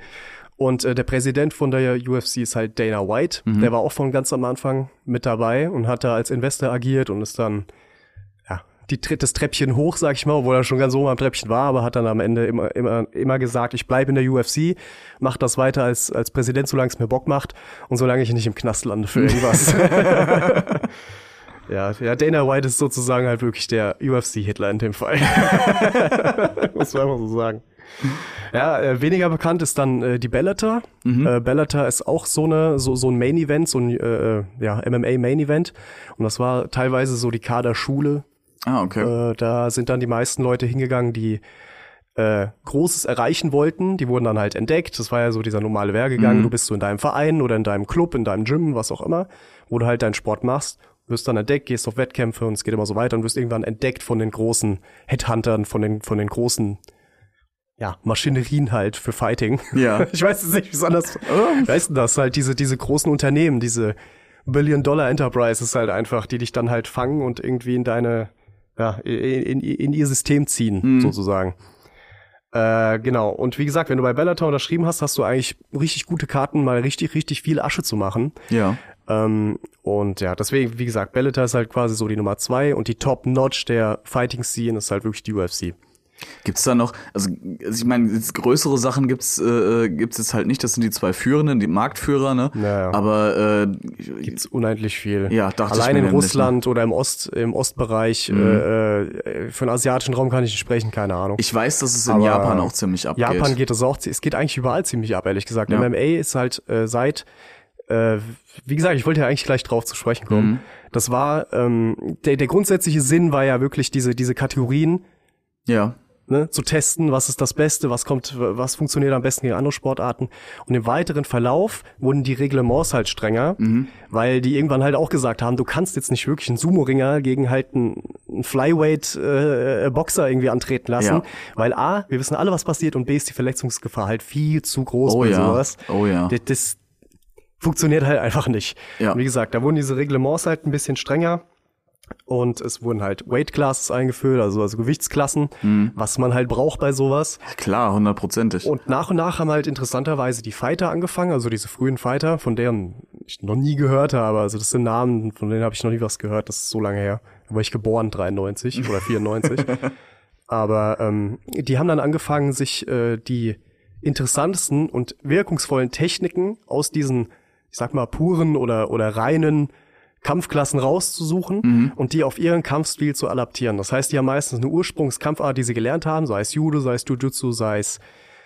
[SPEAKER 3] Und äh, der Präsident von der UFC ist halt Dana White. Der war auch von ganz am Anfang mit dabei und hat da als Investor agiert und ist dann ja, die tritt das Treppchen hoch, sag ich mal, obwohl er schon ganz oben am Treppchen war, aber hat dann am Ende immer, immer, immer gesagt, ich bleibe in der UFC, mach das weiter als, als Präsident, solange es mir Bock macht und solange ich nicht im Knast lande für irgendwas. ja, ja, Dana White ist sozusagen halt wirklich der UFC-Hitler in dem Fall. Muss man einfach so sagen. Ja, äh, weniger bekannt ist dann äh, die Bellator. Äh, Bellator ist auch so eine so so ein Main Event, so ein äh, äh, ja MMA Main Event und das war teilweise so die Kaderschule
[SPEAKER 2] Ah, okay.
[SPEAKER 3] äh, da sind dann die meisten Leute hingegangen, die äh, Großes erreichen wollten. Die wurden dann halt entdeckt. Das war ja so dieser normale Wehrgegang. Du bist so in deinem Verein oder in deinem Club, in deinem Gym, was auch immer, wo du halt deinen Sport machst. Wirst dann entdeckt, gehst auf Wettkämpfe und es geht immer so weiter und wirst irgendwann entdeckt von den großen Headhuntern, von den, von den großen ja, Maschinerien halt für Fighting.
[SPEAKER 2] Ja.
[SPEAKER 3] Ich weiß jetzt nicht, wie es anders weißt du das? Halt diese, diese großen Unternehmen, diese Billion-Dollar-Enterprises halt einfach, die dich dann halt fangen und irgendwie in deine, ja, in, in, in ihr System ziehen, sozusagen. Äh, genau. Und wie gesagt, wenn du bei Bellator unterschrieben hast, hast du eigentlich richtig gute Karten, mal richtig, richtig viel Asche zu machen.
[SPEAKER 2] Ja.
[SPEAKER 3] Ähm, und ja, deswegen, wie gesagt, Bellator ist halt quasi so die Nummer zwei und die Top-Notch der Fighting-Scene ist halt wirklich die UFC.
[SPEAKER 2] Gibt's da noch, also, also ich meine, größere Sachen gibt's äh, gibt's jetzt halt nicht, das sind die zwei Führenden, die Marktführer, ne?
[SPEAKER 3] Ja, ja.
[SPEAKER 2] Aber äh,
[SPEAKER 3] Gibt's unendlich viel.
[SPEAKER 2] Ja, dachte ich
[SPEAKER 3] Allein in
[SPEAKER 2] ne?
[SPEAKER 3] Russland oder im Ost, im Ostbereich, äh, äh, für den asiatischen Raum kann ich nicht sprechen, keine Ahnung.
[SPEAKER 2] ich weiß, dass es in
[SPEAKER 3] Aber
[SPEAKER 2] Japan auch ziemlich abgeht.
[SPEAKER 3] Japan geht es auch, es geht eigentlich überall ziemlich ab, ehrlich gesagt.
[SPEAKER 2] Ja.
[SPEAKER 3] MMA ist halt äh, seit, äh, wie gesagt, ich wollte ja eigentlich gleich drauf zu sprechen kommen.
[SPEAKER 2] Mhm.
[SPEAKER 3] Das war, ähm, der, der grundsätzliche Sinn war ja wirklich diese, diese Kategorien,
[SPEAKER 2] Ja.
[SPEAKER 3] ne, zu testen, was ist das Beste, was kommt, was funktioniert am besten gegen andere Sportarten. Und im weiteren Verlauf wurden die Reglements halt strenger, weil die irgendwann halt auch gesagt haben, du kannst jetzt nicht wirklich einen Sumo-Ringer gegen halt einen, einen Flyweight-Boxer irgendwie antreten lassen,
[SPEAKER 2] Ja.
[SPEAKER 3] weil A, wir wissen alle, was passiert und B ist die Verletzungsgefahr halt viel zu groß
[SPEAKER 2] Oh
[SPEAKER 3] bei
[SPEAKER 2] ja.
[SPEAKER 3] sowas.
[SPEAKER 2] Oh ja.
[SPEAKER 3] Das, das funktioniert halt einfach nicht.
[SPEAKER 2] Ja.
[SPEAKER 3] Und wie gesagt, da wurden diese Reglements halt ein bisschen strenger. Und es wurden halt Weight Classes eingeführt, also, also Gewichtsklassen,
[SPEAKER 2] Mhm.
[SPEAKER 3] was man halt braucht bei sowas.
[SPEAKER 2] Klar, hundertprozentig.
[SPEAKER 3] Und nach und nach haben halt interessanterweise die Fighter angefangen, also diese frühen Fighter, von deren ich noch nie gehört habe. Also das sind Namen, von denen habe ich noch nie was gehört. Das ist so lange her. Da war ich geboren, 93 oder 94. Aber ähm, die haben dann angefangen, sich äh, die interessantesten und wirkungsvollen Techniken aus diesen, ich sag mal, puren oder, oder reinen Kampfklassen rauszusuchen und die auf ihren Kampfstil zu adaptieren. Das heißt, die haben meistens eine Ursprungskampfart, die sie gelernt haben, sei es Judo, sei es Jujutsu, sei es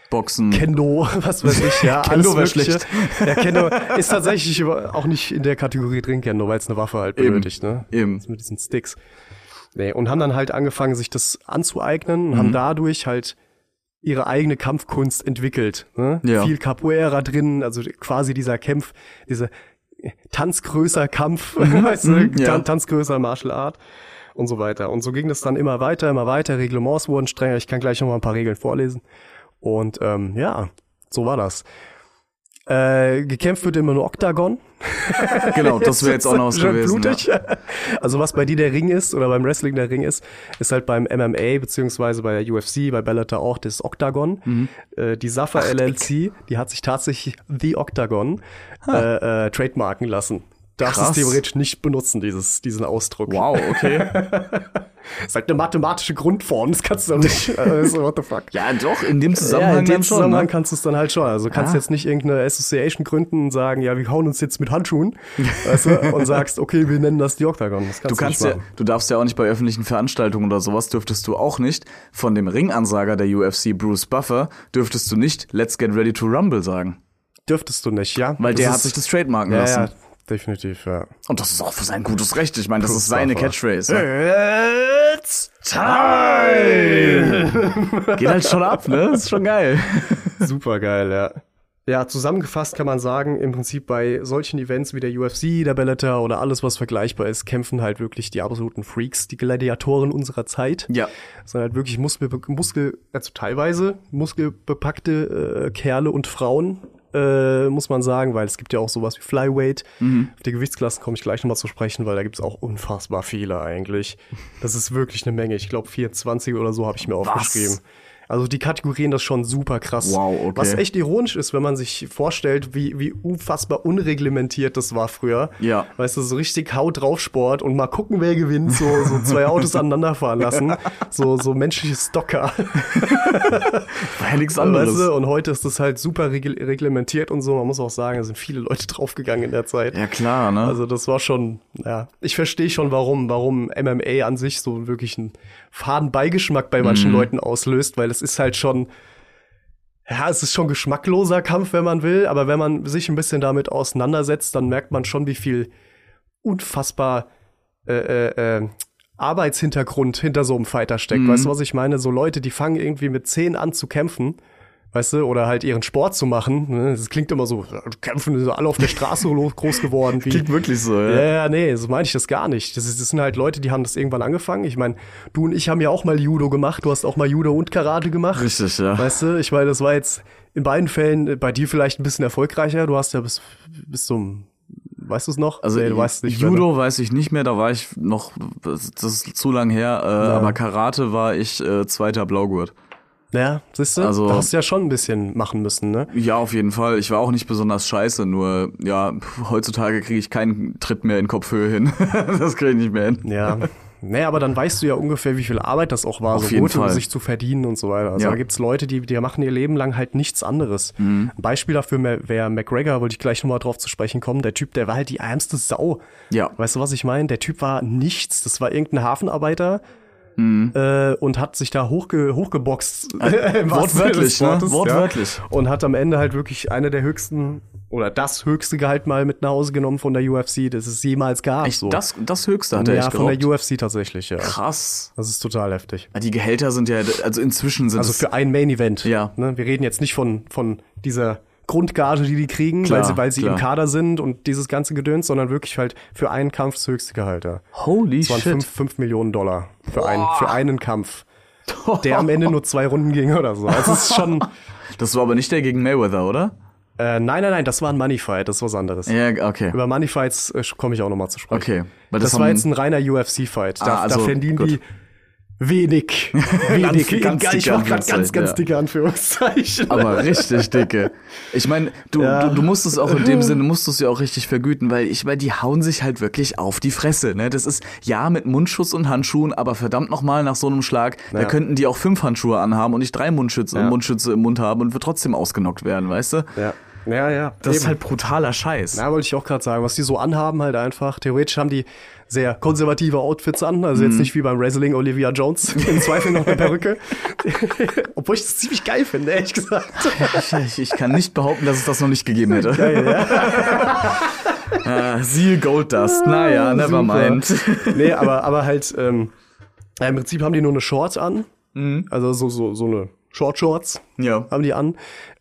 [SPEAKER 2] Boxen.
[SPEAKER 3] Kendo, was weiß ich, ja,
[SPEAKER 2] Kendo
[SPEAKER 3] alles Mögliche.
[SPEAKER 2] schlecht.
[SPEAKER 3] Ja, Kendo ist tatsächlich auch nicht in der Kategorie drin Kendo, weil es eine Waffe halt
[SPEAKER 2] Eben.
[SPEAKER 3] benötigt, ne?
[SPEAKER 2] Eben.
[SPEAKER 3] Mit diesen Sticks. Nee, und haben dann halt angefangen, sich das anzueignen und
[SPEAKER 2] Mhm.
[SPEAKER 3] haben dadurch halt ihre eigene Kampfkunst entwickelt. Ne?
[SPEAKER 2] Ja.
[SPEAKER 3] Viel Capoeira drin, also quasi dieser Kampf, diese tanzgrößer Kampf, weißt du,
[SPEAKER 2] mhm, ja.
[SPEAKER 3] Tan tanzgrößer Martial Art und so weiter. Und so ging das dann immer weiter, immer weiter. Reglements wurden strenger. Ich kann gleich noch mal ein paar Regeln vorlesen. Und ähm, ja, so war das. Äh, gekämpft wird immer nur Oktagon.
[SPEAKER 2] Genau, das wäre jetzt auch noch was gewesen. Ja.
[SPEAKER 3] blutig. Also was bei dir der Ring ist oder beim Wrestling der Ring ist, ist halt beim MMA beziehungsweise bei der UFC, bei Bellator auch das Oktagon.
[SPEAKER 2] Mhm.
[SPEAKER 3] Äh, die Safa LLC, die hat sich tatsächlich The Octagon äh, äh, trademarken lassen. Darfst es theoretisch nicht benutzen, dieses, diesen Ausdruck.
[SPEAKER 2] Wow, okay.
[SPEAKER 3] Das ist halt eine mathematische Grundform, das kannst du doch nicht. Also, what the fuck.
[SPEAKER 2] ja, doch, in dem
[SPEAKER 3] Ja,
[SPEAKER 2] Zusammenhang
[SPEAKER 3] in dem
[SPEAKER 2] dann schon.
[SPEAKER 3] Zusammenhang
[SPEAKER 2] Ne?
[SPEAKER 3] kannst du es dann halt schon. Also kannst
[SPEAKER 2] Ah.
[SPEAKER 3] jetzt nicht irgendeine Association gründen und sagen, ja, wir hauen uns jetzt mit Handschuhen, weißt du, und sagst, okay, wir nennen das die Octagon. Das kannst
[SPEAKER 2] Du kannst
[SPEAKER 3] nicht
[SPEAKER 2] ja, du darfst ja auch nicht bei öffentlichen Veranstaltungen oder sowas dürftest du auch nicht von dem Ringansager der UFC Bruce Buffer dürftest du nicht Let's get ready to rumble sagen,
[SPEAKER 3] Dürftest du nicht, ja?
[SPEAKER 2] weil
[SPEAKER 3] Das
[SPEAKER 2] der hat sich das trademarken
[SPEAKER 3] ja,
[SPEAKER 2] lassen.
[SPEAKER 3] ja, definitiv, ja.
[SPEAKER 2] Und das ist auch für sein gutes Recht. Ich meine, das ist seine. Catchphrase. ne? It's time! Geht halt schon ab, ne? Ist schon geil.
[SPEAKER 3] Super geil, ja. Ja, zusammengefasst kann man sagen, im Prinzip bei solchen Events wie der UFC, der Bellator oder alles, was vergleichbar ist, kämpfen halt wirklich die absoluten Freaks, die Gladiatoren unserer Zeit.
[SPEAKER 2] Ja.
[SPEAKER 3] Das sind halt wirklich Muskel, Muskel also teilweise muskelbepackte äh, Kerle und Frauen, äh, muss man sagen, weil es gibt ja auch sowas wie Flyweight. Auf die Gewichtsklassen komme ich gleich nochmal zu sprechen, weil da gibt es auch unfassbar viele eigentlich. Das ist wirklich eine Menge. Ich glaube 24 oder so habe ich mir aufgeschrieben. Also die kategorieren das schon super krass.
[SPEAKER 2] Wow, okay.
[SPEAKER 3] Was echt ironisch ist, wenn man sich vorstellt, wie, wie unfassbar unreglementiert das war früher.
[SPEAKER 2] Ja.
[SPEAKER 3] Weißt du, so richtig Haut drauf Sport und mal gucken, wer gewinnt, so, so zwei Autos aneinanderfahren lassen. So, so menschliche Stocker.
[SPEAKER 2] War ja nichts anderes.
[SPEAKER 3] Weißt du? Und heute ist das halt super regl reglementiert und so. Man muss auch sagen, da sind viele Leute draufgegangen in der Zeit.
[SPEAKER 2] Ja, klar, ne?
[SPEAKER 3] Also das war schon, ja, ich verstehe schon, warum, warum MMA an sich so wirklich einen faden Beigeschmack bei
[SPEAKER 2] Mhm.
[SPEAKER 3] manchen Leuten auslöst, weil es ist halt schon, ja, es ist schon geschmackloser Kampf, wenn man will, aber wenn man sich ein bisschen damit auseinandersetzt, dann merkt man schon, wie viel unfassbar äh, äh, äh, Arbeitshintergrund hinter so einem Fighter steckt.
[SPEAKER 2] Mhm.
[SPEAKER 3] Weißt du, was ich meine? So Leute, die fangen irgendwie mit zehn an zu kämpfen. Weißt du, oder halt ihren Sport zu machen. ne? Das klingt immer so, kämpfen sind alle auf der Straße groß geworden. Wie,
[SPEAKER 2] Klingt wirklich so, ja.
[SPEAKER 3] ja, nee, so meine ich das gar nicht. Das, ist, das sind halt Leute, die haben das irgendwann angefangen. Ich meine, du und ich haben ja auch mal Judo gemacht. Du hast auch mal Judo und Karate gemacht.
[SPEAKER 2] Richtig, ja.
[SPEAKER 3] Weißt du, ich meine, das war jetzt in beiden Fällen bei dir vielleicht ein bisschen erfolgreicher. Du hast ja bis, bis zum, weißt du es noch?
[SPEAKER 2] Also
[SPEAKER 3] Nee, du weißt es nicht?
[SPEAKER 2] Judo weiß ich nicht mehr, da war ich noch, das ist zu lang her, äh, aber Karate war ich äh, zweiter Blaugurt.
[SPEAKER 3] Ja, siehst du?
[SPEAKER 2] Also-
[SPEAKER 3] da hast du ja schon ein bisschen machen müssen, ne?
[SPEAKER 2] Ja, auf jeden Fall. Ich war auch nicht besonders scheiße, nur ja, heutzutage kriege ich keinen Tritt mehr in Kopfhöhe hin. das kriege ich nicht mehr hin.
[SPEAKER 3] Ja. Naja, aber dann weißt du ja ungefähr, wie viel Arbeit das auch war,
[SPEAKER 2] Auf
[SPEAKER 3] so
[SPEAKER 2] jeden
[SPEAKER 3] gut, um sich zu verdienen und so weiter. Also
[SPEAKER 2] Ja.
[SPEAKER 3] da gibt's Leute, die, die machen ihr Leben lang halt nichts anderes.
[SPEAKER 2] Mhm.
[SPEAKER 3] Ein Beispiel dafür wäre McGregor, wollte ich gleich nochmal drauf zu sprechen kommen. Der Typ, der war halt die ärmste Sau.
[SPEAKER 2] Ja.
[SPEAKER 3] Weißt du, was ich meine? Der Typ war nichts. Das war irgendein Hafenarbeiter.
[SPEAKER 2] Mhm.
[SPEAKER 3] Äh, und hat sich da hochge hochgeboxt. Des
[SPEAKER 2] wortwörtlich, ne?
[SPEAKER 3] Wortes,
[SPEAKER 2] Wortwörtlich.
[SPEAKER 3] Ja. Und hat am Ende halt wirklich eine der höchsten oder das höchste Gehalt mal mit nach Hause genommen von der UFC, das es jemals gab.
[SPEAKER 2] Echt,
[SPEAKER 3] so.
[SPEAKER 2] das, das höchste hat er
[SPEAKER 3] ja, von der. UFC tatsächlich, ja.
[SPEAKER 2] Krass.
[SPEAKER 3] Das ist total heftig.
[SPEAKER 2] Die Gehälter sind ja, also inzwischen sind
[SPEAKER 3] Also für ein Main Event.
[SPEAKER 2] Ja.
[SPEAKER 3] Ne? Wir reden jetzt nicht von, von dieser Grundgage, die die kriegen,
[SPEAKER 2] Klar,
[SPEAKER 3] weil sie, weil sie
[SPEAKER 2] klar.
[SPEAKER 3] im Kader sind und dieses ganze Gedöns, sondern wirklich halt für einen Kampf das höchste Gehalt. Ja.
[SPEAKER 2] Holy
[SPEAKER 3] Das waren
[SPEAKER 2] shit.
[SPEAKER 3] fünf, fünf Millionen Dollar für, einen, für einen Kampf, der am Ende nur zwei Runden ging oder so. Also es ist schon.
[SPEAKER 2] Das war aber nicht der gegen Mayweather, oder?
[SPEAKER 3] Äh, nein, nein, nein, das war ein Money Fight, das ist was anderes.
[SPEAKER 2] Ja, okay.
[SPEAKER 3] Über Money Fights äh, komme ich auch noch mal zu sprechen.
[SPEAKER 2] Okay. Weil
[SPEAKER 3] Das,
[SPEAKER 2] das,
[SPEAKER 3] war jetzt ein reiner UFC-Fight. Da,
[SPEAKER 2] Ah, also,
[SPEAKER 3] da verdienen
[SPEAKER 2] gut.
[SPEAKER 3] die wenig. wenig.
[SPEAKER 2] Ganz- ganz
[SPEAKER 3] ich mach grad ganz, ganz
[SPEAKER 2] ja.
[SPEAKER 3] dicke Anführungszeichen.
[SPEAKER 2] aber richtig dicke. Ich meine, du,
[SPEAKER 3] Ja.
[SPEAKER 2] du, du musst es auch in dem Sinne, musst es ja auch richtig vergüten, weil ich meine, die hauen sich halt wirklich auf die Fresse. Ne? Das ist ja mit Mundschutz und Handschuhen, aber verdammt nochmal nach so einem Schlag, da
[SPEAKER 3] Ja.
[SPEAKER 2] könnten die auch fünf Handschuhe anhaben und nicht drei Mundschütze,
[SPEAKER 3] Ja.
[SPEAKER 2] Mundschütze im Mund haben und wird trotzdem ausgenockt werden, weißt du?
[SPEAKER 3] ja. Ja, ja.
[SPEAKER 2] Das ist
[SPEAKER 3] Eben.
[SPEAKER 2] halt brutaler Scheiß.
[SPEAKER 3] Na, wollte ich auch gerade sagen, was die so anhaben halt einfach. Theoretisch haben die sehr konservative Outfits an, also
[SPEAKER 2] Mhm.
[SPEAKER 3] jetzt nicht wie beim Wrestling Olivia Jones, im Zweifel noch eine Perücke. Obwohl ich das ziemlich geil finde, ehrlich gesagt.
[SPEAKER 2] Ich, ich, ich kann nicht behaupten, dass es das noch nicht gegeben hätte. äh, siehe Goldust. Naja, never
[SPEAKER 3] Super.
[SPEAKER 2] mind.
[SPEAKER 3] nee, aber, aber halt, ähm, ja, im Prinzip haben die nur eine Shorts an.
[SPEAKER 2] Mhm.
[SPEAKER 3] Also so, so, so eine Short-Shorts
[SPEAKER 2] Ja.
[SPEAKER 3] haben die an.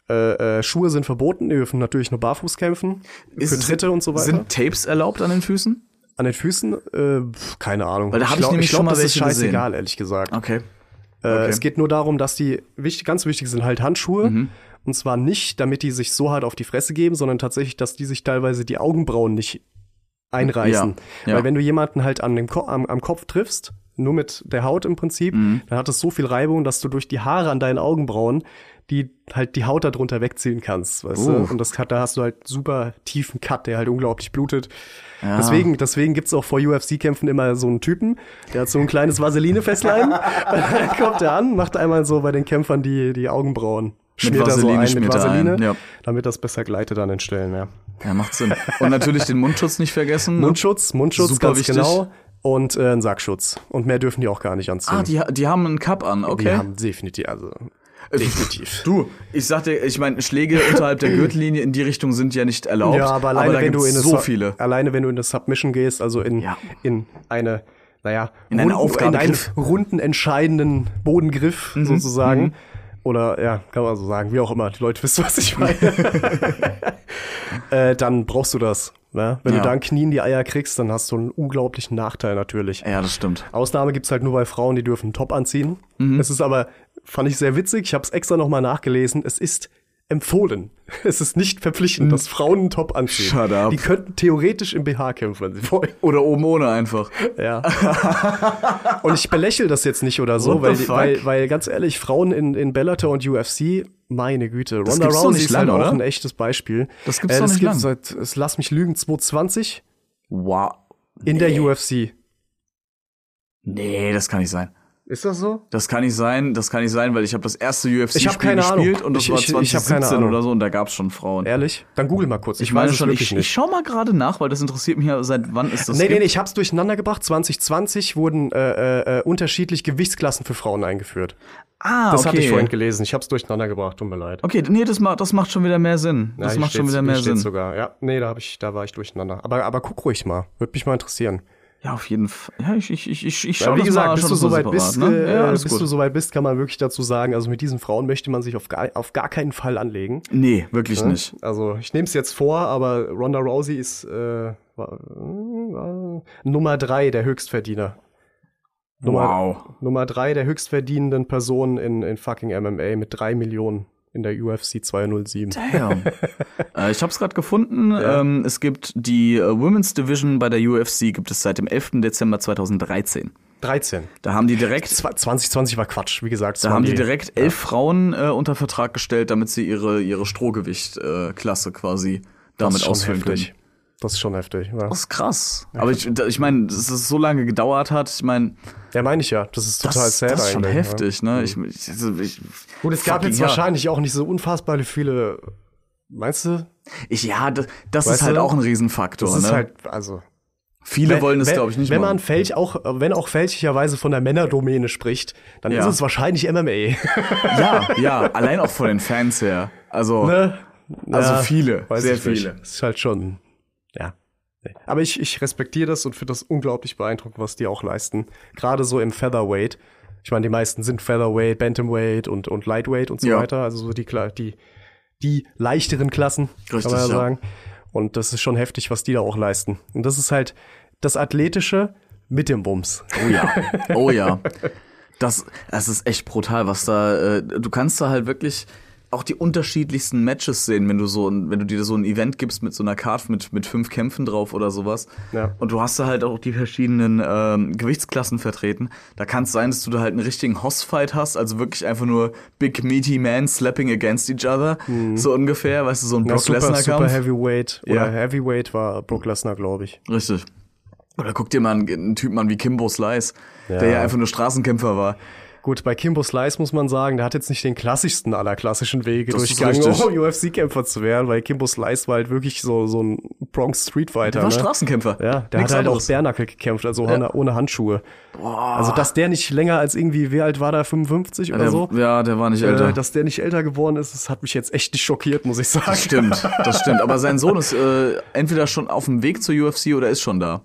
[SPEAKER 3] Äh, äh, Schuhe sind verboten, die dürfen natürlich nur barfuß kämpfen.
[SPEAKER 2] Ist-
[SPEAKER 3] für Tritte und so weiter.
[SPEAKER 2] Sind Tapes erlaubt an den Füßen?
[SPEAKER 3] An den Füßen, äh, keine Ahnung.
[SPEAKER 2] Weil da hab ich
[SPEAKER 3] glaub-
[SPEAKER 2] nämlich
[SPEAKER 3] glaub,
[SPEAKER 2] schon mal
[SPEAKER 3] das ist
[SPEAKER 2] gesehen.
[SPEAKER 3] scheißegal, ehrlich gesagt.
[SPEAKER 2] Okay.
[SPEAKER 3] Äh,
[SPEAKER 2] Okay.
[SPEAKER 3] Es geht nur darum, dass die wichtig, ganz wichtig sind halt Handschuhe.
[SPEAKER 2] Mhm.
[SPEAKER 3] Und zwar nicht, damit die sich so hart auf die Fresse geben, sondern tatsächlich, dass die sich teilweise die Augenbrauen nicht einreißen.
[SPEAKER 2] Ja, ja.
[SPEAKER 3] Weil wenn du jemanden halt an dem Ko am, am Kopf triffst, nur mit der Haut im Prinzip,
[SPEAKER 2] Mhm.
[SPEAKER 3] dann hat es so viel Reibung, dass du durch die Haare an deinen Augenbrauen die halt die Haut darunter wegziehen kannst, weißt
[SPEAKER 2] Uh.
[SPEAKER 3] du? Und das hat, da hast du halt super tiefen Cut, der halt unglaublich blutet.
[SPEAKER 2] Ja.
[SPEAKER 3] Deswegen, deswegen gibt's auch vor UFC-Kämpfen immer so einen Typen, der hat so ein kleines Vaseline-Fässlein. dann kommt er an, macht einmal so bei den Kämpfern die, die Augenbrauen. Schmiert er so
[SPEAKER 2] Vaseline
[SPEAKER 3] ein mit Vaseline,
[SPEAKER 2] ein, ja.
[SPEAKER 3] damit das besser gleitet an den Stellen, ja.
[SPEAKER 2] Ja, macht Sinn. Und natürlich den Mundschutz nicht vergessen. ne?
[SPEAKER 3] Mundschutz, Mundschutz,
[SPEAKER 2] Super
[SPEAKER 3] ganz
[SPEAKER 2] wichtig.
[SPEAKER 3] genau. Und äh, ein Sackschutz. Und mehr dürfen die auch gar nicht anziehen.
[SPEAKER 2] Ah, die, die haben einen Cup an,
[SPEAKER 3] Die
[SPEAKER 2] okay.
[SPEAKER 3] haben definitiv, also definitiv.
[SPEAKER 2] Du, ich sagte, ich meine, Schläge unterhalb der Gürtellinie in die Richtung sind ja nicht erlaubt.
[SPEAKER 3] Ja, aber alleine
[SPEAKER 2] da
[SPEAKER 3] wenn du in eine
[SPEAKER 2] so
[SPEAKER 3] Su-
[SPEAKER 2] viele.
[SPEAKER 3] alleine wenn du in eine Submission gehst, also in
[SPEAKER 2] Ja.
[SPEAKER 3] in eine naja,
[SPEAKER 2] In einen
[SPEAKER 3] runden- in einen runden entscheidenden Bodengriff
[SPEAKER 2] Mhm,
[SPEAKER 3] sozusagen. oder ja, kann man so sagen, wie auch immer, die Leute wissen, was ich meine, äh, dann brauchst du das. Ne? Wenn
[SPEAKER 2] Ja.
[SPEAKER 3] du da ein Knie in die Eier kriegst, dann hast du einen unglaublichen Nachteil natürlich.
[SPEAKER 2] Ja, das stimmt.
[SPEAKER 3] Ausnahme gibt's halt nur bei Frauen, die dürfen einen Top anziehen.
[SPEAKER 2] Mhm.
[SPEAKER 3] Es ist aber, fand ich sehr witzig, ich habe es extra nochmal nachgelesen, es ist empfohlen. Es ist nicht verpflichtend, dass Frauen einen Top anziehen.
[SPEAKER 2] Shut up.
[SPEAKER 3] Die könnten theoretisch im BH kämpfen, wenn sie wollen.
[SPEAKER 2] Oder oben ohne einfach.
[SPEAKER 3] Ja. und ich belächle das jetzt nicht oder so, weil, weil, weil ganz ehrlich, Frauen in, in Bellator und UFC, meine Güte,
[SPEAKER 2] Das
[SPEAKER 3] Ronda Rousey
[SPEAKER 2] nicht
[SPEAKER 3] ist halt
[SPEAKER 2] lang,
[SPEAKER 3] auch
[SPEAKER 2] oder?
[SPEAKER 3] ein echtes Beispiel.
[SPEAKER 2] Das gibt's doch nicht
[SPEAKER 3] gibt's
[SPEAKER 2] lang.
[SPEAKER 3] seit, es lass mich lügen, 2020
[SPEAKER 2] Wow.
[SPEAKER 3] in der UFC.
[SPEAKER 2] Nee, das kann nicht sein.
[SPEAKER 3] Ist das so?
[SPEAKER 2] Das kann nicht sein, das kann nicht sein, weil ich habe das erste
[SPEAKER 3] Ich
[SPEAKER 2] UFC-Spiel
[SPEAKER 3] keine
[SPEAKER 2] gespielt
[SPEAKER 3] Ahnung.
[SPEAKER 2] und das
[SPEAKER 3] Ich-
[SPEAKER 2] war
[SPEAKER 3] ich- ich hab keine
[SPEAKER 2] 2017
[SPEAKER 3] Ahnung.
[SPEAKER 2] oder so und da gab's schon Frauen.
[SPEAKER 3] Ehrlich? Dann google mal kurz.
[SPEAKER 2] Ich meine
[SPEAKER 3] weiß es
[SPEAKER 2] schon, ich, ich schau mal gerade nach, weil das interessiert mich ja, seit wann ist das
[SPEAKER 3] Nee, nee,
[SPEAKER 2] gibt.
[SPEAKER 3] nee, ich hab's durcheinander gebracht. 2020 wurden äh, äh, unterschiedlich Gewichtsklassen für Frauen eingeführt.
[SPEAKER 2] Ah,
[SPEAKER 3] Das
[SPEAKER 2] okay.
[SPEAKER 3] hatte ich vorhin gelesen. Ich hab's durcheinander gebracht, tut mir leid.
[SPEAKER 2] Okay, nee, das macht, das macht schon wieder mehr Sinn.
[SPEAKER 3] Ja,
[SPEAKER 2] Das
[SPEAKER 3] hier
[SPEAKER 2] macht schon wieder mehr Sinn.
[SPEAKER 3] sogar. Ja, nee, da hab ich, da war ich durcheinander. Aber, aber guck ruhig mal. Würde mich mal interessieren.
[SPEAKER 2] Ja, auf jeden Fall. Ja, ich, ich, ich, ich, ich
[SPEAKER 3] Ja,
[SPEAKER 2] schau
[SPEAKER 3] wie gesagt, bis du
[SPEAKER 2] so
[SPEAKER 3] soweit
[SPEAKER 2] separat,
[SPEAKER 3] bist,
[SPEAKER 2] ne?
[SPEAKER 3] äh,
[SPEAKER 2] ja,
[SPEAKER 3] bis
[SPEAKER 2] gut.
[SPEAKER 3] du soweit bist, kann man wirklich dazu sagen, also mit diesen Frauen möchte man sich auf gar, auf gar keinen Fall anlegen.
[SPEAKER 2] nee, wirklich
[SPEAKER 3] Ne?
[SPEAKER 2] nicht.
[SPEAKER 3] Also ich nehme es jetzt vor, aber Ronda Rousey ist äh, äh, Nummer drei der Höchstverdiener. Nummer,
[SPEAKER 2] Wow.
[SPEAKER 3] Nummer drei der höchstverdienenden Personen in, in fucking MMA mit drei Millionen in der UFC 207.
[SPEAKER 2] Damn. äh, ich habe es gerade gefunden.
[SPEAKER 3] Ja.
[SPEAKER 2] Ähm, es gibt die äh, Women's Division bei der UFC gibt es seit dem 11. Dezember 2013.
[SPEAKER 3] 13.
[SPEAKER 2] Da haben die direkt
[SPEAKER 3] Zwa- 2020 war Quatsch, wie gesagt.
[SPEAKER 2] Da haben die direkt elf Frauen äh, unter Vertrag gestellt, damit sie ihre, ihre Strohgewicht-Klasse äh, quasi damit ausfüllen können.
[SPEAKER 3] Das ist schon heftig. Ja,
[SPEAKER 2] Das ist krass. Aber ich, ich meine, dass es so lange gedauert hat, ich meine,
[SPEAKER 3] ja meine ich ja. Das ist
[SPEAKER 2] das,
[SPEAKER 3] total sad
[SPEAKER 2] das ist schon heftig, ne? Ich, ich, also ich,
[SPEAKER 3] Gut, es gab jetzt
[SPEAKER 2] ja.
[SPEAKER 3] wahrscheinlich auch nicht so unfassbar viele. Meinst du?
[SPEAKER 2] Ich, ja, das, das ist halt
[SPEAKER 3] du?
[SPEAKER 2] auch ein Riesenfaktor,
[SPEAKER 3] Das ist
[SPEAKER 2] ne?
[SPEAKER 3] halt, also.
[SPEAKER 2] Viele wollen das,
[SPEAKER 3] Wenn-
[SPEAKER 2] glaube ich, nicht
[SPEAKER 3] Wenn
[SPEAKER 2] machen.
[SPEAKER 3] man fälsch, auch, wenn auch fälschlicherweise von der Männerdomäne spricht, dann
[SPEAKER 2] Ja.
[SPEAKER 3] ist es wahrscheinlich MMA.
[SPEAKER 2] Ja, ja, allein auch von den Fans her. Also,
[SPEAKER 3] ne?
[SPEAKER 2] also
[SPEAKER 3] Ja,
[SPEAKER 2] viele, sehr
[SPEAKER 3] ich nicht.
[SPEAKER 2] viele.
[SPEAKER 3] Das ist halt schon, ja. Aber ich, ich respektiere das und finde das unglaublich beeindruckend, was die auch leisten. Gerade so im Featherweight. Ich meine, die meisten sind Featherweight, Bantamweight und, und Lightweight und so
[SPEAKER 2] Ja.
[SPEAKER 3] weiter. Also so die, die, die leichteren Klassen,
[SPEAKER 2] Richtig,
[SPEAKER 3] kann man ja
[SPEAKER 2] ja.
[SPEAKER 3] sagen. Und das ist schon heftig, was die da auch leisten. Und das ist halt das Athletische mit dem Bums.
[SPEAKER 2] Oh ja, oh ja. Das, das ist echt brutal, was da. Äh, du kannst da halt wirklich auch die unterschiedlichsten Matches sehen, wenn du so, wenn du dir so ein Event gibst mit so einer Card mit mit fünf Kämpfen drauf oder sowas.
[SPEAKER 3] Ja.
[SPEAKER 2] Und du hast da halt auch die verschiedenen ähm, Gewichtsklassen vertreten. Da kann es sein, dass du da halt einen richtigen Hoss-Fight hast, also wirklich einfach nur Big Meaty Man slapping against each other, so ungefähr, weißt du, so ein
[SPEAKER 3] Mhm. Ja,
[SPEAKER 2] Brock
[SPEAKER 3] super, super
[SPEAKER 2] Lesnar-Kampf.
[SPEAKER 3] Heavyweight oder
[SPEAKER 2] Ja.
[SPEAKER 3] Heavyweight war Brock Lesnar, glaube ich.
[SPEAKER 2] Richtig. Oder guck dir mal einen, einen Typen an wie Kimbo Slice,
[SPEAKER 3] Ja.
[SPEAKER 2] der ja einfach nur Straßenkämpfer war.
[SPEAKER 3] Gut, bei Kimbo Slice muss man sagen, der hat jetzt nicht den klassischsten aller klassischen Wege
[SPEAKER 2] Das
[SPEAKER 3] durchgegangen, um UFC-Kämpfer zu werden, weil Kimbo Slice war halt wirklich so, so ein Bronx Street Fighter.
[SPEAKER 2] Der war
[SPEAKER 3] ne?
[SPEAKER 2] Straßenkämpfer.
[SPEAKER 3] Ja, der
[SPEAKER 2] Nix
[SPEAKER 3] hat halt
[SPEAKER 2] anderes.
[SPEAKER 3] auch Bärnackel gekämpft, also ohne, ohne Handschuhe. Also, dass der nicht länger als irgendwie, wie alt war der, 55 oder
[SPEAKER 2] der,
[SPEAKER 3] so?
[SPEAKER 2] Ja, der war nicht älter.
[SPEAKER 3] Äh, dass der nicht älter geworden ist, das hat mich jetzt echt nicht schockiert, muss ich sagen.
[SPEAKER 2] das stimmt, das stimmt. Aber sein Sohn ist äh, entweder schon auf dem Weg zur UFC oder ist schon da.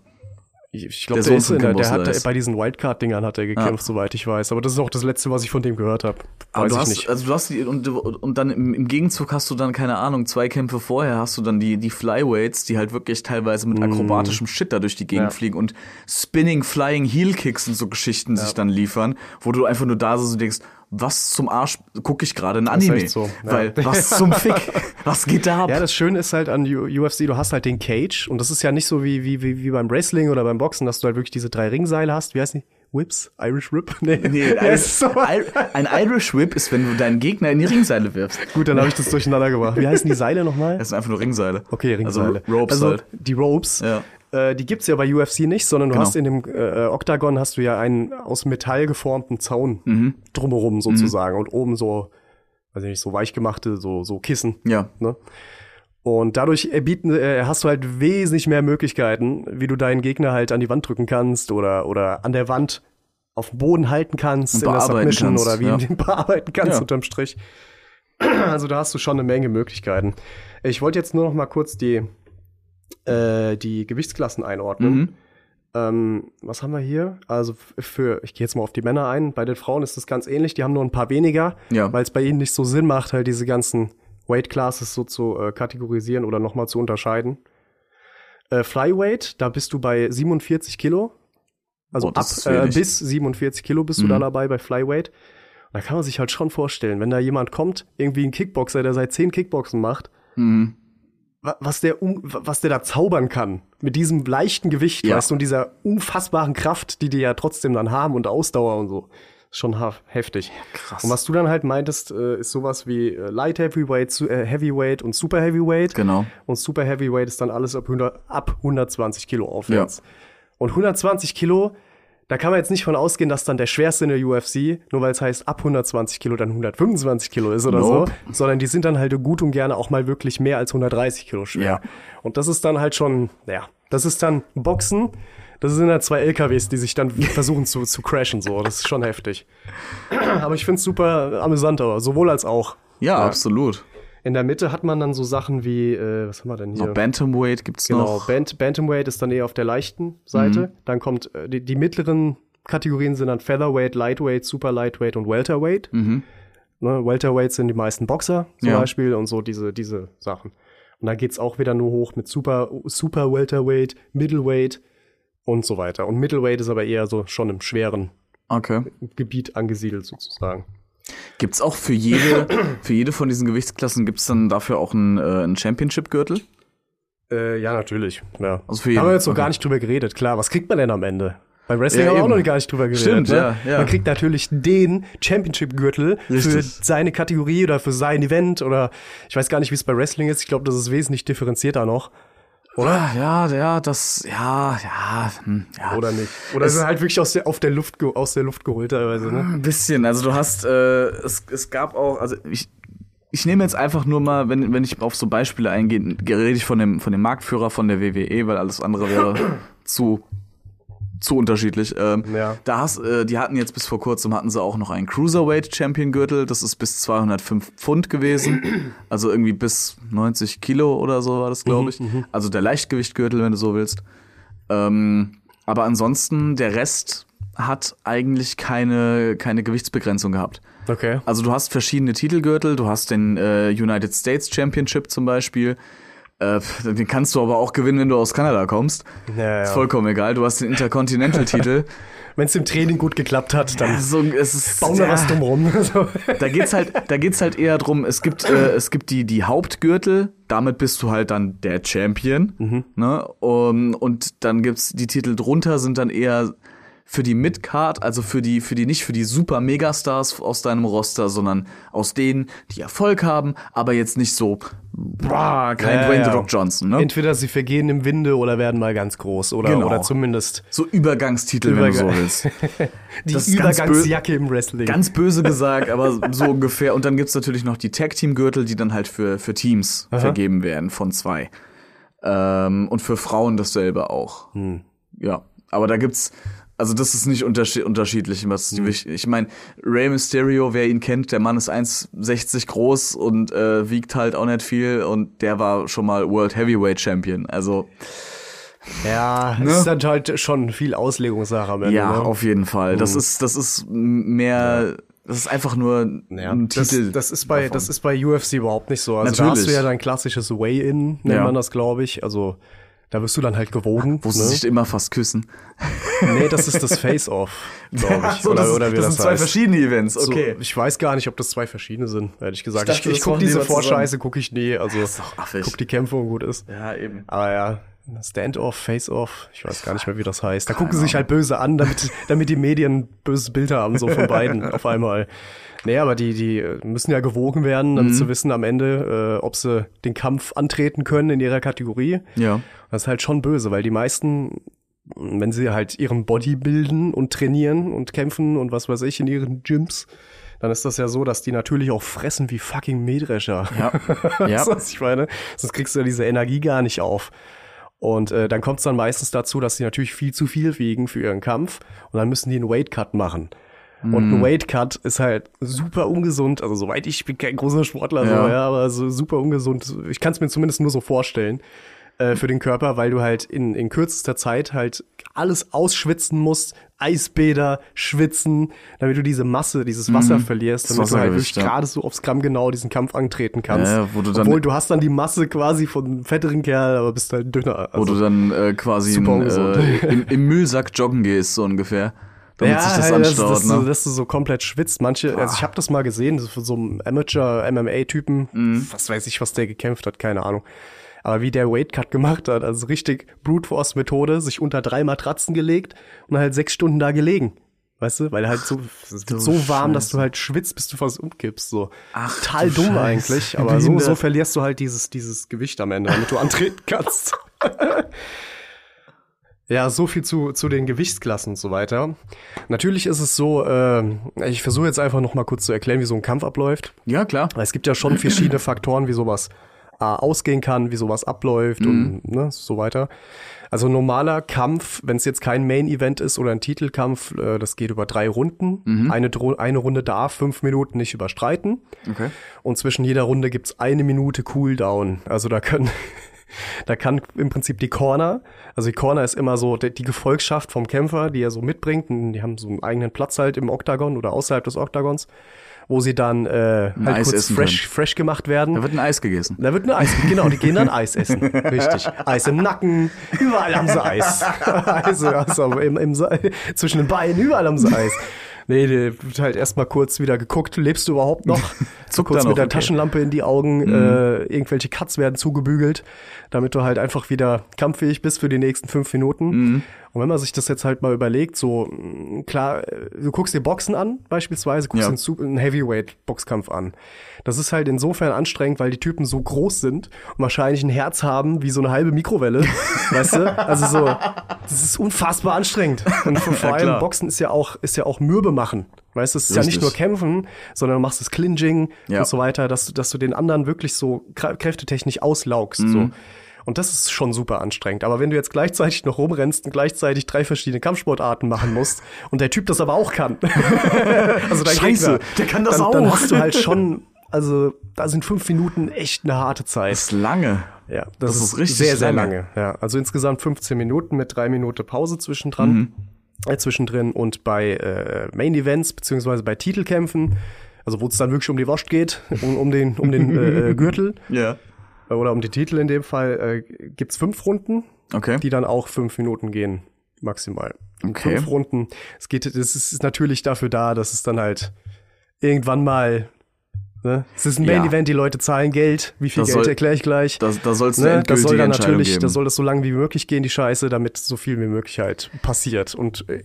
[SPEAKER 3] Ich, ich glaube,
[SPEAKER 2] Der
[SPEAKER 3] der, ist in der, der hat
[SPEAKER 2] Slice.
[SPEAKER 3] bei diesen Wildcard-Dingern hat er gekämpft, soweit ich weiß. Aber das ist auch das Letzte, was ich von dem gehört habe.
[SPEAKER 2] Aber du
[SPEAKER 3] ich
[SPEAKER 2] hast,
[SPEAKER 3] nicht.
[SPEAKER 2] also du hast die, und, und dann im, im Gegenzug hast du dann, keine Ahnung, zwei Kämpfe vorher hast du dann die, die Flyweights, die halt wirklich teilweise mit akrobatischem Shit da durch die Gegend
[SPEAKER 3] Mm. Ja.
[SPEAKER 2] fliegen und Spinning, Flying Heel Kicks und so Geschichten sich dann liefern, wo du einfach nur da so denkst, was zum Arsch gucke ich gerade ein
[SPEAKER 3] ist
[SPEAKER 2] Anime?
[SPEAKER 3] so, ja.
[SPEAKER 2] Weil, was zum Fick? Was geht da ab?
[SPEAKER 3] Ja, das Schöne ist halt an UFC, du hast halt den Cage und das ist ja nicht so wie, wie, wie, wie beim Wrestling oder beim Boxen, dass du halt wirklich diese drei Ringseile hast. Wie heißt die? Whips? Irish Whip? Nee,
[SPEAKER 2] Nee,
[SPEAKER 3] Ja,
[SPEAKER 2] ein, Irish Whip ist, wenn du deinen Gegner in die Ringseile wirfst.
[SPEAKER 3] Gut, dann habe ich das durcheinander gemacht. Wie heißen die Seile nochmal?
[SPEAKER 2] Das sind einfach nur Ringseile.
[SPEAKER 3] Okay, Ringseile.
[SPEAKER 2] Also Ropes
[SPEAKER 3] also,
[SPEAKER 2] halt.
[SPEAKER 3] Die Ropes,
[SPEAKER 2] Ja.
[SPEAKER 3] Äh, die gibt's ja bei UFC nicht, sondern du
[SPEAKER 2] Genau.
[SPEAKER 3] hast in dem äh, Oktagon hast du ja einen aus Metall geformten Zaun
[SPEAKER 2] Mhm.
[SPEAKER 3] drumherum sozusagen und oben so, weiß ich nicht, so weich gemachte, so, so Kissen.
[SPEAKER 2] Ja.
[SPEAKER 3] Ne? Und dadurch äh, bieten, äh, hast du halt wesentlich mehr Möglichkeiten, wie du deinen Gegner halt an die Wand drücken kannst oder, oder an der Wand auf dem Boden halten kannst
[SPEAKER 2] Und
[SPEAKER 3] in der Submission
[SPEAKER 2] kannst,
[SPEAKER 3] oder wie
[SPEAKER 2] ja.
[SPEAKER 3] du ihn bearbeiten kannst
[SPEAKER 2] Ja.
[SPEAKER 3] unterm Strich. Also da hast du schon eine Menge Möglichkeiten. Ich wollte jetzt nur noch mal kurz die, äh, die Gewichtsklassen einordnen.
[SPEAKER 2] Mhm.
[SPEAKER 3] Ähm, was haben wir hier? Also für, ich gehe jetzt mal auf die Männer ein. Bei den Frauen ist das ganz ähnlich. Die haben nur ein paar weniger,
[SPEAKER 2] Ja.
[SPEAKER 3] weil es bei ihnen nicht so Sinn macht, halt diese ganzen Weight Classes so zu äh, kategorisieren oder nochmal zu unterscheiden. Äh, Flyweight, da bist du bei 47 Kilo. Also
[SPEAKER 2] Oh,
[SPEAKER 3] ab äh, bis 47 Kilo bist du
[SPEAKER 2] Mhm.
[SPEAKER 3] da dabei bei Flyweight. Und da kann man sich halt schon vorstellen, wenn da jemand kommt, irgendwie ein Kickboxer, der seit 10 Kickboxen macht,
[SPEAKER 2] Mhm.
[SPEAKER 3] Wa- was der, was der da zaubern kann. Mit diesem leichten Gewicht,
[SPEAKER 2] Ja.
[SPEAKER 3] weißt du, und dieser unfassbaren Kraft, die die ja trotzdem dann haben und Ausdauer und so. Ist schon heftig.
[SPEAKER 2] krass.
[SPEAKER 3] Und was du dann halt meintest, äh, ist sowas wie äh, Light Heavyweight, äh, Heavyweight und Super Heavyweight.
[SPEAKER 2] Genau.
[SPEAKER 3] Und Super Heavyweight ist dann alles ab, 100, ab 120 Kilo aufwärts. Und 120 Kilo, da kann man jetzt nicht von ausgehen, dass dann der schwerste in der UFC, nur weil es heißt ab 120 Kilo dann 125 Kilo ist oder
[SPEAKER 2] Nope.
[SPEAKER 3] so, sondern die sind dann halt gut und gerne auch mal wirklich mehr als 130 Kilo schwer.
[SPEAKER 2] Ja.
[SPEAKER 3] Und das ist dann halt schon, ja, das ist dann Boxen. Das sind dann zwei LKWs, die sich dann versuchen zu, zu crashen, so. Das ist schon heftig. Aber ich find's super amüsant, aber sowohl als auch.
[SPEAKER 2] Ja, absolut.
[SPEAKER 3] In der Mitte hat man dann so Sachen wie, äh, was haben wir denn hier?
[SPEAKER 2] So Bantamweight gibt's
[SPEAKER 3] Genau,
[SPEAKER 2] noch. Mhm.
[SPEAKER 3] Bant Bantamweight ist dann eher auf der leichten Seite. Dann kommt äh, die, die mittleren Kategorien sind dann Featherweight, Lightweight, Super Lightweight und Welterweight.
[SPEAKER 2] Mhm.
[SPEAKER 3] Ne, Welterweight sind die meisten Boxer zum
[SPEAKER 2] Ja.
[SPEAKER 3] Beispiel und so diese, diese Sachen. Und dann geht's auch wieder nur hoch mit Super, Super Welterweight, Middleweight und so weiter. Und Middleweight ist aber eher so schon im schweren
[SPEAKER 2] Okay.
[SPEAKER 3] Gebiet angesiedelt sozusagen.
[SPEAKER 2] Gibt's auch für jede, für jede von diesen Gewichtsklassen gibt's dann dafür auch einen, äh, einen Championship-Gürtel?
[SPEAKER 3] Äh, ja, natürlich. Ja.
[SPEAKER 2] Also für
[SPEAKER 3] da
[SPEAKER 2] jeden.
[SPEAKER 3] haben wir jetzt noch
[SPEAKER 2] Okay.
[SPEAKER 3] gar nicht drüber geredet. Klar, was kriegt man denn am Ende? Beim Wrestling
[SPEAKER 2] Ja,
[SPEAKER 3] haben wir auch noch gar nicht drüber geredet.
[SPEAKER 2] Stimmt,
[SPEAKER 3] ne?
[SPEAKER 2] ja, ja.
[SPEAKER 3] Man kriegt natürlich den Championship-Gürtel für seine Kategorie oder für sein Event oder ich weiß gar nicht, wie es bei Wrestling ist. Ich glaube, das ist wesentlich differenzierter noch.
[SPEAKER 2] Oder? Ja, ja, das, ja, ja, hm, ja.
[SPEAKER 3] Oder nicht? Oder
[SPEAKER 2] Es-
[SPEAKER 3] ist halt wirklich aus der, auf der Luft, aus der Luft geholt teilweise, ne?
[SPEAKER 2] Ein bisschen. Also du hast, äh, es, es gab auch, also ich, ich nehme jetzt einfach nur mal, wenn, wenn ich auf so Beispiele eingehe, rede ich von dem, von dem Marktführer von der WWE, weil alles andere wäre zu, zu unterschiedlich. Ähm,
[SPEAKER 3] Ja.
[SPEAKER 2] Da hast, äh, die hatten jetzt bis vor kurzem hatten sie auch noch einen Cruiserweight Champion Gürtel. Das ist bis 205 Pfund gewesen. Also irgendwie bis 90 Kilo oder so war das, glaube ich. Also der Leichtgewichtgürtel, wenn du so willst. Ähm, aber ansonsten, der Rest hat eigentlich keine, keine Gewichtsbegrenzung gehabt.
[SPEAKER 3] Okay.
[SPEAKER 2] Also du hast verschiedene Titelgürtel, du hast den äh, United States Championship zum Beispiel. Äh, den kannst du aber auch gewinnen, wenn du aus Kanada kommst.
[SPEAKER 3] Ja,
[SPEAKER 2] Ist
[SPEAKER 3] ja.
[SPEAKER 2] vollkommen egal. Du hast den Intercontinental-Titel.
[SPEAKER 3] Wenn es im Training gut geklappt hat, dann
[SPEAKER 2] so, es ist,
[SPEAKER 3] bauen wir
[SPEAKER 2] ja,
[SPEAKER 3] was dumm rum. So.
[SPEAKER 2] Da geht's halt, da geht's halt eher drum. Es gibt, äh, es gibt die die Hauptgürtel. Damit bist du halt dann der Champion. Ne? Um, und dann gibt's die Titel drunter sind dann eher für die Midcard, also für die, für die nicht für die super Megastars aus deinem Roster, sondern aus denen, die Erfolg haben, aber jetzt nicht so, boah, kein
[SPEAKER 3] Ja,
[SPEAKER 2] Dwayne
[SPEAKER 3] ja.
[SPEAKER 2] The Rock Johnson, ne?
[SPEAKER 3] Entweder sie vergehen im Winde oder werden mal ganz groß oder,
[SPEAKER 2] Genau.
[SPEAKER 3] oder zumindest
[SPEAKER 2] so Übergangstitel, wenn du so willst.
[SPEAKER 3] die
[SPEAKER 2] Das
[SPEAKER 3] Übergangsjacke im Wrestling.
[SPEAKER 2] Ganz böse gesagt, aber so ungefähr. Und dann gibt's natürlich noch die Tag-Team-Gürtel, die dann halt für, für Teams
[SPEAKER 3] Aha.
[SPEAKER 2] vergeben werden von zwei. Ähm, und für Frauen dasselbe auch.
[SPEAKER 3] Hm.
[SPEAKER 2] Ja, aber da gibt's, also das ist nicht unterschied unterschiedlich. Was
[SPEAKER 3] Hm.
[SPEAKER 2] wichtig- ich meine, Rey Mysterio, wer ihn kennt, der Mann ist 1,60 groß und äh, wiegt halt auch nicht viel und der war schon mal World Heavyweight Champion. Also
[SPEAKER 3] Ja,
[SPEAKER 2] Ne?
[SPEAKER 3] das ist dann halt schon viel Auslegungssache am Ende.
[SPEAKER 2] ja,
[SPEAKER 3] ne?
[SPEAKER 2] auf jeden Fall. Das ist, das ist mehr, das ist einfach nur
[SPEAKER 3] Ja,
[SPEAKER 2] ein
[SPEAKER 3] das,
[SPEAKER 2] Titel.
[SPEAKER 3] das ist bei
[SPEAKER 2] davon.
[SPEAKER 3] das ist bei UFC überhaupt nicht so. Also da
[SPEAKER 2] Natürlich.
[SPEAKER 3] hast du ja dein klassisches Weigh-in, nennt
[SPEAKER 2] Ja.
[SPEAKER 3] man das, glaube ich. Also da wirst du dann halt gewogen.
[SPEAKER 2] wo sie
[SPEAKER 3] ne?
[SPEAKER 2] sich immer fast küssen.
[SPEAKER 3] Nee, das ist das Face-Off, glaube ich.
[SPEAKER 2] So,
[SPEAKER 3] oder,
[SPEAKER 2] das,
[SPEAKER 3] oder wie
[SPEAKER 2] das
[SPEAKER 3] das,
[SPEAKER 2] sind zwei
[SPEAKER 3] heißt.
[SPEAKER 2] verschiedene Events.
[SPEAKER 3] So,
[SPEAKER 2] Okay.
[SPEAKER 3] ich weiß gar nicht, ob das zwei verschiedene sind, ehrlich gesagt.
[SPEAKER 2] Ich
[SPEAKER 3] Ich,
[SPEAKER 2] dachte,
[SPEAKER 3] ich,
[SPEAKER 2] das
[SPEAKER 3] guck
[SPEAKER 2] machen die
[SPEAKER 3] diese. Vorscheiße, gucke ich nie. Also guck die Kämpfe und gut ist.
[SPEAKER 2] ja, eben.
[SPEAKER 3] Aber ja, Stand-off, Face-off, ich weiß gar nicht mehr, wie das heißt. Da gucken sie sich halt böse an, damit, damit die Medien ein böses Bild haben, so von beiden auf einmal. Nee, aber die, die müssen ja gewogen werden,
[SPEAKER 2] Mhm.
[SPEAKER 3] damit sie wissen am Ende, äh, ob sie den Kampf antreten können in ihrer Kategorie.
[SPEAKER 2] Ja.
[SPEAKER 3] Das ist halt schon böse, weil die meisten, wenn sie halt ihren Body bilden und trainieren und kämpfen und was weiß ich in ihren Gyms, dann ist das ja so, dass die natürlich auch fressen wie fucking Mähdrescher.
[SPEAKER 2] Ja. Ja.
[SPEAKER 3] du, was ich meine? Sonst kriegst du ja diese Energie gar nicht auf. Und äh, dann kommt es dann meistens dazu, dass sie natürlich viel zu viel wiegen für ihren Kampf und dann müssen die einen Weight Cut machen. Und
[SPEAKER 2] Mhm.
[SPEAKER 3] ein Weight Cut ist halt super ungesund. Also soweit ich bin kein großer Sportler,
[SPEAKER 2] Ja.
[SPEAKER 3] so, ja, aber so super ungesund. Ich kann es mir zumindest nur so vorstellen. Äh, für den Körper, weil du halt in, in kürzester Zeit halt alles ausschwitzen musst, Eisbäder, schwitzen, damit du diese Masse, dieses Wasser verlierst,
[SPEAKER 2] Das
[SPEAKER 3] damit du halt wirklich
[SPEAKER 2] ja.
[SPEAKER 3] gerade so aufs Gramm genau diesen Kampf antreten kannst.
[SPEAKER 2] Ja, wo du dann-
[SPEAKER 3] Obwohl du hast dann die Masse quasi von einem fetteren Kerl, aber bist halt dünner.
[SPEAKER 2] Wo du dann äh, quasi in, äh, im, im Müllsack joggen gehst, so ungefähr. Damit sich das
[SPEAKER 3] halt,
[SPEAKER 2] anstaut,
[SPEAKER 3] dass,
[SPEAKER 2] ne?
[SPEAKER 3] du, dass du so komplett schwitzt. Manche, also ich habe das mal gesehen, von so einem Amateur-MMA-Typen,
[SPEAKER 2] Mhm.
[SPEAKER 3] was weiß ich, was der gekämpft hat, keine Ahnung. Aber wie der Weight Cut gemacht hat, also richtig Brute Force Methode, sich unter drei Matratzen gelegt und halt sechs Stunden da gelegen. Weißt du, weil halt so, es wird
[SPEAKER 2] du
[SPEAKER 3] so warm, dass du halt schwitzt, bis du fast umkippst, so.
[SPEAKER 2] Ach,
[SPEAKER 3] Total
[SPEAKER 2] du
[SPEAKER 3] dumm
[SPEAKER 2] Scheiße.
[SPEAKER 3] eigentlich, aber so, so verlierst du halt dieses, dieses Gewicht am Ende, damit du antreten kannst. Ja, so viel zu, zu den Gewichtsklassen und so weiter. Natürlich ist es so, äh, ich versuche jetzt einfach noch mal kurz zu erklären, wie so ein Kampf abläuft.
[SPEAKER 2] Ja, klar.
[SPEAKER 3] Weil Es gibt ja schon verschiedene Faktoren, wie sowas ausgehen kann, wie sowas abläuft und ne, so weiter. Also ein normaler Kampf, wenn es jetzt kein Main-Event ist oder ein Titelkampf, äh, das geht über drei Runden. Eine, Dro eine Runde darf fünf Minuten nicht überstreiten.
[SPEAKER 2] Okay.
[SPEAKER 3] Und zwischen jeder Runde gibt's eine Minute Cooldown. Also da können, da kann im Prinzip die Corner, also die Corner ist immer so die, die Gefolgschaft vom Kämpfer, die er so mitbringt. Und die haben so einen eigenen Platz halt im Oktagon oder außerhalb des Oktagons, wo sie dann äh, halt
[SPEAKER 2] Eis
[SPEAKER 3] kurz
[SPEAKER 2] essen
[SPEAKER 3] fresh, fresh gemacht werden.
[SPEAKER 2] Da wird ein Eis gegessen.
[SPEAKER 3] Da wird ein Eis, genau, die gehen dann Eis essen. Richtig. Eis im Nacken, überall haben sie Eis. Eis also im, im, zwischen den Beinen, überall haben sie Eis. Nee, der wird halt erstmal kurz wieder geguckt, lebst du überhaupt noch?
[SPEAKER 2] Zuckt
[SPEAKER 3] kurz mit der
[SPEAKER 2] okay.
[SPEAKER 3] Taschenlampe in die Augen, äh, irgendwelche Cuts werden zugebügelt, damit du halt einfach wieder kampffähig bist für die nächsten fünf Minuten. Und wenn man sich das jetzt halt mal überlegt, so mh, klar, äh, du guckst dir Boxen an, beispielsweise, guckst
[SPEAKER 2] Ja.
[SPEAKER 3] dir einen, Heavyweight-Boxkampf an. Das ist halt insofern anstrengend, weil die Typen so groß sind und wahrscheinlich ein Herz haben wie so eine halbe Mikrowelle. weißt du? Also so, das ist unfassbar anstrengend. Und vor,
[SPEAKER 2] Ja,
[SPEAKER 3] allem
[SPEAKER 2] klar.
[SPEAKER 3] Boxen ist ja auch, ist ja auch Mürbe machen. Weißt du, es ist ja nicht
[SPEAKER 2] Richtig.
[SPEAKER 3] nur kämpfen, sondern du machst das Clinching
[SPEAKER 2] Ja.
[SPEAKER 3] und so weiter, dass du, dass du den anderen wirklich so krä- kräftetechnisch auslaugst. So. Und das ist schon super anstrengend. Aber wenn du jetzt gleichzeitig noch rumrennst und gleichzeitig drei verschiedene Kampfsportarten machen musst und der Typ das aber auch kann, also dein
[SPEAKER 2] Scheiße,
[SPEAKER 3] Gegner,
[SPEAKER 2] der kann das
[SPEAKER 3] dann,
[SPEAKER 2] auch.
[SPEAKER 3] Dann hast du halt schon, also da sind fünf Minuten echt eine harte Zeit.
[SPEAKER 2] Das ist lange.
[SPEAKER 3] Ja, das,
[SPEAKER 2] Das
[SPEAKER 3] ist,
[SPEAKER 2] ist richtig
[SPEAKER 3] sehr, sehr
[SPEAKER 2] lange.
[SPEAKER 3] lange. Ja, also insgesamt 15 Minuten mit drei Minuten Pause zwischendran,
[SPEAKER 2] Mhm.
[SPEAKER 3] äh, zwischendrin und bei äh, Main Events beziehungsweise bei Titelkämpfen, also wo es dann wirklich um die Wurst geht, um, um den um den äh, äh, Gürtel
[SPEAKER 2] Ja.
[SPEAKER 3] Äh, oder um die Titel in dem Fall, äh, gibt's fünf Runden,
[SPEAKER 2] Okay.
[SPEAKER 3] die dann auch fünf Minuten gehen maximal.
[SPEAKER 2] Okay.
[SPEAKER 3] Fünf Runden. Es geht, das ist natürlich dafür da, dass es dann halt irgendwann mal Ne? Es ist ein
[SPEAKER 2] Ja.
[SPEAKER 3] Main Event, die Leute zahlen Geld. Wie viel
[SPEAKER 2] Das
[SPEAKER 3] Geld erkläre ich gleich.
[SPEAKER 2] Da, da soll es eine
[SPEAKER 3] Ne, das soll dann natürlich,
[SPEAKER 2] geben.
[SPEAKER 3] das soll das so lange wie möglich gehen, die Scheiße, damit so viel wie möglich halt passiert. Und äh,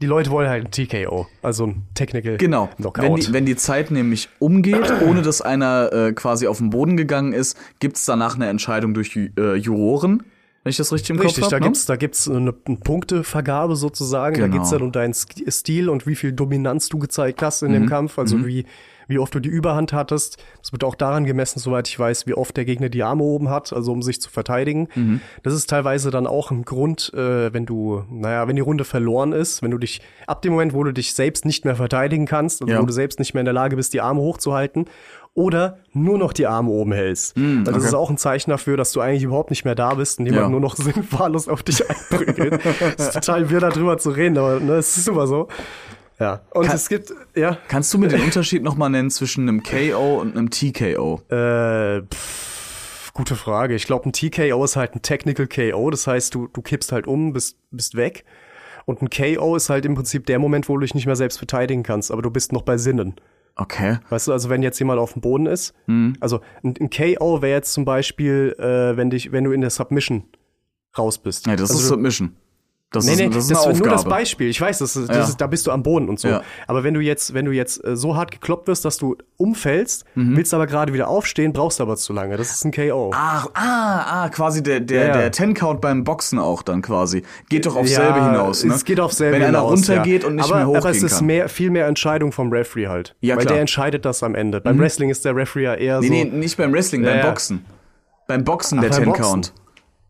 [SPEAKER 3] die Leute wollen halt ein TKO, also ein Technical
[SPEAKER 2] Genau.
[SPEAKER 3] Knockout.
[SPEAKER 2] Wenn die, wenn die Zeit nämlich umgeht, ohne dass einer äh, quasi auf den Boden gegangen ist, gibt's danach eine Entscheidung durch äh, Juroren. Wenn ich das richtig im
[SPEAKER 3] Richtig,
[SPEAKER 2] Kopf
[SPEAKER 3] da
[SPEAKER 2] habe.
[SPEAKER 3] gibt's, da gibt's eine, eine Punktevergabe sozusagen. Da
[SPEAKER 2] Genau.
[SPEAKER 3] geht's dann um deinen Stil und wie viel Dominanz du gezeigt hast in
[SPEAKER 2] Mhm.
[SPEAKER 3] dem Kampf. Also wie, wie oft du die Überhand hattest. Das wird auch daran gemessen, soweit ich weiß, wie oft der Gegner die Arme oben hat, also um sich zu verteidigen.
[SPEAKER 2] Mhm.
[SPEAKER 3] Das ist teilweise dann auch ein Grund, äh, wenn du, naja, wenn die Runde verloren ist, wenn du dich, ab dem Moment, wo du dich selbst nicht mehr verteidigen kannst, also
[SPEAKER 2] Ja.
[SPEAKER 3] wo du selbst nicht mehr in der Lage bist, die Arme hochzuhalten, oder nur noch die Arme oben hältst. Das
[SPEAKER 2] okay.
[SPEAKER 3] ist auch ein Zeichen dafür, dass du eigentlich überhaupt nicht mehr da bist und jemand
[SPEAKER 2] Ja.
[SPEAKER 3] nur noch sinnwahllos auf dich einprügelt. Es ist total wirr, darüber zu reden, aber ne, es ist immer so. Ja. Und
[SPEAKER 2] Kann-
[SPEAKER 3] es gibt, ja,
[SPEAKER 2] Kannst du mir den Unterschied nochmal nennen zwischen einem KO und einem TKO?
[SPEAKER 3] äh, pff, gute Frage. Ich glaube, ein TKO ist halt ein Technical KO, das heißt, du, du kippst halt um, bist, bist weg. Und ein KO ist halt im Prinzip der Moment, wo du dich nicht mehr selbst verteidigen kannst, aber du bist noch bei Sinnen.
[SPEAKER 2] Okay.
[SPEAKER 3] Weißt du, also wenn jetzt jemand auf dem Boden ist,
[SPEAKER 2] Mhm.
[SPEAKER 3] also ein, ein KO wäre jetzt zum Beispiel, äh, wenn dich, wenn du in der Submission raus bist.
[SPEAKER 2] Nee, das
[SPEAKER 3] also
[SPEAKER 2] ist
[SPEAKER 3] du,
[SPEAKER 2] Submission. Das
[SPEAKER 3] Nee,
[SPEAKER 2] ist,
[SPEAKER 3] nee,
[SPEAKER 2] das ist
[SPEAKER 3] das ist nur das. Beispiel. Ich weiß, das, ist, das
[SPEAKER 2] Ja.
[SPEAKER 3] ist, da bist du am Boden und so.
[SPEAKER 2] Ja.
[SPEAKER 3] Aber wenn du jetzt, wenn du jetzt äh, so hart gekloppt wirst, dass du umfällst,
[SPEAKER 2] Mhm.
[SPEAKER 3] willst aber gerade wieder aufstehen, brauchst du aber zu lange. Das ist ein KO.
[SPEAKER 2] Ach, ah, ah, quasi der, der,
[SPEAKER 3] Ja.
[SPEAKER 2] der Ten-Count beim Boxen auch dann quasi. Geht doch aufs selbe hinaus, ne?
[SPEAKER 3] Es geht auf selbe
[SPEAKER 2] Wenn einer
[SPEAKER 3] hinaus,
[SPEAKER 2] runtergeht und nicht
[SPEAKER 3] aber,
[SPEAKER 2] mehr hochgehen
[SPEAKER 3] Aber es ist
[SPEAKER 2] kann.
[SPEAKER 3] mehr, viel mehr Entscheidung vom Referee halt.
[SPEAKER 2] Ja,
[SPEAKER 3] Weil
[SPEAKER 2] klar. Mhm.
[SPEAKER 3] der entscheidet das am Ende. Beim Wrestling ist der Referee ja eher
[SPEAKER 2] Nee,
[SPEAKER 3] so.
[SPEAKER 2] nee, nicht beim Wrestling, beim. Boxen. Beim Boxen der
[SPEAKER 3] beim
[SPEAKER 2] Ten-Count.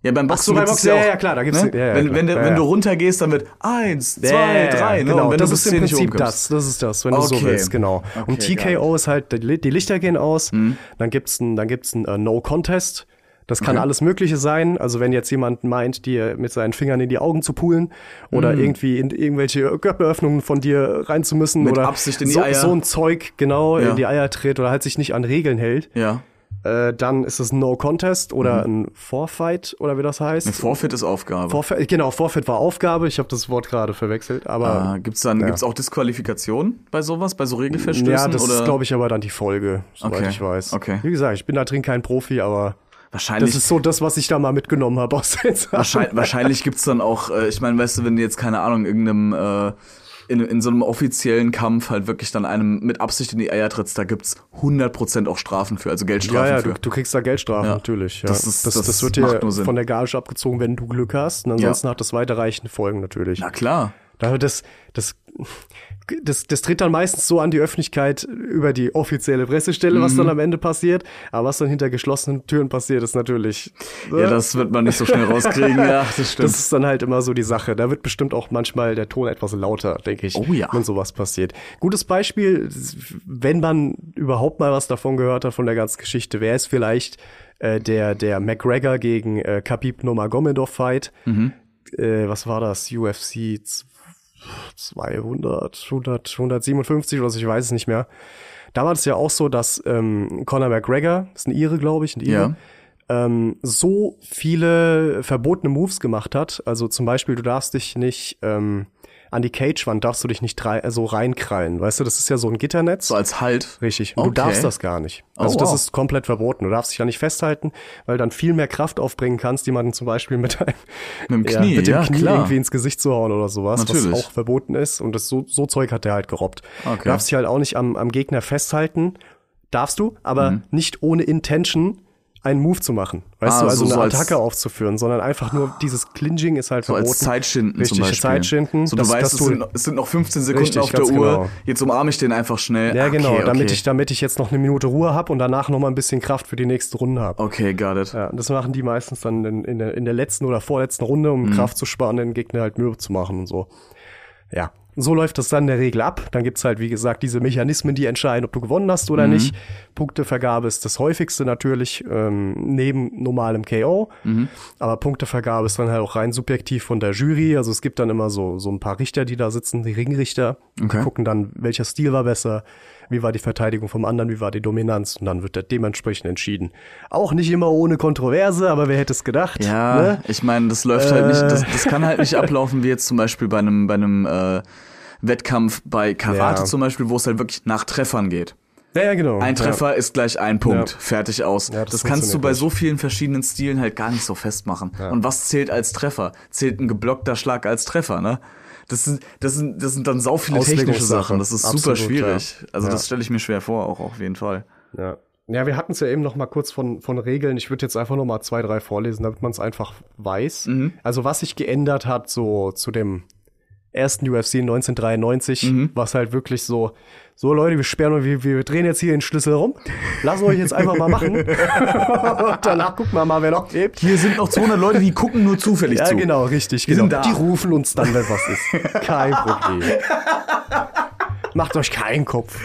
[SPEAKER 2] Ja, beim Boxen
[SPEAKER 3] so, beim Boxen,
[SPEAKER 2] ja,
[SPEAKER 3] ja,
[SPEAKER 2] auch,
[SPEAKER 3] ja, klar, da gibt's-
[SPEAKER 2] ne?
[SPEAKER 3] ja, ja,
[SPEAKER 2] wenn,
[SPEAKER 3] klar.
[SPEAKER 2] wenn, du-
[SPEAKER 3] Ja,
[SPEAKER 2] wenn du runtergehst, dann wird eins, zwei, drei, ne?
[SPEAKER 3] Genau,
[SPEAKER 2] Und wenn
[SPEAKER 3] das
[SPEAKER 2] du
[SPEAKER 3] ist im Prinzip das. Das ist das, wenn du so
[SPEAKER 2] Okay.
[SPEAKER 3] willst, genau. und
[SPEAKER 2] Okay,
[SPEAKER 3] TKO ist halt, die Li- die Lichter gehen aus,
[SPEAKER 2] Mhm.
[SPEAKER 3] dann gibt's ein, dann gibt's ein äh, No Contest. Das kann
[SPEAKER 2] Okay.
[SPEAKER 3] alles Mögliche sein. Also wenn jetzt jemand meint, dir mit seinen Fingern in die Augen zu pulen oder irgendwie in irgendwelche Körperöffnungen von dir rein zu müssen
[SPEAKER 2] Mhm. Mit
[SPEAKER 3] oder
[SPEAKER 2] Absicht in die
[SPEAKER 3] so,
[SPEAKER 2] Eier.
[SPEAKER 3] so ein Zeug genau in die Eier tritt oder halt sich nicht an Regeln hält,
[SPEAKER 2] Ja.
[SPEAKER 3] Äh, dann ist es ein No Contest oder ein Forfight oder wie das heißt.
[SPEAKER 2] Ein Forfeit ist Aufgabe.
[SPEAKER 3] Forfeit, genau, Forfeit war Aufgabe. Ich habe das Wort gerade verwechselt, aber
[SPEAKER 2] äh, gibt's dann gibt's auch Disqualifikation bei sowas, bei so Regelverstößen?
[SPEAKER 3] ja, das
[SPEAKER 2] oder?
[SPEAKER 3] ist, glaube ich, aber dann die Folge, soweit
[SPEAKER 2] Okay,
[SPEAKER 3] ich weiß.
[SPEAKER 2] okay.
[SPEAKER 3] Wie gesagt, ich bin da drin kein Profi, aber
[SPEAKER 2] wahrscheinlich.
[SPEAKER 3] das ist so das, was ich da mal mitgenommen habe aus den Sachen.
[SPEAKER 2] Wahrscheinlich, wahrscheinlich gibt's dann auch, äh, ich meine, weißt du, wenn du jetzt, keine Ahnung, irgendeinem, äh, in, in so einem offiziellen Kampf halt wirklich dann einem mit Absicht in die Eier trittst, da gibt's 100% auch Strafen für, also
[SPEAKER 3] Ja,
[SPEAKER 2] Geldstrafen
[SPEAKER 3] ja,
[SPEAKER 2] für.
[SPEAKER 3] du, du kriegst da Geldstrafen,
[SPEAKER 2] Ja.
[SPEAKER 3] natürlich. Ja.
[SPEAKER 2] Das ist-
[SPEAKER 3] das,
[SPEAKER 2] das
[SPEAKER 3] das wird dir von der Gage abgezogen, wenn du Glück hast. Und ansonsten hat das weiterreichende Folgen natürlich.
[SPEAKER 2] Na klar.
[SPEAKER 3] Da- Das, das, das, das tritt dann meistens so an die Öffentlichkeit über die offizielle Pressestelle, was dann
[SPEAKER 2] Mhm.
[SPEAKER 3] am Ende passiert. Aber was dann hinter geschlossenen Türen passiert, ist natürlich.
[SPEAKER 2] Ja, das wird man nicht so schnell rauskriegen, ja, das stimmt.
[SPEAKER 3] Das ist dann halt immer so die Sache. Da wird bestimmt auch manchmal der Ton etwas lauter, denke ich,
[SPEAKER 2] Oh ja.
[SPEAKER 3] wenn sowas passiert. Gutes Beispiel, wenn man überhaupt mal was davon gehört hat von der ganzen Geschichte, wäre es vielleicht äh, der der McGregor gegen äh, Khabib Nurmagomedov Fight.
[SPEAKER 2] Mhm.
[SPEAKER 3] Äh, was war das? UFC 200, 100, 157 oder so, ich weiß es nicht mehr. Da war es ja auch so, dass ähm, Conor McGregor, ist ein Ire, glaube ich, ein Ire,
[SPEAKER 2] Ja.
[SPEAKER 3] ähm, so viele verbotene Moves gemacht hat. Also zum Beispiel, du darfst dich nicht ähm, an die Cagewand darfst du dich nicht rei so reinkrallen. Weißt du, das ist ja so ein Gitternetz.
[SPEAKER 2] So als Halt.
[SPEAKER 3] Richtig. Und du
[SPEAKER 2] Okay.
[SPEAKER 3] darfst das gar nicht. Also
[SPEAKER 2] Oh,
[SPEAKER 3] das
[SPEAKER 2] wow.
[SPEAKER 3] ist komplett verboten. Du darfst dich ja nicht festhalten, weil dann viel mehr Kraft aufbringen kannst, die man zum Beispiel mit einem
[SPEAKER 2] Mit dem
[SPEAKER 3] ja,
[SPEAKER 2] Knie,
[SPEAKER 3] mit dem
[SPEAKER 2] ja,
[SPEAKER 3] Knie
[SPEAKER 2] klar.
[SPEAKER 3] irgendwie ins Gesicht zu hauen oder sowas,
[SPEAKER 2] Natürlich.
[SPEAKER 3] was auch verboten ist. Und das so, so Zeug hat der halt gerobbt.
[SPEAKER 2] Okay.
[SPEAKER 3] Du darfst dich halt auch nicht am, am Gegner festhalten. Darfst du, aber
[SPEAKER 2] Mhm.
[SPEAKER 3] nicht ohne Intention einen Move zu machen. Weißt
[SPEAKER 2] Ah,
[SPEAKER 3] du, also
[SPEAKER 2] so- so
[SPEAKER 3] eine
[SPEAKER 2] als-
[SPEAKER 3] Attacke aufzuführen, sondern einfach nur dieses Clinching ist halt
[SPEAKER 2] So
[SPEAKER 3] verboten.
[SPEAKER 2] als Zeitschinden
[SPEAKER 3] Richtig,
[SPEAKER 2] zum Beispiel.
[SPEAKER 3] Zeitschinden.
[SPEAKER 2] So, du
[SPEAKER 3] dass-
[SPEAKER 2] weißt,
[SPEAKER 3] dass
[SPEAKER 2] es,
[SPEAKER 3] du-
[SPEAKER 2] es sind noch 15 Sekunden
[SPEAKER 3] Richtig,
[SPEAKER 2] auf der Uhr.
[SPEAKER 3] genau.
[SPEAKER 2] Jetzt umarme ich den einfach schnell.
[SPEAKER 3] Ja, genau,
[SPEAKER 2] okay,
[SPEAKER 3] damit
[SPEAKER 2] okay.
[SPEAKER 3] ich, damit ich jetzt noch eine Minute Ruhe habe und danach noch mal ein bisschen Kraft für die nächste Runde habe.
[SPEAKER 2] Okay, got it.
[SPEAKER 3] Ja, das machen die meistens dann in, in, der, in der letzten oder vorletzten Runde,
[SPEAKER 2] Mhm.
[SPEAKER 3] um Kraft zu sparen, den Gegner halt Mühe zu machen und so. Ja, so läuft das dann in der Regel ab. Dann gibt's halt, wie gesagt, diese Mechanismen, die entscheiden, ob du gewonnen hast
[SPEAKER 2] Mhm.
[SPEAKER 3] oder nicht. Punktevergabe ist das häufigste natürlich, ähm, neben normalem KO.
[SPEAKER 2] Mhm.
[SPEAKER 3] Aber Punktevergabe ist dann halt auch rein subjektiv von der Jury. Also es gibt dann immer so, so ein paar Richter, die da sitzen, die Ringrichter.
[SPEAKER 2] Okay.
[SPEAKER 3] Die gucken dann, welcher Stil war besser, wie war die Verteidigung vom anderen, wie war die Dominanz. Und dann wird der dementsprechend entschieden. Auch nicht immer ohne Kontroverse, aber wer hätte es gedacht?
[SPEAKER 2] Ja,
[SPEAKER 3] ne?
[SPEAKER 2] ich meine, das läuft halt nicht, das, das kann halt nicht ablaufen wie jetzt zum Beispiel bei einem, bei einem äh, Wettkampf bei Karate
[SPEAKER 3] Ja.
[SPEAKER 2] zum Beispiel, wo es halt wirklich nach Treffern geht.
[SPEAKER 3] Ja, ja, genau.
[SPEAKER 2] Ein Treffer ist gleich ein Punkt,
[SPEAKER 3] Ja.
[SPEAKER 2] fertig aus.
[SPEAKER 3] Ja,
[SPEAKER 2] das
[SPEAKER 3] das
[SPEAKER 2] kannst du bei so vielen verschiedenen Stilen halt gar nicht so festmachen. Und was zählt als Treffer? Zählt ein geblockter Schlag als Treffer, ne? Das sind, das sind, das sind dann sau viele technische. Sachen. Das ist super
[SPEAKER 3] Absolut,
[SPEAKER 2] schwierig.
[SPEAKER 3] ja.
[SPEAKER 2] Also
[SPEAKER 3] Ja.
[SPEAKER 2] das stelle ich mir schwer vor, auch auf jeden Fall.
[SPEAKER 3] Ja. Ja, wir hatten es ja eben noch mal kurz von, von Regeln. Ich würde jetzt einfach noch mal zwei, drei vorlesen, damit man es einfach weiß.
[SPEAKER 2] Mhm.
[SPEAKER 3] Also was sich geändert hat so zu dem ersten UFC 1993,
[SPEAKER 2] Mhm.
[SPEAKER 3] was halt wirklich so, so Leute, wir sperren, wir, wir drehen jetzt hier den Schlüssel rum, lassen euch jetzt einfach mal machen. Und danach gucken wir mal, wer noch lebt.
[SPEAKER 2] Hier sind noch 200 Leute, die gucken nur zufällig
[SPEAKER 3] Ja,
[SPEAKER 2] zu.
[SPEAKER 3] genau, richtig. Genau.
[SPEAKER 2] sind da.
[SPEAKER 3] Die rufen uns dann, wenn was ist. Kein Problem. Macht euch keinen Kopf.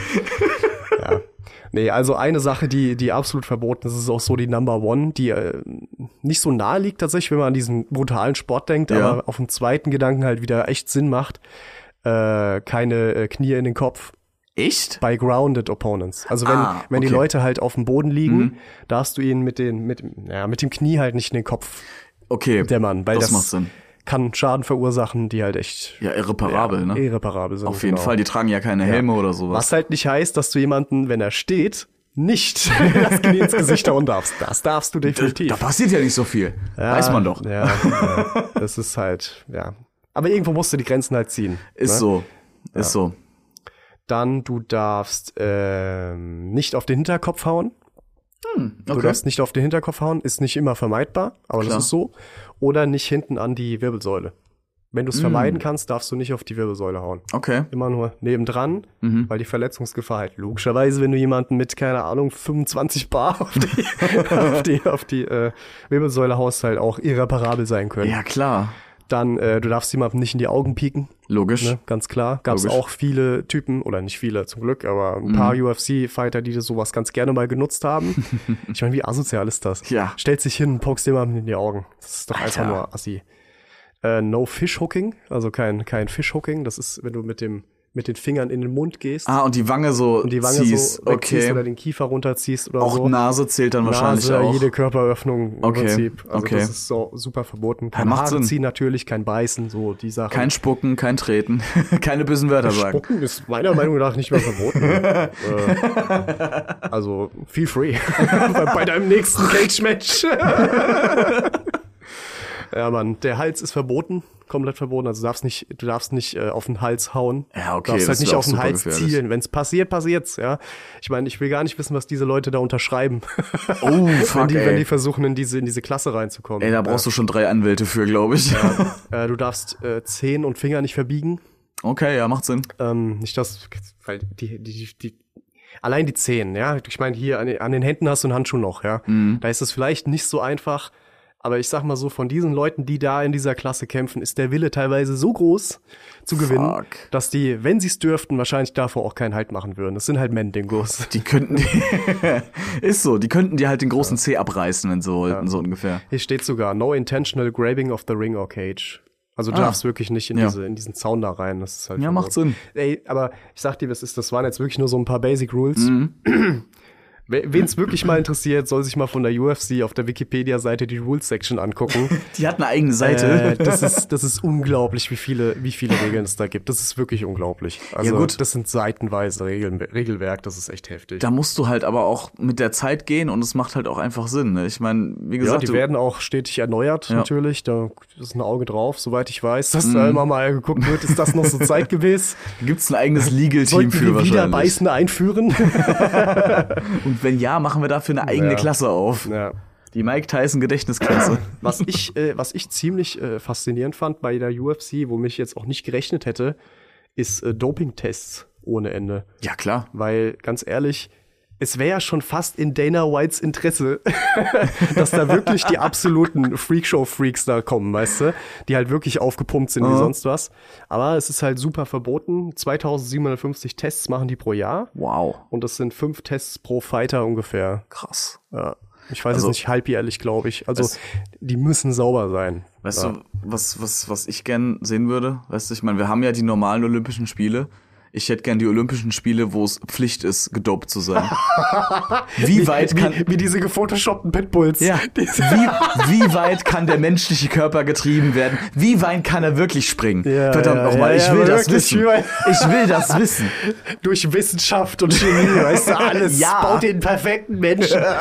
[SPEAKER 3] Nee, also eine Sache, die, die absolut verboten ist, ist auch so die Number One, die äh, nicht so nahe liegt tatsächlich, wenn man an diesen brutalen Sport denkt,
[SPEAKER 2] Ja.
[SPEAKER 3] aber auf dem zweiten Gedanken halt wieder echt Sinn macht. Äh, keine äh, Knie in den Kopf
[SPEAKER 2] Echt?
[SPEAKER 3] bei grounded opponents. Also wenn,
[SPEAKER 2] Ah,
[SPEAKER 3] wenn die
[SPEAKER 2] okay.
[SPEAKER 3] Leute halt auf dem Boden liegen,
[SPEAKER 2] Mhm.
[SPEAKER 3] darfst du ihnen mit den, mit, ja, mit dem Knie halt nicht in den Kopf
[SPEAKER 2] Okay.
[SPEAKER 3] dämmern, weil
[SPEAKER 2] das,
[SPEAKER 3] das,
[SPEAKER 2] macht Sinn.
[SPEAKER 3] Kann Schaden verursachen, die halt echt
[SPEAKER 2] Ja, irreparabel,
[SPEAKER 3] ja,
[SPEAKER 2] ne?
[SPEAKER 3] irreparabel sind.
[SPEAKER 2] Auf jeden
[SPEAKER 3] genau.
[SPEAKER 2] Fall, die tragen ja keine Helme oder sowas.
[SPEAKER 3] Was halt nicht heißt, dass du jemanden, wenn er steht, nicht das Knie ins Gesicht hauen darfst. Das darfst du definitiv.
[SPEAKER 2] Da passiert ja nicht so viel.
[SPEAKER 3] Ja,
[SPEAKER 2] Weiß man doch.
[SPEAKER 3] Ja, ja, das ist halt, ja. Aber irgendwo musst du die Grenzen halt ziehen.
[SPEAKER 2] Ist
[SPEAKER 3] ne?
[SPEAKER 2] so. Ist so.
[SPEAKER 3] Dann, du darfst ähm, nicht auf den Hinterkopf hauen. Du
[SPEAKER 2] Okay.
[SPEAKER 3] darfst nicht auf den Hinterkopf hauen, ist nicht immer vermeidbar, aber
[SPEAKER 2] Klar.
[SPEAKER 3] das ist so. Oder nicht hinten an die Wirbelsäule. Wenn du
[SPEAKER 2] Mm.
[SPEAKER 3] es vermeiden kannst, darfst du nicht auf die Wirbelsäule hauen.
[SPEAKER 2] Okay.
[SPEAKER 3] Immer nur nebendran,
[SPEAKER 2] Mhm.
[SPEAKER 3] weil die Verletzungsgefahr halt logischerweise, wenn du jemanden mit, keine Ahnung, 25 Bar auf die, auf die, auf die äh, Wirbelsäule haust, halt auch irreparabel sein können.
[SPEAKER 2] Ja, klar.
[SPEAKER 3] Dann, äh, du darfst jemandem nicht in die Augen pieken.
[SPEAKER 2] Logisch.
[SPEAKER 3] Ne, ganz klar. Gab es auch viele Typen, oder nicht viele zum Glück, aber ein paar
[SPEAKER 2] Mhm.
[SPEAKER 3] UFC-Fighter, die das sowas ganz gerne mal genutzt haben. ich meine, wie asozial ist das?
[SPEAKER 2] Ja.
[SPEAKER 3] Stellt sich hin und pokst jemandem in die Augen. Das ist doch einfach
[SPEAKER 2] Alter.
[SPEAKER 3] nur assi. Äh, no Fishhooking, also kein, kein Fishhooking. Das ist, wenn du mit dem mit den Fingern in den Mund gehst
[SPEAKER 2] Ah, und die Wange so
[SPEAKER 3] und die Wange
[SPEAKER 2] ziehst.
[SPEAKER 3] so
[SPEAKER 2] okay.
[SPEAKER 3] oder den Kiefer runterziehst oder
[SPEAKER 2] auch
[SPEAKER 3] so.
[SPEAKER 2] Nase zählt dann wahrscheinlich
[SPEAKER 3] Nase,
[SPEAKER 2] auch.
[SPEAKER 3] jede Körperöffnung im
[SPEAKER 2] Okay,
[SPEAKER 3] Prinzip. Also
[SPEAKER 2] okay.
[SPEAKER 3] das ist so super verboten. Kein
[SPEAKER 2] macht
[SPEAKER 3] Haare ziehen natürlich, kein Beißen, so die Sachen.
[SPEAKER 2] kein Spucken, kein Treten, keine bösen Wörter sagen.
[SPEAKER 3] Spucken ist meiner Meinung nach nicht mehr verboten. äh, also, feel free. bei, bei deinem nächsten Cage-Match. Ja, Mann, der Hals ist verboten, komplett verboten. Also du darfst nicht, du darfst nicht äh, auf den Hals hauen.
[SPEAKER 2] Ja, okay,
[SPEAKER 3] Du darfst halt nicht auf den Hals
[SPEAKER 2] gefährlich.
[SPEAKER 3] zielen. Wenn es passiert, passiert's, ja. Ich meine, ich will gar nicht wissen, was diese Leute da unterschreiben.
[SPEAKER 2] Oh,
[SPEAKER 3] wenn,
[SPEAKER 2] fuck,
[SPEAKER 3] die, wenn
[SPEAKER 2] ey.
[SPEAKER 3] die versuchen, in diese, in diese Klasse reinzukommen.
[SPEAKER 2] Ey, da brauchst du schon drei Anwälte für, glaube ich.
[SPEAKER 3] Äh, du darfst äh, Zehen und Finger nicht verbiegen.
[SPEAKER 2] Okay, ja, macht Sinn.
[SPEAKER 3] Ähm, nicht das, weil die, die, die, die allein die Zehen, ja. Ich meine, hier an, den- an den Händen hast du einen Handschuh noch, ja.
[SPEAKER 2] Mhm.
[SPEAKER 3] Da ist es vielleicht nicht so einfach, aber ich sag mal so, von diesen Leuten, die da in dieser Klasse kämpfen, ist der Wille teilweise so groß zu gewinnen,
[SPEAKER 2] Fuck.
[SPEAKER 3] dass die, wenn sie es dürften, wahrscheinlich davor auch keinen Halt machen würden. Das sind halt Mendingos.
[SPEAKER 2] Die könnten, ist so, die könnten dir halt den großen C abreißen, wenn so, so ungefähr.
[SPEAKER 3] Hier steht sogar, no intentional grabbing of the ring or cage. Also du
[SPEAKER 2] Ah.
[SPEAKER 3] darfst wirklich nicht in,
[SPEAKER 2] Ja.
[SPEAKER 3] diese, in diesen Zaun da rein. Das ist halt
[SPEAKER 2] Ja, macht. Sinn.
[SPEAKER 3] Ey, aber ich sag dir, was ist, das waren jetzt wirklich nur so ein paar Basic Rules.
[SPEAKER 2] Mhm.
[SPEAKER 3] Wen es wirklich mal interessiert, soll sich mal von der UFC auf der Wikipedia-Seite die Rules-Section angucken.
[SPEAKER 2] Die hat eine eigene
[SPEAKER 3] äh,
[SPEAKER 2] Seite.
[SPEAKER 3] das, ist, das ist unglaublich, wie viele, wie viele Regeln es da gibt. Das ist wirklich unglaublich. Also,
[SPEAKER 2] Ja, gut.
[SPEAKER 3] das sind seitenweise Regeln, Regelwerk, das ist echt heftig.
[SPEAKER 2] da musst du halt aber auch mit der Zeit gehen und es macht halt auch einfach Sinn. Ne? Ich meine, wie
[SPEAKER 3] ja,
[SPEAKER 2] gesagt,
[SPEAKER 3] die
[SPEAKER 2] du,
[SPEAKER 3] werden auch stetig erneuert,
[SPEAKER 2] Ja.
[SPEAKER 3] Natürlich. Da ist ein Auge drauf, soweit ich weiß, dass da immer mal geguckt wird, ist das noch so zeitgemäß?
[SPEAKER 2] gibt's ein eigenes Legal-Team für
[SPEAKER 3] wir wieder
[SPEAKER 2] wahrscheinlich.
[SPEAKER 3] beißen einführen?
[SPEAKER 2] Und wenn ja, machen wir dafür eine eigene
[SPEAKER 3] Ja.
[SPEAKER 2] Klasse auf.
[SPEAKER 3] ja.
[SPEAKER 2] Die Mike Tyson Gedächtnisklasse.
[SPEAKER 3] Was ich, äh, was ich ziemlich äh, faszinierend fand bei der UFC, womit ich jetzt auch nicht gerechnet hätte, ist äh, Doping-Tests ohne Ende.
[SPEAKER 2] ja, klar.
[SPEAKER 3] Weil, ganz ehrlich, es wäre ja schon fast in Dana Whites Interesse, dass da wirklich die absoluten Freakshow-Freaks da kommen, weißt du? Die halt wirklich aufgepumpt sind wie
[SPEAKER 2] Mhm.
[SPEAKER 3] sonst was. Aber es ist halt super verboten. 2750 Tests machen die pro Jahr.
[SPEAKER 2] Wow.
[SPEAKER 3] Und das sind fünf Tests pro Fighter ungefähr.
[SPEAKER 2] Krass.
[SPEAKER 3] Ja. Ich weiß
[SPEAKER 2] Also-
[SPEAKER 3] jetzt nicht halbjährlich, glaube ich. Also,
[SPEAKER 2] Es-
[SPEAKER 3] die müssen sauber sein.
[SPEAKER 2] Weißt
[SPEAKER 3] ja.
[SPEAKER 2] du, was, was, was ich gern sehen würde? Weißt du, ich meine, wir haben ja die normalen Olympischen Spiele. Ich hätte gern die Olympischen Spiele, wo es Pflicht ist, gedopt zu sein. Wie weit kann,
[SPEAKER 3] wie, wie diese gefotoshoppten Pitbulls.
[SPEAKER 2] ja,
[SPEAKER 3] Diese-
[SPEAKER 2] wie, wie weit kann der menschliche Körper getrieben werden? Wie weit kann er wirklich springen?
[SPEAKER 3] Ja,
[SPEAKER 2] Verdammt
[SPEAKER 3] ja,
[SPEAKER 2] nochmal,
[SPEAKER 3] ja,
[SPEAKER 2] ich will das wissen. Ich will das wissen.
[SPEAKER 3] Durch Wissenschaft und Chemie, weißt du, alles.
[SPEAKER 2] Ja.
[SPEAKER 3] Baut den perfekten Menschen.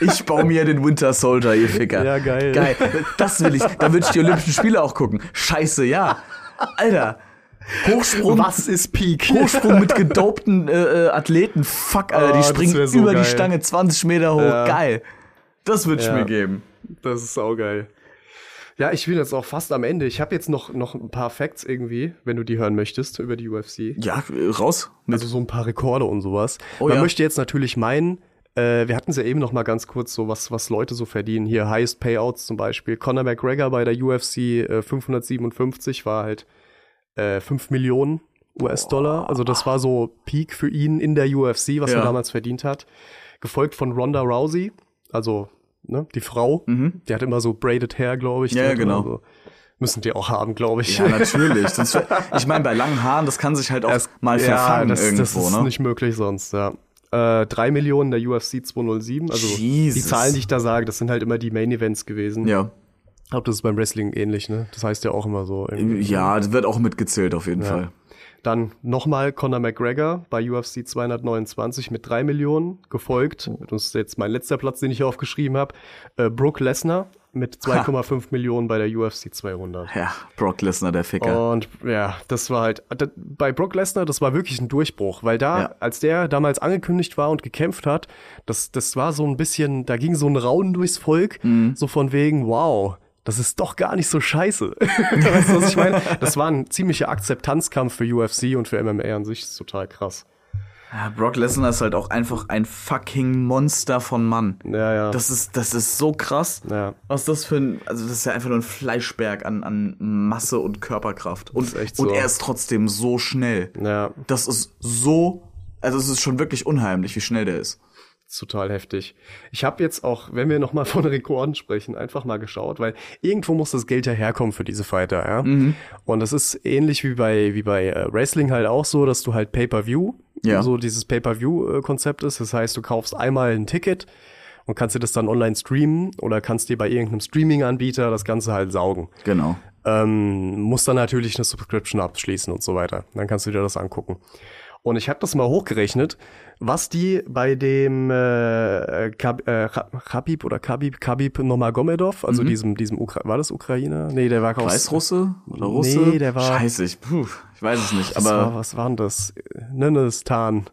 [SPEAKER 2] Ich baue mir den Winter Soldier, ihr Ficker.
[SPEAKER 3] Ja, geil.
[SPEAKER 2] Geil. Das will ich. Da würde ich die Olympischen Spiele auch gucken. Scheiße, ja. Alter. Hochsprung.
[SPEAKER 3] Was ist Peak?
[SPEAKER 2] Hochsprung mit gedopten äh, äh, Athleten. Fuck, Alter.
[SPEAKER 3] Oh,
[SPEAKER 2] Die springen
[SPEAKER 3] so
[SPEAKER 2] über
[SPEAKER 3] geil.
[SPEAKER 2] die Stange 20 Meter hoch.
[SPEAKER 3] Ja.
[SPEAKER 2] Geil. Das würde ich
[SPEAKER 3] Ja.
[SPEAKER 2] mir geben.
[SPEAKER 3] Das ist saugeil. Ja, ich bin jetzt auch fast am Ende. Ich habe jetzt noch, noch ein paar Facts irgendwie, wenn du die hören möchtest, über die UFC.
[SPEAKER 2] Ja, raus. Mit.
[SPEAKER 3] Also so ein paar Rekorde und sowas.
[SPEAKER 2] Oh
[SPEAKER 3] Man
[SPEAKER 2] ja.
[SPEAKER 3] möchte jetzt natürlich meinen, äh, wir hatten es ja eben noch mal ganz kurz, so was, was Leute so verdienen. Hier Highest Payouts zum Beispiel. Conor McGregor bei der UFC äh, 557 war halt äh, 5 Millionen US-Dollar. Also das war so Peak für ihn in der UFC, was
[SPEAKER 2] Ja.
[SPEAKER 3] er damals verdient hat. Gefolgt von Ronda Rousey, also ne, die Frau. Die hat immer so braided Hair, glaube ich.
[SPEAKER 2] Mhm. Ja,
[SPEAKER 3] Die
[SPEAKER 2] ja, genau.
[SPEAKER 3] So, müssen die auch haben, glaube ich.
[SPEAKER 2] Ja, natürlich. Sonst, ich meine, bei langen Haaren, das kann sich halt auch mal verfangen
[SPEAKER 3] das,
[SPEAKER 2] irgendwo,
[SPEAKER 3] das ist
[SPEAKER 2] ne?
[SPEAKER 3] nicht möglich sonst, ja. Äh, 3 Millionen der UFC 207, also die
[SPEAKER 2] Jesus.
[SPEAKER 3] Zahlen, die ich da sage, das sind halt immer die Main Events gewesen.
[SPEAKER 2] ja.
[SPEAKER 3] Ich glaube, das ist beim Wrestling ähnlich, ne? Das heißt ja auch immer so.
[SPEAKER 2] Ja, das wird auch mitgezählt auf jeden Fall.
[SPEAKER 3] Dann nochmal Conor McGregor bei UFC 229 mit 3 Millionen, gefolgt, das ist jetzt mein letzter Platz, den ich aufgeschrieben habe, äh, Brooke Lesnar mit 2,5 Millionen bei der UFC 200.
[SPEAKER 2] Ja, Brock Lesnar, der Ficker.
[SPEAKER 3] Und ja, das war halt, da- bei Brock Lesnar, das war wirklich ein Durchbruch, weil da,
[SPEAKER 2] Ja.
[SPEAKER 3] als der damals angekündigt war und gekämpft hat, das, das war so ein bisschen, da ging so ein Raunen durchs Volk,
[SPEAKER 2] Mhm.
[SPEAKER 3] so von wegen, wow, das ist doch gar nicht so scheiße. weißt du, was ich meine? Das war ein ziemlicher Akzeptanzkampf für UFC und für MMA an sich, das ist total krass.
[SPEAKER 2] Ja, Brock Lesnar ist halt auch einfach ein fucking Monster von Mann.
[SPEAKER 3] Ja, ja.
[SPEAKER 2] Das ist, das ist so krass.
[SPEAKER 3] Ja.
[SPEAKER 2] Was das für ein, also das ist ja einfach nur ein Fleischberg an, an Masse und Körperkraft. Und,
[SPEAKER 3] echt
[SPEAKER 2] und
[SPEAKER 3] so.
[SPEAKER 2] er ist trotzdem so schnell.
[SPEAKER 3] ja,
[SPEAKER 2] Das ist so, also es ist schon wirklich unheimlich, wie schnell der ist.
[SPEAKER 3] Total heftig. Ich habe jetzt auch, wenn wir noch mal von Rekorden sprechen, einfach mal geschaut, weil irgendwo muss das Geld ja herkommen für diese Fighter, ja. Und das ist ähnlich wie bei wie bei äh, Wrestling halt auch so, dass du halt Pay-per-View,
[SPEAKER 2] Ja.
[SPEAKER 3] so dieses Pay-per-View-Konzept ist. Das heißt, du kaufst einmal ein Ticket und kannst dir das dann online streamen oder kannst dir bei irgendeinem Streaming-Anbieter das Ganze halt saugen.
[SPEAKER 2] Genau.
[SPEAKER 3] ähm, musst dann natürlich eine Subscription abschließen und so weiter. Dann kannst du dir das angucken. Und ich habe das mal hochgerechnet, was die bei dem äh, Kab äh, Kha- Khabib oder Khabib, Khabib Nomagomedov, also diesem, diesem Ukra war das Ukrainer? Nee, der war aus
[SPEAKER 2] Weißrusse oder Russe?
[SPEAKER 3] Nee, der war-
[SPEAKER 2] Scheiße, ich, puh, ich weiß es nicht,
[SPEAKER 3] was war,
[SPEAKER 2] aber
[SPEAKER 3] was war denn das? Nennestan.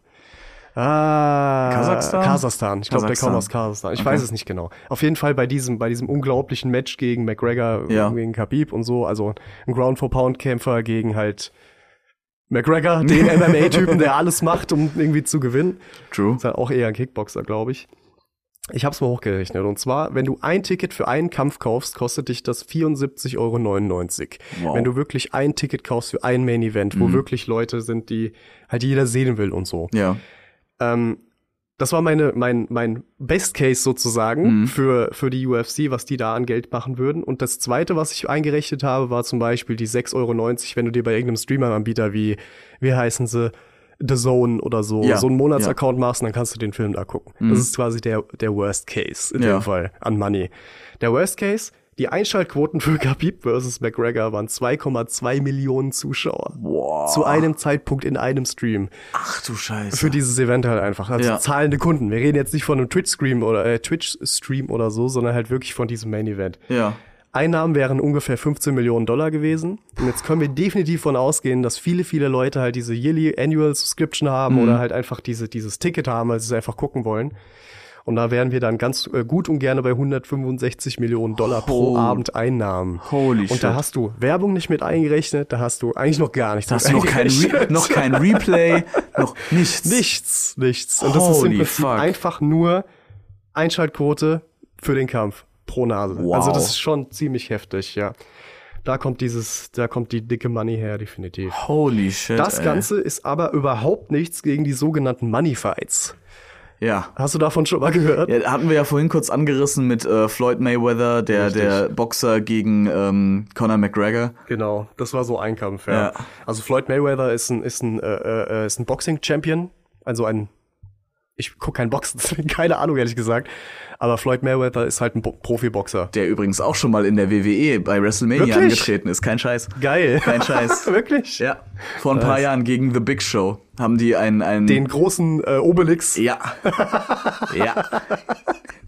[SPEAKER 3] Ah,
[SPEAKER 2] Kasachstan?
[SPEAKER 3] Kasachstan. Ich glaube, der kommt aus Kasachstan. Ich
[SPEAKER 2] Okay.
[SPEAKER 3] weiß es nicht genau. Auf jeden Fall bei diesem, bei diesem unglaublichen Match gegen McGregor,
[SPEAKER 2] Ja.
[SPEAKER 3] gegen Khabib und so. Also ein Ground for Pound Kämpfer gegen halt McGregor, den MMA-Typen, der alles macht, um irgendwie zu gewinnen.
[SPEAKER 2] true.
[SPEAKER 3] Ist halt auch eher ein Kickboxer, glaube ich. Ich habe es mal hochgerechnet. Und zwar, wenn du ein Ticket für einen Kampf kaufst, kostet dich das 74,99 Euro.
[SPEAKER 2] Wow.
[SPEAKER 3] Wenn du wirklich ein Ticket kaufst für ein Main Event, wo wirklich Leute sind, die halt jeder sehen will und so.
[SPEAKER 2] Ja.
[SPEAKER 3] Ähm, das war meine, mein, mein Best Case sozusagen
[SPEAKER 2] Mhm.
[SPEAKER 3] für, für die UFC, was die da an Geld machen würden. Und das zweite, was ich eingerechnet habe, war zum Beispiel die 6,90 Euro, wenn du dir bei irgendeinem Streamer-Anbieter wie, wie heißen sie, The Zone oder so,
[SPEAKER 2] Ja,
[SPEAKER 3] so einen Monatsaccount machst und dann kannst du den Film da gucken. Das ist quasi der, der Worst Case in
[SPEAKER 2] Ja.
[SPEAKER 3] dem Fall an Money. Der Worst Case, die Einschaltquoten für Khabib versus McGregor waren 2,2 Millionen Zuschauer.
[SPEAKER 2] Wow.
[SPEAKER 3] Zu einem Zeitpunkt in einem Stream
[SPEAKER 2] Ach du Scheiße.
[SPEAKER 3] für dieses Event halt einfach. Also
[SPEAKER 2] Ja.
[SPEAKER 3] zahlende Kunden. Wir reden jetzt nicht von einem Twitch-Stream oder äh, Twitch-Stream oder so, sondern halt wirklich von diesem Main-Event.
[SPEAKER 2] ja.
[SPEAKER 3] Einnahmen wären ungefähr 15 Millionen Dollar gewesen. Und jetzt können wir definitiv von ausgehen, dass viele, viele Leute halt diese Yearly Annual Subscription haben
[SPEAKER 2] Mhm.
[SPEAKER 3] oder halt einfach diese, dieses Ticket haben, weil sie es einfach gucken wollen. Und da wären wir dann ganz äh, gut und gerne bei 165 Millionen Dollar pro
[SPEAKER 2] Holy-
[SPEAKER 3] Abend Einnahmen.
[SPEAKER 2] Holy
[SPEAKER 3] und
[SPEAKER 2] shit.
[SPEAKER 3] da hast du Werbung nicht mit eingerechnet, da hast du eigentlich noch gar nichts
[SPEAKER 2] Da hast du noch kein, noch kein Replay, noch nichts.
[SPEAKER 3] Nichts, nichts. Und das ist im
[SPEAKER 2] Holy
[SPEAKER 3] Prinzip
[SPEAKER 2] fuck.
[SPEAKER 3] einfach nur Einschaltquote für den Kampf pro Nase.
[SPEAKER 2] Wow.
[SPEAKER 3] Also das ist schon ziemlich heftig, ja. Da kommt dieses, da kommt die dicke Money her, definitiv.
[SPEAKER 2] Holy shit.
[SPEAKER 3] Das
[SPEAKER 2] ey.
[SPEAKER 3] Ganze ist aber überhaupt nichts gegen die sogenannten Money Fights.
[SPEAKER 2] Ja.
[SPEAKER 3] Hast du davon schon mal gehört?
[SPEAKER 2] ja. Hatten wir ja vorhin kurz angerissen mit äh, Floyd Mayweather, der,
[SPEAKER 3] Richtig.
[SPEAKER 2] der Boxer gegen ähm, Conor McGregor.
[SPEAKER 3] Genau, das war so ein Kampf, ja.
[SPEAKER 2] Ja.
[SPEAKER 3] Also Floyd Mayweather ist ein, ist ein, äh, äh, ist ein Boxing-Champion, also ein, ich guck kein Boxen, keine Ahnung, ehrlich gesagt. Aber Floyd Mayweather ist halt ein Bo Profiboxer.
[SPEAKER 2] Der übrigens auch schon mal in der WWE bei WrestleMania
[SPEAKER 3] Wirklich?
[SPEAKER 2] angetreten ist. Kein Scheiß.
[SPEAKER 3] Geil.
[SPEAKER 2] Kein Scheiß.
[SPEAKER 3] Wirklich?
[SPEAKER 2] Ja. Vor ein paar
[SPEAKER 3] Nice.
[SPEAKER 2] Jahren gegen The Big Show haben die einen. einen
[SPEAKER 3] Den großen äh, Obelix.
[SPEAKER 2] Ja. ja.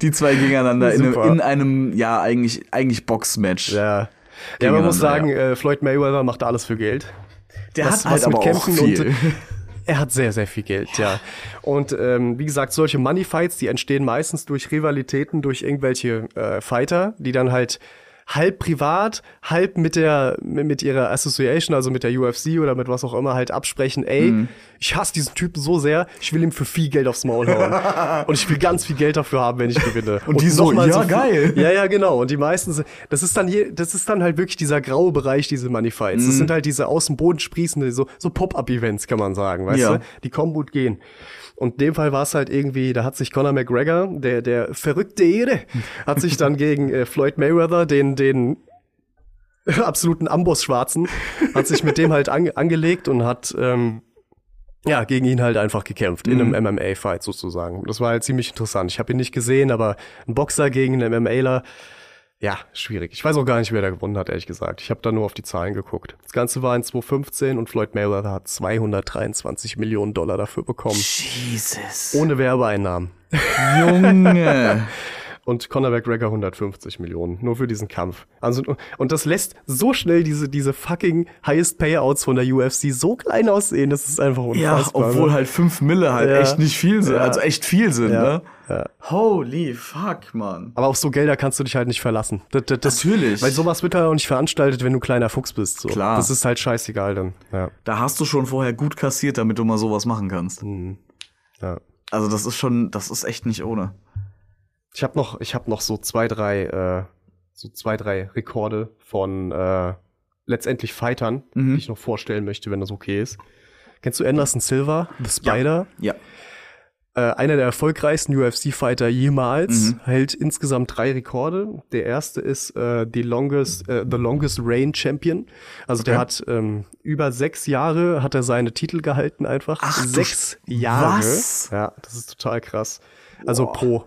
[SPEAKER 2] Die zwei gegeneinander in einem, in einem, ja, eigentlich, eigentlich Boxmatch.
[SPEAKER 3] Ja. Ja, man muss sagen,
[SPEAKER 2] Gegeneinander,
[SPEAKER 3] äh, Floyd Mayweather macht alles für Geld.
[SPEAKER 2] Der
[SPEAKER 3] Was-
[SPEAKER 2] hat halt
[SPEAKER 3] was
[SPEAKER 2] aber
[SPEAKER 3] mit Kämpfen
[SPEAKER 2] auch viel.
[SPEAKER 3] und- Er hat sehr, sehr viel Geld, ja. Und ähm, wie gesagt, solche Money Fights, die entstehen meistens durch Rivalitäten, durch irgendwelche äh, Fighter, die dann halt halb privat, halb mit der mit ihrer Association, also mit der UFC oder mit was auch immer halt absprechen, ey,
[SPEAKER 2] Mhm.
[SPEAKER 3] ich hasse diesen Typen so sehr, ich will ihm für viel Geld aufs Maul hauen. und ich will ganz viel Geld dafür haben, wenn ich gewinne.
[SPEAKER 2] Und die so, ja,
[SPEAKER 3] viel-
[SPEAKER 2] geil.
[SPEAKER 3] Ja, ja, genau. Und die meisten, sind- das ist dann je, das ist dann halt wirklich dieser graue Bereich, diese Money Fights.
[SPEAKER 2] Mhm.
[SPEAKER 3] Das sind halt diese aus dem Boden sprießende, so, so Pop-Up-Events, kann man sagen, weißt
[SPEAKER 2] Ja.
[SPEAKER 3] du? Die kommen gut gehen. Und in dem Fall war es halt irgendwie, da hat sich Conor McGregor, der, der verrückte Ede, hat sich dann gegen äh, Floyd Mayweather, den, den absoluten Amboss-Schwarzen, hat sich mit dem halt ange angelegt und hat, ähm, ja, gegen ihn halt einfach gekämpft, in
[SPEAKER 2] Mhm.
[SPEAKER 3] einem MMA-Fight sozusagen. Das war halt ziemlich interessant. Ich habe ihn nicht gesehen, aber ein Boxer gegen einen MMAler, ja, schwierig. Ich weiß auch gar nicht, wer da gewonnen hat, ehrlich gesagt. Ich habe da nur auf die Zahlen geguckt. Das Ganze war in 2015 und Floyd Mayweather hat 223 Millionen Dollar dafür bekommen.
[SPEAKER 2] Jesus.
[SPEAKER 3] Ohne Werbeeinnahmen.
[SPEAKER 2] Junge.
[SPEAKER 3] Und Conor McGregor 150 Millionen, nur für diesen Kampf. Also, und das lässt so schnell diese, diese fucking Highest Payouts von der UFC so klein aussehen, das ist einfach
[SPEAKER 2] ja,
[SPEAKER 3] unfassbar.
[SPEAKER 2] obwohl
[SPEAKER 3] ne?
[SPEAKER 2] halt fünf Mille halt
[SPEAKER 3] Ja.
[SPEAKER 2] echt nicht viel sind.
[SPEAKER 3] Ja.
[SPEAKER 2] Also echt viel sind,
[SPEAKER 3] Ja.
[SPEAKER 2] ne?
[SPEAKER 3] Ja.
[SPEAKER 2] Holy fuck, man.
[SPEAKER 3] Aber auf so Gelder kannst du dich halt nicht verlassen. Das, das, das,
[SPEAKER 2] Natürlich.
[SPEAKER 3] Weil sowas wird halt auch nicht veranstaltet, wenn du kleiner Fuchs bist. So.
[SPEAKER 2] Klar.
[SPEAKER 3] Das ist halt scheißegal dann. Ja.
[SPEAKER 2] Da hast du schon vorher gut kassiert, damit du mal sowas machen kannst.
[SPEAKER 3] Ja.
[SPEAKER 2] Also das ist schon, das ist echt nicht ohne.
[SPEAKER 3] Ich habe noch, ich habe noch so zwei, drei, äh, so zwei, drei Rekorde von äh, letztendlich Fightern,
[SPEAKER 2] Mhm.
[SPEAKER 3] die ich noch vorstellen möchte, wenn das okay ist. Kennst du Anderson Silva, The Spider?
[SPEAKER 2] Ja.
[SPEAKER 3] Äh, einer der erfolgreichsten UFC-Fighter jemals,
[SPEAKER 2] Mhm.
[SPEAKER 3] hält insgesamt drei Rekorde. Der erste ist äh, die longest, äh, the longest reign Champion. Also der
[SPEAKER 2] Okay.
[SPEAKER 3] hat ähm, über sechs Jahre hat er seine Titel gehalten einfach.
[SPEAKER 2] Ach
[SPEAKER 3] sechs Jahre.
[SPEAKER 2] Was?
[SPEAKER 3] Ja, das ist total krass. Also pro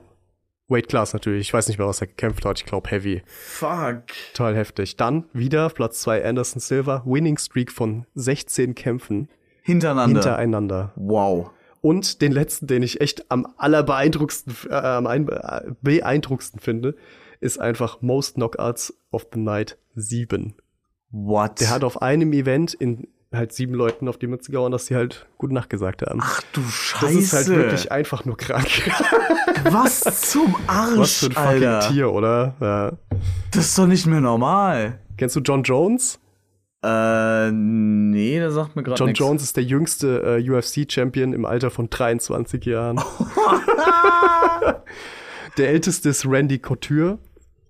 [SPEAKER 3] Weight Class natürlich. Ich weiß nicht mehr, was er gekämpft hat. Ich glaube Heavy.
[SPEAKER 2] Fuck.
[SPEAKER 3] Total heftig. Dann wieder Platz zwei Anderson Silva, Winning Streak von 16 Kämpfen
[SPEAKER 2] Hintereinander.
[SPEAKER 3] hintereinander.
[SPEAKER 2] wow.
[SPEAKER 3] Und den letzten, den ich echt am allerbeeindruckendsten, äh, am ein, äh, beeindruckendsten finde, ist einfach Most Knockouts of the Night 7.
[SPEAKER 2] What?
[SPEAKER 3] Der hat auf einem Event in halt sieben Leuten auf die Mütze gehauen, dass sie halt Gute Nacht gesagt haben.
[SPEAKER 2] Ach du Scheiße.
[SPEAKER 3] das ist halt wirklich einfach nur krank.
[SPEAKER 2] Was zum Arsch,
[SPEAKER 3] Was für ein fucking
[SPEAKER 2] Alter.
[SPEAKER 3] Tier, oder? Ja.
[SPEAKER 2] Das ist doch nicht mehr normal.
[SPEAKER 3] Kennst du John Jones?
[SPEAKER 2] Äh, nee, der sagt mir gerade
[SPEAKER 3] John
[SPEAKER 2] nix.
[SPEAKER 3] Jones ist der jüngste äh, UFC-Champion im Alter von 23 Jahren. der älteste ist Randy Couture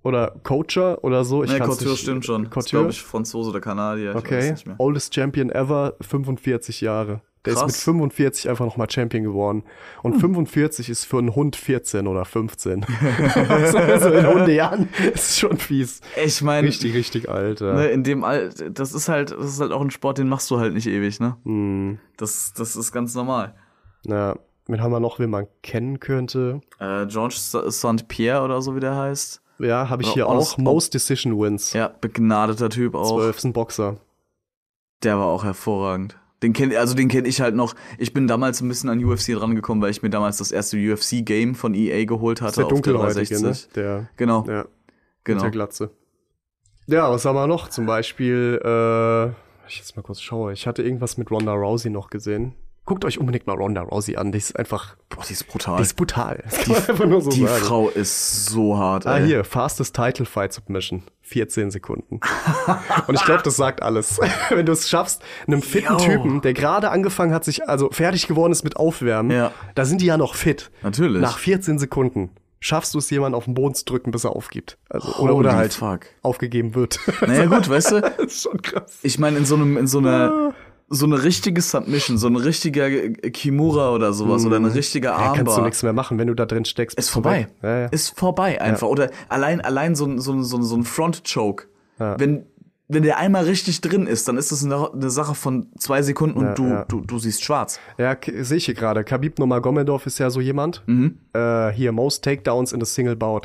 [SPEAKER 3] oder Coacher oder so. Ich
[SPEAKER 2] Nee, Couture
[SPEAKER 3] nicht-
[SPEAKER 2] stimmt schon. Das ist,
[SPEAKER 3] Couture?
[SPEAKER 2] glaube ich, Franzose oder Kanadier.
[SPEAKER 3] Okay. Oldest Champion ever, 45 Jahre. Der
[SPEAKER 2] Krass.
[SPEAKER 3] ist mit 45 einfach nochmal Champion geworden. Und
[SPEAKER 2] Hm.
[SPEAKER 3] 45 ist für einen Hund 14 oder 15. also in Hundejahren ist schon fies.
[SPEAKER 2] Ich meine,
[SPEAKER 3] Richtig, richtig alt. Ja.
[SPEAKER 2] ne, in dem All, das ist halt, das ist halt auch ein Sport, den machst du halt nicht ewig, ne?
[SPEAKER 3] Hm,
[SPEAKER 2] Das, das ist ganz normal.
[SPEAKER 3] na, wen haben wir noch, wen man kennen könnte?
[SPEAKER 2] Äh, George St. Pierre oder so, wie der heißt.
[SPEAKER 3] Ja, habe ich hier auch. Most Decision Wins.
[SPEAKER 2] Ja, begnadeter Typ auch.
[SPEAKER 3] 12 ist ein Boxer.
[SPEAKER 2] Der war auch hervorragend. Den kenn, also den kenne ich halt noch. Ich bin damals ein bisschen an UFC rangekommen, weil ich mir damals das erste UFC-Game von EA geholt hatte
[SPEAKER 3] der dunkelhäutige, ne?
[SPEAKER 2] 360.
[SPEAKER 3] Der,
[SPEAKER 2] Genau,
[SPEAKER 3] ja, mit
[SPEAKER 2] genau.
[SPEAKER 3] der Glatze. Ja, was haben wir noch? Zum Beispiel, äh, ich jetzt mal kurz schaue. Ich hatte irgendwas mit Ronda Rousey noch gesehen. Guckt euch unbedingt mal Ronda Rousey an. Die ist einfach,
[SPEAKER 2] Boah, die ist brutal.
[SPEAKER 3] die ist brutal. Kann man einfach nur so
[SPEAKER 2] die. Frau ist so hart.
[SPEAKER 3] Ah,
[SPEAKER 2] ey.
[SPEAKER 3] hier, fastest Title Fight Submission. 14 Sekunden. Und ich glaube, das sagt alles. Wenn du es schaffst, einem fitten
[SPEAKER 2] Yo.
[SPEAKER 3] Typen, der gerade angefangen hat, sich, also fertig geworden ist mit Aufwärmen,
[SPEAKER 2] Ja.
[SPEAKER 3] da sind die ja noch fit.
[SPEAKER 2] Natürlich.
[SPEAKER 3] Nach 14 Sekunden schaffst du es, jemanden auf den Boden zu drücken, bis er aufgibt. Also, oder,
[SPEAKER 2] Holy
[SPEAKER 3] oder halt
[SPEAKER 2] fuck.
[SPEAKER 3] aufgegeben wird.
[SPEAKER 2] Naja, gut, weißt du,
[SPEAKER 3] das ist schon krass.
[SPEAKER 2] ich meine, in so einem, in so einer, so eine richtige Submission, so ein richtiger Kimura oder sowas oder ein richtiger
[SPEAKER 3] Ja, kannst du
[SPEAKER 2] Armbar.
[SPEAKER 3] nichts mehr machen, wenn du da drin steckst.
[SPEAKER 2] ist vorbei.
[SPEAKER 3] Ja, ja.
[SPEAKER 2] Ist vorbei einfach. Oder allein, allein so, ein- so, ein- so, so ein Front-Choke. Wenn, wenn der einmal richtig drin ist, dann ist das eine, eine Sache von zwei Sekunden und du, du, du siehst schwarz.
[SPEAKER 3] Ja, sehe ich hier gerade. Khabib Nurmagomedov ist ja so jemand.
[SPEAKER 2] Mhm.
[SPEAKER 3] Äh, hier, most Takedowns in a single bout.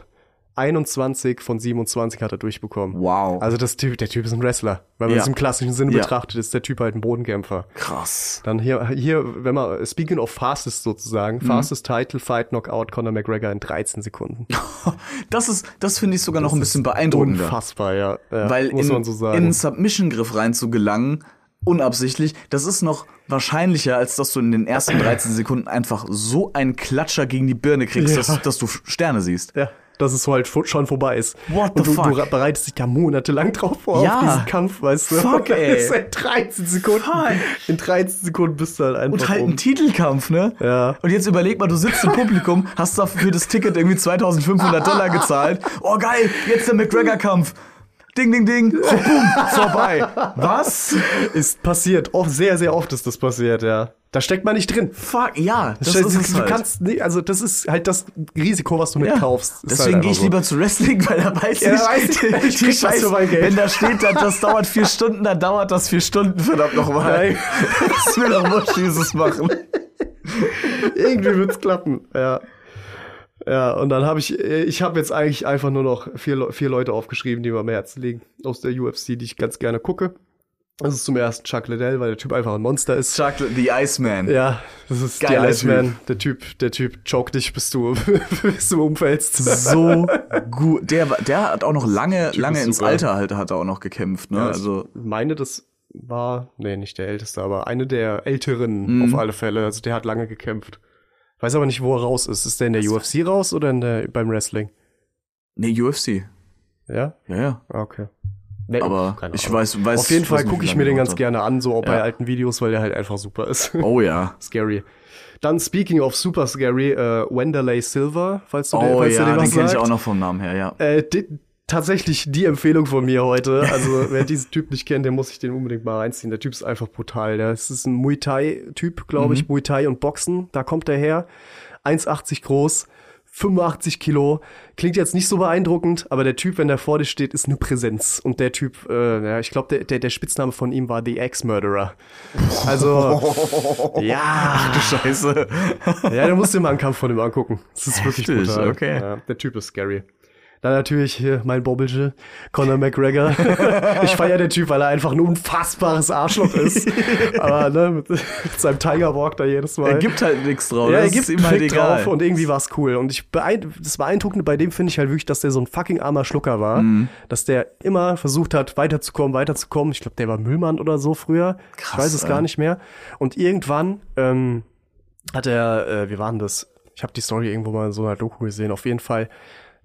[SPEAKER 3] 21 von 27 hat er durchbekommen.
[SPEAKER 2] Wow.
[SPEAKER 3] Also das Typ, der Typ ist ein Wrestler. Wenn man
[SPEAKER 2] Ja.
[SPEAKER 3] es im klassischen Sinne
[SPEAKER 2] Ja.
[SPEAKER 3] betrachtet, ist der Typ halt ein Bodenkämpfer.
[SPEAKER 2] Krass.
[SPEAKER 3] Dann hier, hier, wenn man, speaking of fastest
[SPEAKER 2] Mhm.
[SPEAKER 3] sozusagen, fastest Title Fight Knockout Conor McGregor in 13 Sekunden.
[SPEAKER 2] Das ist, das finde ich sogar noch ein bisschen beeindruckender.
[SPEAKER 3] Unfassbar, ja. ja
[SPEAKER 2] Weil
[SPEAKER 3] muss
[SPEAKER 2] in,
[SPEAKER 3] man so
[SPEAKER 2] in
[SPEAKER 3] sagen.
[SPEAKER 2] einen Submission-Griff reinzugelangen, unabsichtlich, das ist noch wahrscheinlicher, als dass du in den ersten 13 Sekunden einfach so einen Klatscher gegen die Birne kriegst,
[SPEAKER 3] Ja.
[SPEAKER 2] dass, dass du Sterne siehst.
[SPEAKER 3] ja, dass es so halt schon vorbei ist.
[SPEAKER 2] What
[SPEAKER 3] Und
[SPEAKER 2] the
[SPEAKER 3] du,
[SPEAKER 2] fuck?
[SPEAKER 3] du bereitest dich da monatelang drauf vor,
[SPEAKER 2] Ja.
[SPEAKER 3] auf diesen Kampf, weißt du?
[SPEAKER 2] Fuck, ey.
[SPEAKER 3] Das ist halt 13 Sekunden.
[SPEAKER 2] Fuck.
[SPEAKER 3] In 13 Sekunden bist du halt einfach
[SPEAKER 2] Und halt
[SPEAKER 3] um.
[SPEAKER 2] ein Titelkampf, ne?
[SPEAKER 3] Ja.
[SPEAKER 2] Und jetzt überleg mal, du sitzt im Publikum, hast dafür für das Ticket irgendwie 2500 Dollar gezahlt. Oh geil, jetzt der McGregor-Kampf. Ding, ding, ding. Oh, boom, vorbei. Was?
[SPEAKER 3] Ist passiert. Oft, sehr, sehr oft ist das passiert, ja. Da steckt man nicht drin.
[SPEAKER 2] Fuck, ja, das
[SPEAKER 3] Scheiße,
[SPEAKER 2] ist es
[SPEAKER 3] du
[SPEAKER 2] halt.
[SPEAKER 3] kannst nicht, also das ist halt das Risiko, was du
[SPEAKER 2] Ja.
[SPEAKER 3] mitkaufst.
[SPEAKER 2] Deswegen
[SPEAKER 3] halt
[SPEAKER 2] gehe ich
[SPEAKER 3] einfach
[SPEAKER 2] lieber zu Wrestling, weil da weiß
[SPEAKER 3] Ja,
[SPEAKER 2] ich,
[SPEAKER 3] weiß ich,
[SPEAKER 2] die,
[SPEAKER 3] ich
[SPEAKER 2] die
[SPEAKER 3] krieg was
[SPEAKER 2] Scheiß,
[SPEAKER 3] für mein Geld.
[SPEAKER 2] wenn da steht, dann, das dauert vier Stunden, dann dauert das vier Stunden, verdammt nochmal.
[SPEAKER 3] Nein.
[SPEAKER 2] Das will doch wurscht, dieses machen.
[SPEAKER 3] so. Irgendwie wird's klappen, ja. Ja, und dann habe ich, äh, ich habe jetzt eigentlich einfach nur noch vier, vier Leute aufgeschrieben, die mir am Herzen liegen, aus der UFC, die ich ganz gerne gucke. Das ist zum ersten Chuck Liddell, weil der Typ einfach ein Monster ist.
[SPEAKER 2] Chocolate, the Iceman.
[SPEAKER 3] Ja, das ist
[SPEAKER 2] Geiler
[SPEAKER 3] der Iceman. Der Typ, der Typ choke dich, bis du, bis du umfällst.
[SPEAKER 2] So gut. Der, der hat auch noch lange,
[SPEAKER 3] Typ
[SPEAKER 2] lange ins. Alter halt, hat er auch noch gekämpft, ne?
[SPEAKER 3] Ja,
[SPEAKER 2] also,
[SPEAKER 3] ich meine, das war, nee, nicht der Älteste, aber eine der Älteren
[SPEAKER 2] Mhm.
[SPEAKER 3] auf alle Fälle. Also der hat lange gekämpft. Weiß aber nicht, wo er raus ist. Ist der in der UFC raus oder in der, beim Wrestling?
[SPEAKER 2] nee, UFC.
[SPEAKER 3] Ja?
[SPEAKER 2] Ja, ja.
[SPEAKER 3] Ah, Okay. Nee,
[SPEAKER 2] Aber ich weiß, weiß
[SPEAKER 3] Auf jeden Fall gucke ich mir den ganz
[SPEAKER 2] gemacht
[SPEAKER 3] gerne an, so auch bei
[SPEAKER 2] Ja.
[SPEAKER 3] alten Videos, weil der halt einfach super ist.
[SPEAKER 2] hat. Oh ja.
[SPEAKER 3] Scary. Dann speaking of super scary, äh, Wenderlei Silver, falls du, den,
[SPEAKER 2] Oh
[SPEAKER 3] falls du
[SPEAKER 2] ja,
[SPEAKER 3] den was
[SPEAKER 2] den kenne ich auch noch vom Namen her, ja.
[SPEAKER 3] Äh, di tatsächlich die Empfehlung von mir heute. Also wer diesen Typ nicht kennt, der muss sich den unbedingt mal reinziehen. Der Typ ist einfach brutal. Der ist ein Muay Thai-Typ, glaube ich. Muay Thai und Boxen, da kommt er her. 1,80 groß. 85 Kilo. Klingt jetzt nicht so beeindruckend, aber der Typ, wenn der vor dir steht, ist eine Präsenz. Und der Typ, äh, ja, ich glaube, der, der, der Spitzname von ihm war The Ex-Murderer. Also, ja.
[SPEAKER 2] Scheiße.
[SPEAKER 3] Ja, da musst du dir mal einen Kampf von ihm angucken. Das ist wirklich
[SPEAKER 2] Heftig,
[SPEAKER 3] brutal.
[SPEAKER 2] okay.
[SPEAKER 3] Ja, der Typ ist scary. Dann natürlich hier mein Bobbelge, Conor McGregor. ich feiere den Typ, weil er einfach ein unfassbares Arschloch ist. Aber ne, mit, mit seinem Tiger Walk da jedes Mal.
[SPEAKER 2] Er gibt halt nichts drauf.
[SPEAKER 3] ja, er gibt
[SPEAKER 2] ihm halt egal.
[SPEAKER 3] drauf und irgendwie war's cool. Und ich beein das Beeindruckende bei dem finde ich halt wirklich, dass der so ein fucking armer Schlucker war.
[SPEAKER 2] Mhm.
[SPEAKER 3] Dass der immer versucht hat, weiterzukommen, weiterzukommen. Ich glaube, der war Müllmann oder so früher. ich
[SPEAKER 2] Krass,
[SPEAKER 3] weiß es
[SPEAKER 2] ey.
[SPEAKER 3] gar nicht mehr. Und irgendwann ähm, hat er, äh, wie war denn das? Ich habe die Story irgendwo mal in so einer Doku gesehen. Auf jeden Fall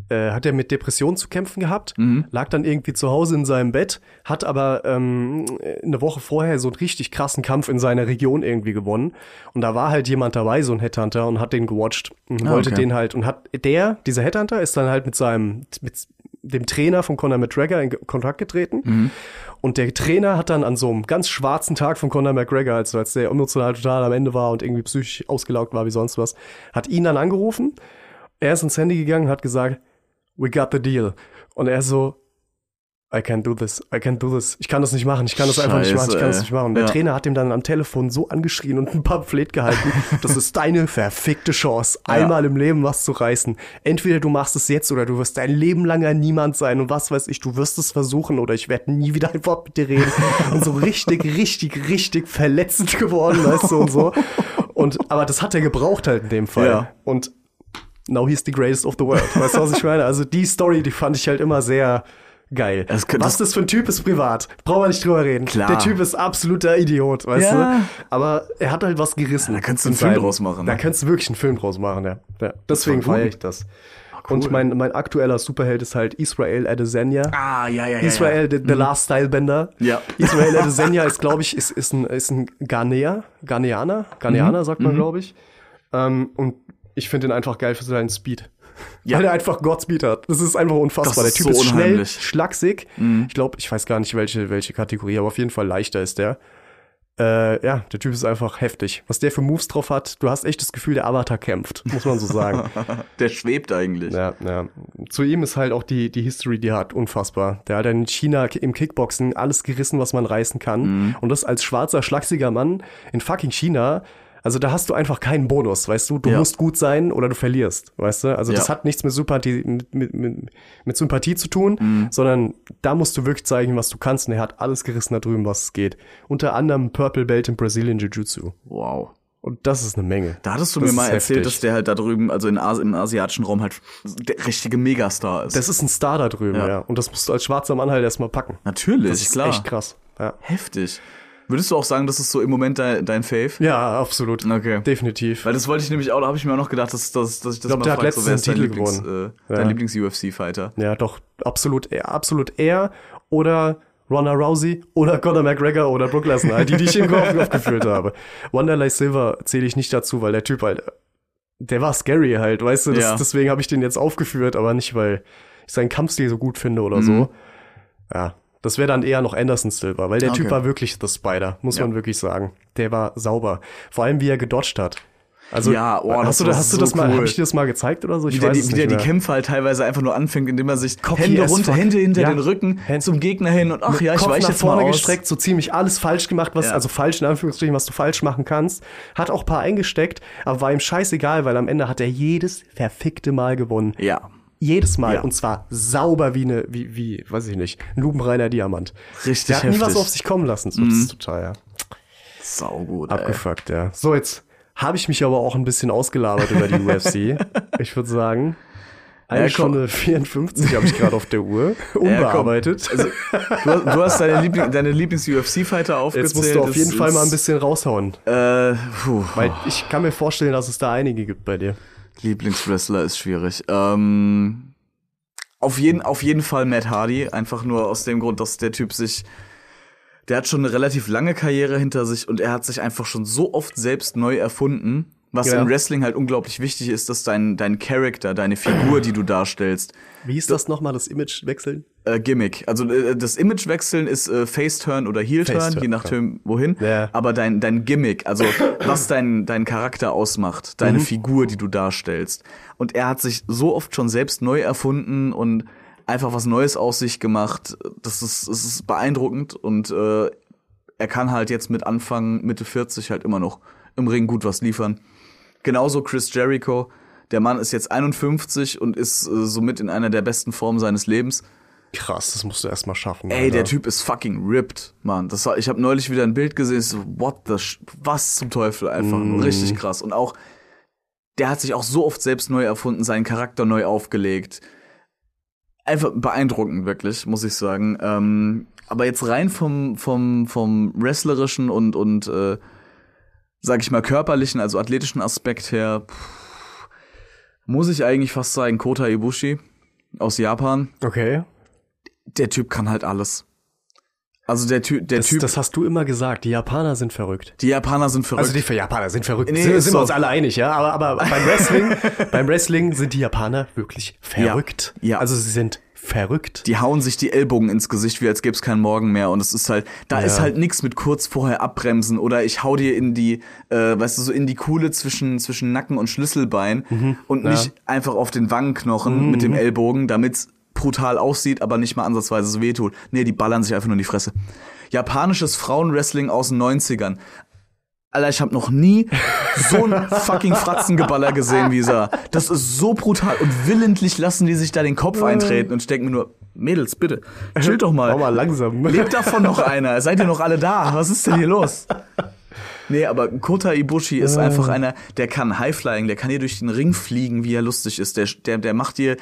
[SPEAKER 3] äh, hat er mit Depressionen zu kämpfen gehabt,
[SPEAKER 2] Mhm.
[SPEAKER 3] lag dann irgendwie zu Hause in seinem Bett, hat aber ähm, eine Woche vorher so einen richtig krassen Kampf in seiner Region irgendwie gewonnen. Und da war halt jemand dabei, so ein Headhunter, und hat den gewatcht und
[SPEAKER 2] Ah,
[SPEAKER 3] wollte
[SPEAKER 2] okay.
[SPEAKER 3] den halt. Und hat der, dieser Headhunter, ist dann halt mit seinem, mit dem Trainer von Conor McGregor in Kontakt getreten.
[SPEAKER 2] Mhm.
[SPEAKER 3] Und der Trainer hat dann an so einem ganz schwarzen Tag von Conor McGregor, also als der emotional total am Ende war und irgendwie psychisch ausgelaugt war wie sonst was, hat ihn dann angerufen. Er ist ins Handy gegangen und hat gesagt, we got the deal. Und er so, I can't do this, I can't do this. Ich kann das nicht machen, ich kann das einfach nicht machen, ich
[SPEAKER 2] Scheiße,
[SPEAKER 3] kann das
[SPEAKER 2] ey.
[SPEAKER 3] nicht machen. Und der
[SPEAKER 2] Ja.
[SPEAKER 3] Trainer hat ihm dann am Telefon so angeschrien und ein Pamphlet gehalten. das ist deine verfickte Chance, einmal im Leben was zu reißen. Entweder du machst es jetzt oder du wirst dein Leben lang ein Niemand sein und was weiß ich, du wirst es versuchen oder ich werde nie wieder ein Wort mit dir reden. Und so richtig, richtig, richtig verletzend geworden, weißt du, und so. Und, aber das hat er gebraucht halt in dem Fall.
[SPEAKER 2] Ja.
[SPEAKER 3] Und now he's the greatest of the world. Weißt du, was ich meine? Also die Story, die fand ich halt immer sehr geil.
[SPEAKER 2] Das könnte-
[SPEAKER 3] was das für ein Typ ist privat, brauchen wir nicht drüber reden.
[SPEAKER 2] Klar.
[SPEAKER 3] Der Typ ist absoluter Idiot, weißt
[SPEAKER 2] Ja.
[SPEAKER 3] du? Aber er hat halt was gerissen.
[SPEAKER 2] Da kannst du
[SPEAKER 3] in
[SPEAKER 2] einen Film draus machen,
[SPEAKER 3] Da
[SPEAKER 2] ne?
[SPEAKER 3] kannst du wirklich einen Film draus machen, ja. ja. Deswegen feiere ich das. Und mein, mein aktueller Superheld ist halt Israel Adesanya.
[SPEAKER 2] Ah, ja, ja, ja.
[SPEAKER 3] Israel, the, the Last Stylebender.
[SPEAKER 2] Ja.
[SPEAKER 3] Israel Adesanya ist, glaube ich, ist, ist ein, ist ein Ghanäer, Ghanäaner, Ghanäaner
[SPEAKER 2] Mhm.
[SPEAKER 3] sagt man, glaube ich. Ähm, und ich finde ihn einfach geil für seinen Speed.
[SPEAKER 2] Ja.
[SPEAKER 3] Weil er einfach Godspeed hat. Das ist einfach unfassbar.
[SPEAKER 2] Das
[SPEAKER 3] Der
[SPEAKER 2] ist
[SPEAKER 3] Typ
[SPEAKER 2] so
[SPEAKER 3] ist schnell,
[SPEAKER 2] unheimlich. Mhm.
[SPEAKER 3] Ich glaube, ich weiß gar nicht, welche, welche Kategorie, aber auf jeden Fall leichter ist der. Äh, ja, der Typ ist einfach heftig. Was der für Moves drauf hat, du hast echt das Gefühl, der Avatar kämpft, muss man so sagen.
[SPEAKER 2] Der schwebt eigentlich.
[SPEAKER 3] Ja, ja. Zu ihm ist halt auch die, die History, die er hat, unfassbar. Der hat in China im Kickboxen alles gerissen, was man reißen kann.
[SPEAKER 2] Mhm.
[SPEAKER 3] Und das als schwarzer, schlachsiger Mann in fucking China. Also da hast du einfach keinen Bonus, weißt du? Du
[SPEAKER 2] Ja.
[SPEAKER 3] musst gut sein oder du verlierst, weißt du? Also das
[SPEAKER 2] Ja.
[SPEAKER 3] hat nichts mit Sympathie, mit, mit, mit, mit Sympathie zu tun,
[SPEAKER 2] Mhm.
[SPEAKER 3] sondern da musst du wirklich zeigen, was du kannst. Und er hat alles gerissen da drüben, was es geht. Unter anderem Purple Belt im Brazilian Jiu-Jitsu.
[SPEAKER 2] Wow.
[SPEAKER 3] Und das ist eine Menge.
[SPEAKER 2] Da hattest du
[SPEAKER 3] Das
[SPEAKER 2] mir mal erzählt,
[SPEAKER 3] heftig.
[SPEAKER 2] dass der halt da drüben, also in Asi im asiatischen Raum halt der richtige Megastar ist.
[SPEAKER 3] Das ist ein Star da drüben, ja.
[SPEAKER 2] Ja.
[SPEAKER 3] Und das musst du als schwarzer Mann halt erstmal packen.
[SPEAKER 2] Natürlich,
[SPEAKER 3] Das ist
[SPEAKER 2] klar.
[SPEAKER 3] echt krass. Ja.
[SPEAKER 2] Heftig. Würdest du auch sagen, das ist so im Moment dein, dein Fave?
[SPEAKER 3] Ja, absolut.
[SPEAKER 2] Okay.
[SPEAKER 3] Definitiv.
[SPEAKER 2] Weil das wollte ich nämlich auch, da habe ich mir auch noch gedacht, dass, dass, dass ich das
[SPEAKER 3] glaub,
[SPEAKER 2] mal
[SPEAKER 3] der hat
[SPEAKER 2] frag, so,
[SPEAKER 3] letztens einen
[SPEAKER 2] dein
[SPEAKER 3] Titel
[SPEAKER 2] Lieblings,
[SPEAKER 3] gewonnen.
[SPEAKER 2] äh,
[SPEAKER 3] Ja.
[SPEAKER 2] dein Lieblings-UFC-Fighter?
[SPEAKER 3] Ja, doch, absolut er, absolut er oder Ronda Rousey oder Conor McGregor oder Brook Lesnar, die, die ich im Kopf aufgeführt habe. Wanderlei Silver zähle ich nicht dazu, weil der Typ halt, der war scary halt, weißt du, das,
[SPEAKER 2] Ja.
[SPEAKER 3] deswegen habe ich den jetzt aufgeführt, aber nicht, weil ich seinen Kampfstil so gut finde oder
[SPEAKER 2] Mhm.
[SPEAKER 3] so. Ja, das wäre dann eher noch Anderson Silver, weil der Typ
[SPEAKER 2] Okay.
[SPEAKER 3] war wirklich The Spider, muss
[SPEAKER 2] Ja.
[SPEAKER 3] man wirklich sagen. Der war sauber. Vor allem, wie er gedodged hat. Also,
[SPEAKER 2] Ja, oh, das
[SPEAKER 3] hast du,
[SPEAKER 2] war
[SPEAKER 3] hast du
[SPEAKER 2] so
[SPEAKER 3] das mal,
[SPEAKER 2] cool.
[SPEAKER 3] hab ich dir das mal gezeigt oder so? Ich
[SPEAKER 2] Wie der,
[SPEAKER 3] weiß
[SPEAKER 2] die, wie der die. Kämpfe halt teilweise einfach nur anfängt, indem er sich
[SPEAKER 3] Cocky
[SPEAKER 2] Hände runter. Hände hinter
[SPEAKER 3] Ja.
[SPEAKER 2] den Rücken,
[SPEAKER 3] Hand-
[SPEAKER 2] zum Gegner hin und ach ja, ich
[SPEAKER 3] Kopf
[SPEAKER 2] weiche
[SPEAKER 3] nach
[SPEAKER 2] jetzt
[SPEAKER 3] vorne
[SPEAKER 2] mal aus.
[SPEAKER 3] gestreckt, so ziemlich alles falsch gemacht, was,
[SPEAKER 2] Ja.
[SPEAKER 3] also falsch in Anführungsstrichen, was du falsch machen kannst. Hat auch ein paar eingesteckt, aber war ihm scheißegal, weil am Ende hat er jedes verfickte Mal gewonnen.
[SPEAKER 2] Ja,
[SPEAKER 3] Jedes Mal.
[SPEAKER 2] Ja.
[SPEAKER 3] Und zwar sauber wie eine, wie, wie, weiß ich nicht, ein lupenreiner Diamant.
[SPEAKER 2] Richtig
[SPEAKER 3] Der hat nie
[SPEAKER 2] heftig.
[SPEAKER 3] was auf sich kommen lassen. So, Das ist total, ja.
[SPEAKER 2] saugut, ey.
[SPEAKER 3] Abgefuckt, ja. So, jetzt habe ich mich aber auch ein bisschen ausgelabert über die UFC. Ich würde sagen, eine
[SPEAKER 2] Ja.
[SPEAKER 3] Stunde 54 habe ich gerade auf der Uhr. Unbearbeitet.
[SPEAKER 2] Also, du, hast- du hast deine, Liebling, deine Lieblings-UFC-Fighter aufgezählt.
[SPEAKER 3] Jetzt musst du auf
[SPEAKER 2] Das
[SPEAKER 3] jeden Fall mal ein bisschen raushauen.
[SPEAKER 2] Äh.
[SPEAKER 3] Weil ich kann mir vorstellen, dass es da einige gibt bei dir.
[SPEAKER 2] Lieblingswrestler ist schwierig. Ähm, Auf jeden, auf jeden Fall Matt Hardy. Einfach nur aus dem Grund, dass der Typ sich. Der hat schon eine relativ lange Karriere hinter sich und er hat sich einfach schon so oft selbst neu erfunden. Was
[SPEAKER 3] Ja.
[SPEAKER 2] im Wrestling halt unglaublich wichtig ist, dass dein, dein Charakter, deine Figur, die du darstellst,
[SPEAKER 3] Wie ist das nochmal, das Image wechseln?
[SPEAKER 2] Äh, Gimmick. Also äh, das Image wechseln ist äh, Face-Turn oder Heel-Turn, je nachdem wohin.
[SPEAKER 3] Ja.
[SPEAKER 2] Aber dein, dein Gimmick, also was dein, dein Charakter ausmacht, deine
[SPEAKER 3] Mhm.
[SPEAKER 2] Figur, die du darstellst. Und er hat sich so oft schon selbst neu erfunden und einfach was Neues aus sich gemacht. Das ist, das ist beeindruckend und äh, er kann halt jetzt mit Anfang, Mitte 40 halt immer noch im Ring gut was liefern. Genauso Chris Jericho. Der Mann ist jetzt 51 und ist äh, somit in einer der besten Formen seines Lebens.
[SPEAKER 3] Krass, das musst du erst mal schaffen.
[SPEAKER 2] Ey,
[SPEAKER 3] Alter.
[SPEAKER 2] der Typ ist fucking ripped, Mann. Das war, ich habe neulich wieder ein Bild gesehen, so what the was zum Teufel einfach, nur richtig krass und auch der hat sich auch so oft selbst neu erfunden, seinen Charakter neu aufgelegt. Einfach beeindruckend wirklich, muss ich sagen. Ähm, aber jetzt rein vom vom vom wrestlerischen und und äh, sag ich mal körperlichen, also athletischen Aspekt her, pff, muss ich eigentlich fast sagen Kota Ibushi aus Japan
[SPEAKER 3] Okay.
[SPEAKER 2] Der Typ kann halt alles. Also der Typ, der
[SPEAKER 3] Das,
[SPEAKER 2] Typ,
[SPEAKER 3] das hast du immer gesagt. Die Japaner sind verrückt.
[SPEAKER 2] die Japaner sind verrückt.
[SPEAKER 3] Also die Japaner sind verrückt.
[SPEAKER 2] Nee,
[SPEAKER 3] sind sind wir uns alle einig, ja? Aber, aber beim Wrestling, beim Wrestling sind die Japaner wirklich verrückt.
[SPEAKER 2] Ja.
[SPEAKER 3] Also sie sind verrückt.
[SPEAKER 2] die hauen sich die Ellbogen ins Gesicht, wie als gäbe es keinen Morgen mehr. Und es ist halt, da ist halt nix mit kurz vorher abbremsen oder ich hau dir in die, äh, weißt du, so in die Kuhle zwischen, zwischen Nacken und Schlüsselbein
[SPEAKER 3] Mhm.
[SPEAKER 2] und nicht einfach auf den Wangenknochen mit dem Ellbogen, damit's brutal aussieht, aber nicht mal ansatzweise so wehtut. Nee, die ballern sich einfach nur in die Fresse. Japanisches Frauenwrestling aus den 90ern. Alter, ich habe noch nie so ein fucking Fratzengeballer gesehen wie dieser. Das ist so brutal und willentlich lassen die sich da den Kopf eintreten und ich denke mir nur, Mädels, bitte, chill doch mal.
[SPEAKER 3] Mach mal langsam.
[SPEAKER 2] Lebt davon noch einer? Seid ihr noch alle da? Was ist denn hier los? Nee, aber Kota Ibushi ist einfach einer, der kann Highflying, der kann hier durch den Ring fliegen, wie er lustig ist. Der, der, der macht dir,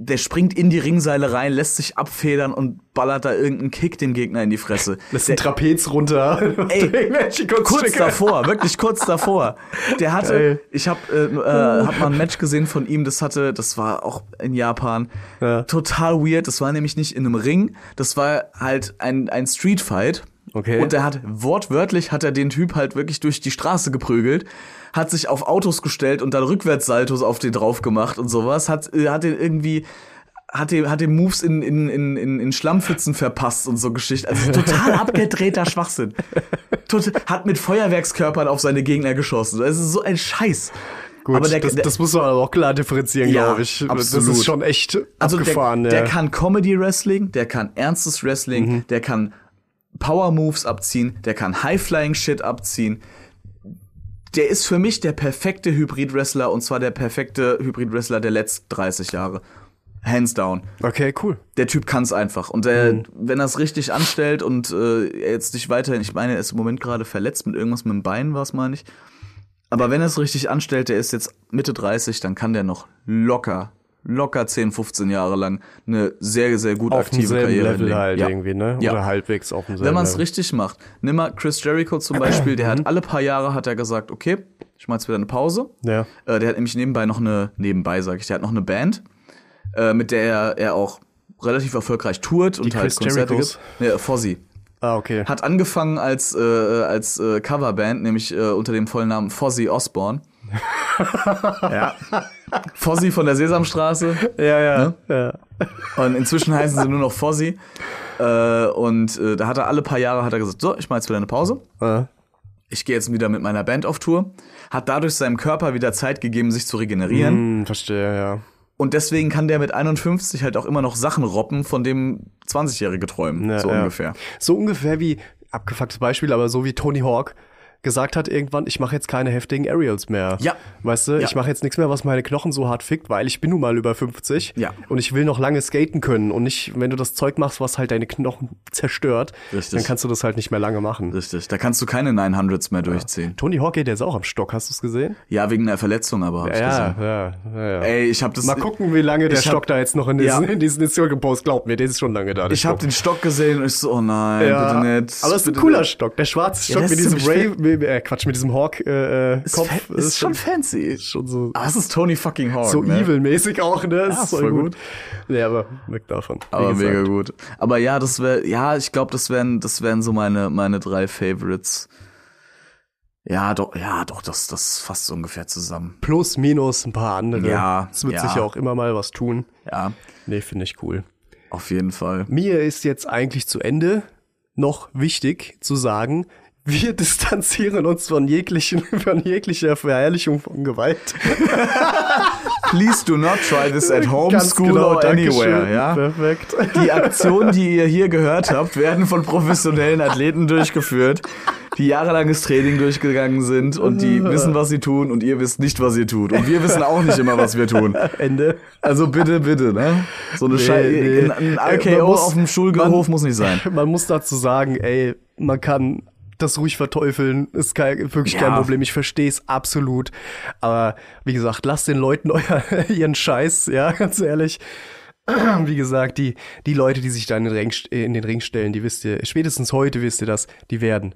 [SPEAKER 2] der springt in die Ringseile rein, lässt sich abfedern und ballert da irgendeinen Kick dem Gegner in die Fresse.
[SPEAKER 3] Lässt ein Trapez runter.
[SPEAKER 2] Ey, kurz davor, wirklich kurz davor. Der hatte,
[SPEAKER 3] Geil.
[SPEAKER 2] ich habe äh, äh, hab mal ein Match gesehen von ihm, das hatte, das war auch in Japan,
[SPEAKER 3] Ja.
[SPEAKER 2] total weird. Das war nämlich nicht in einem Ring, das war halt ein, ein Streetfight.
[SPEAKER 3] Okay.
[SPEAKER 2] Und er hat wortwörtlich hat er den Typ halt wirklich durch die Straße geprügelt, hat sich auf Autos gestellt und dann Rückwärtssaltos auf den drauf gemacht und sowas, hat äh, hat den irgendwie hat dem, hat dem Moves in, in, in, in, in Schlammpfützen verpasst und so Geschichte. Also total abgedrehter Schwachsinn. Tot, hat mit Feuerwerkskörpern auf seine Gegner geschossen. Das ist so ein Scheiß.
[SPEAKER 3] Gut,
[SPEAKER 2] Aber der,
[SPEAKER 3] das, das muss man aber auch klar differenzieren,
[SPEAKER 2] Ja,
[SPEAKER 3] glaube ich. Das
[SPEAKER 2] absolut.
[SPEAKER 3] ist schon echt
[SPEAKER 2] also
[SPEAKER 3] abgefahren.
[SPEAKER 2] der,
[SPEAKER 3] ja.
[SPEAKER 2] der kann Comedy Wrestling, der kann ernstes Wrestling,
[SPEAKER 3] Mhm.
[SPEAKER 2] der kann Power Moves abziehen, der kann High Flying Shit abziehen. Der ist für mich der perfekte Hybrid Wrestler und zwar der perfekte Hybrid Wrestler der letzten 30 Jahre. Hands down.
[SPEAKER 3] okay, cool.
[SPEAKER 2] Der Typ kann's einfach. Und der,
[SPEAKER 3] Mhm.
[SPEAKER 2] wenn er es richtig anstellt und äh, jetzt nicht weiterhin, ich meine, er ist im Moment gerade verletzt mit irgendwas mit dem Bein, was meine ich. Aber wenn er es richtig anstellt, der ist jetzt Mitte 30, dann kann der noch locker, locker 10, 15 Jahre lang eine sehr, sehr gut
[SPEAKER 3] Auf
[SPEAKER 2] aktive Karriere
[SPEAKER 3] Level
[SPEAKER 2] hinlegen.
[SPEAKER 3] halt
[SPEAKER 2] ja.
[SPEAKER 3] irgendwie, ne?
[SPEAKER 2] Ja.
[SPEAKER 3] Oder halbwegs auf demselben
[SPEAKER 2] Wenn man es
[SPEAKER 3] Level.
[SPEAKER 2] richtig macht. Nimm mal Chris Jericho zum Beispiel, der
[SPEAKER 3] Mhm.
[SPEAKER 2] hat alle paar Jahre hat er gesagt, okay, ich mach jetzt wieder eine Pause.
[SPEAKER 3] Ja.
[SPEAKER 2] Äh, der hat nämlich nebenbei noch eine, nebenbei sage ich, der hat noch eine Band, äh, mit der er, er auch relativ erfolgreich tourt und halt
[SPEAKER 3] Chris
[SPEAKER 2] Konzerte
[SPEAKER 3] Jerichos?
[SPEAKER 2] gibt. Ja, Fozzy.
[SPEAKER 3] Ah, okay.
[SPEAKER 2] Hat angefangen als, äh, als äh, Coverband, nämlich äh, unter dem vollen Namen Fozzy Osbourne. Ja. Fozzy von der Sesamstraße.
[SPEAKER 3] ja, ja.
[SPEAKER 2] Ne?
[SPEAKER 3] ja.
[SPEAKER 2] Und inzwischen heißen sie nur noch Fozzy. Äh, und äh, da hat er alle paar Jahre hat er gesagt, so, ich mache jetzt wieder eine Pause.
[SPEAKER 3] Ah.
[SPEAKER 2] Ich gehe jetzt wieder mit meiner Band auf Tour. Hat dadurch seinem Körper wieder Zeit gegeben, sich zu regenerieren.
[SPEAKER 3] Hm, verstehe, ja.
[SPEAKER 2] Und deswegen kann der mit 51 halt auch immer noch Sachen robben, von dem 20-Jährige träumen.
[SPEAKER 3] Ja,
[SPEAKER 2] so
[SPEAKER 3] ja.
[SPEAKER 2] ungefähr.
[SPEAKER 3] So ungefähr wie, abgefucktes Beispiel, aber so wie Tony Hawk gesagt hat irgendwann, ich mache jetzt keine heftigen Aerials mehr.
[SPEAKER 2] Ja.
[SPEAKER 3] Weißt du,
[SPEAKER 2] Ja.
[SPEAKER 3] ich mache jetzt nichts mehr, was meine Knochen so hart fickt, weil ich bin nun mal über 50
[SPEAKER 2] Ja.
[SPEAKER 3] und ich will noch lange skaten können und nicht, wenn du das Zeug machst, was halt deine Knochen zerstört,
[SPEAKER 2] Richtig.
[SPEAKER 3] dann kannst du das halt nicht mehr lange machen.
[SPEAKER 2] Richtig. Da kannst du keine 900s mehr durchziehen.
[SPEAKER 3] Tony Hawk geht jetzt auch am Stock, hast du es gesehen?
[SPEAKER 2] Ja, wegen einer Verletzung aber. Hab ich
[SPEAKER 3] Ja,
[SPEAKER 2] gesehen.
[SPEAKER 3] ja, ja, ja.
[SPEAKER 2] Ey, ich habe das.
[SPEAKER 3] Mal gucken, wie lange der
[SPEAKER 2] ich hab-
[SPEAKER 3] Stock da jetzt noch in diesen,
[SPEAKER 2] Ja.
[SPEAKER 3] in diesen Instagram-Post glaubt mir, der ist schon lange da. der
[SPEAKER 2] Ich habe den Stock gesehen und ich so, oh nein,
[SPEAKER 3] ja,
[SPEAKER 2] bitte nicht.
[SPEAKER 3] aber es ist ein cooler
[SPEAKER 2] nicht.
[SPEAKER 3] Stock. Der schwarze
[SPEAKER 2] Ja,
[SPEAKER 3] Stock
[SPEAKER 2] der
[SPEAKER 3] mit
[SPEAKER 2] ist
[SPEAKER 3] diesem, Ray, äh, Quatsch, mit diesem Hawk äh, äh,
[SPEAKER 2] Ist,
[SPEAKER 3] Kopf.
[SPEAKER 2] fa- ist schon fancy.
[SPEAKER 3] schon so,
[SPEAKER 2] Ah, es ist Tony fucking Hawk.
[SPEAKER 3] so
[SPEAKER 2] ne?
[SPEAKER 3] evil-mäßig auch, ne? Das
[SPEAKER 2] Ja,
[SPEAKER 3] ist voll
[SPEAKER 2] voll
[SPEAKER 3] gut.
[SPEAKER 2] gut.
[SPEAKER 3] Nee, aber weg davon.
[SPEAKER 2] Aber mega gut. Aber ja, das wäre, ja, ich glaube, das wären, das wären so meine, meine drei Favorites. Ja, doch, ja, doch, das, das fasst ungefähr zusammen.
[SPEAKER 3] Plus, minus, ein paar andere.
[SPEAKER 2] Ja,
[SPEAKER 3] Es wird
[SPEAKER 2] ja.
[SPEAKER 3] sicher auch immer mal was tun.
[SPEAKER 2] Ja,
[SPEAKER 3] Nee, finde ich cool.
[SPEAKER 2] auf jeden Fall.
[SPEAKER 3] Mir ist jetzt eigentlich zu Ende noch wichtig zu sagen, wir distanzieren uns von jeglichen, von jeglicher Verherrlichung von Gewalt.
[SPEAKER 2] Please do not try this at home,
[SPEAKER 3] Ganz
[SPEAKER 2] school
[SPEAKER 3] genau,
[SPEAKER 2] or anywhere, ja?
[SPEAKER 3] Perfekt.
[SPEAKER 2] Die Aktionen, die ihr hier gehört habt, werden von professionellen Athleten durchgeführt, die jahrelanges Training durchgegangen sind und die wissen, was sie tun und ihr wisst nicht, was ihr tut. Und wir wissen auch nicht immer, was wir tun.
[SPEAKER 3] Ende.
[SPEAKER 2] Also bitte, bitte, ne? So eine
[SPEAKER 3] Nee,
[SPEAKER 2] Schei
[SPEAKER 3] nee.
[SPEAKER 2] ein, ein
[SPEAKER 3] muss-
[SPEAKER 2] auf dem Schulhof muss nicht sein.
[SPEAKER 3] Man muss dazu sagen, ey, man kann das ruhig verteufeln, ist kein, wirklich kein
[SPEAKER 2] Ja.
[SPEAKER 3] Problem. Ich verstehe es absolut. Aber wie gesagt, lasst den Leuten euer, ihren Scheiß, ja, ganz ehrlich. Wie gesagt, die, die Leute, die sich da in den, Ring, in den Ring stellen, die wisst ihr, spätestens heute wisst ihr das, die werden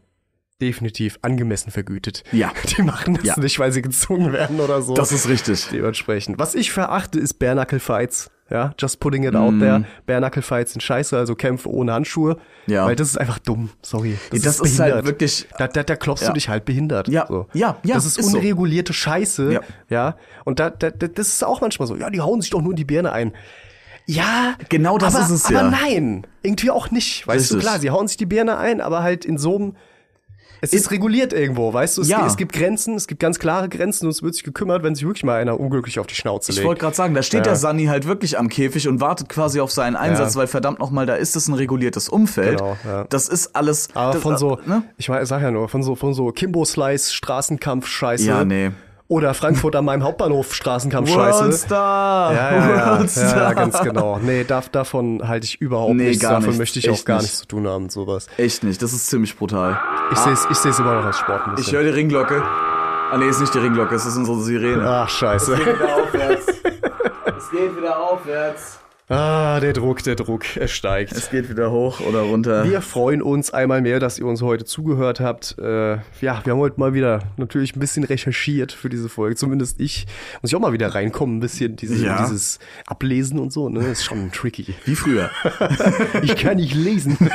[SPEAKER 3] definitiv angemessen vergütet.
[SPEAKER 2] Ja.
[SPEAKER 3] Die machen das
[SPEAKER 2] Ja.
[SPEAKER 3] nicht, weil sie gezwungen werden oder so.
[SPEAKER 2] Das ist richtig.
[SPEAKER 3] Dementsprechend. Was ich verachte, ist Bare Fights. Ja, just putting it
[SPEAKER 2] Mm.
[SPEAKER 3] out there. Bare Fights sind scheiße, also Kämpfe ohne Handschuhe.
[SPEAKER 2] Ja.
[SPEAKER 3] Weil das ist einfach dumm. Sorry.
[SPEAKER 2] Das ist halt wirklich-
[SPEAKER 3] Da, da, da klopfst
[SPEAKER 2] Ja.
[SPEAKER 3] du dich halt behindert.
[SPEAKER 2] Ja.
[SPEAKER 3] So.
[SPEAKER 2] Ja, ja,
[SPEAKER 3] Das ist,
[SPEAKER 2] ist so.
[SPEAKER 3] unregulierte Scheiße.
[SPEAKER 2] Ja.
[SPEAKER 3] Ja. Und da, da, da, das ist auch manchmal so. Ja, die hauen sich doch nur in die Birne ein. Ja,
[SPEAKER 2] Genau das
[SPEAKER 3] aber,
[SPEAKER 2] ist es
[SPEAKER 3] aber
[SPEAKER 2] ja.
[SPEAKER 3] nein, irgendwie auch nicht. Weißt du,
[SPEAKER 2] Richtig.
[SPEAKER 3] klar, sie hauen sich die Birne ein, aber halt in so einem es ist reguliert irgendwo, weißt du? Es,
[SPEAKER 2] Ja.
[SPEAKER 3] es gibt Grenzen, es gibt ganz klare Grenzen und es wird sich gekümmert, wenn sich wirklich mal einer unglücklich auf die Schnauze
[SPEAKER 2] Ich
[SPEAKER 3] legt.
[SPEAKER 2] wollte gerade sagen, da steht
[SPEAKER 3] Ja.
[SPEAKER 2] der Sani halt wirklich am Käfig und wartet quasi auf seinen Einsatz,
[SPEAKER 3] Ja.
[SPEAKER 2] weil verdammt nochmal, da ist es ein reguliertes Umfeld.
[SPEAKER 3] Genau, ja.
[SPEAKER 2] Das ist alles.
[SPEAKER 3] Aber
[SPEAKER 2] das,
[SPEAKER 3] von so,
[SPEAKER 2] Ne?
[SPEAKER 3] ich meine, sag ja nur, von so, von so Kimbo-Slice, Straßenkampf-Scheiße.
[SPEAKER 2] Ja, nee.
[SPEAKER 3] Oder Frankfurt an meinem Hauptbahnhof, Straßenkampf-Scheiße.
[SPEAKER 2] Worldstar!
[SPEAKER 3] Ja, ja, ja, ja,
[SPEAKER 2] Worldstar!
[SPEAKER 3] ja, ganz genau. Nee, darf, davon halte ich überhaupt
[SPEAKER 2] Nee,
[SPEAKER 3] nichts.
[SPEAKER 2] gar
[SPEAKER 3] Davon
[SPEAKER 2] nicht.
[SPEAKER 3] möchte ich auch
[SPEAKER 2] Echt
[SPEAKER 3] gar
[SPEAKER 2] nicht.
[SPEAKER 3] nichts zu tun haben, sowas.
[SPEAKER 2] Echt nicht, das ist ziemlich brutal.
[SPEAKER 3] Ich sehe es ich seh's immer noch als Sport ein
[SPEAKER 2] Ich höre die Ringglocke. Ah nee, ist nicht die Ringglocke, es ist unsere Sirene.
[SPEAKER 3] Ach, scheiße.
[SPEAKER 2] wieder aufwärts. Es geht wieder aufwärts.
[SPEAKER 3] Ah, der Druck, der Druck, er steigt.
[SPEAKER 2] Es geht wieder hoch oder runter.
[SPEAKER 3] Wir freuen uns einmal mehr, dass ihr uns heute zugehört habt. Äh, ja, wir haben heute mal wieder natürlich ein bisschen recherchiert für diese Folge. Zumindest ich. Muss ich auch mal wieder reinkommen, ein bisschen diese,
[SPEAKER 2] Ja.
[SPEAKER 3] dieses Ablesen und so. Ne, ist schon tricky.
[SPEAKER 2] Wie früher.
[SPEAKER 3] Ich kann nicht lesen.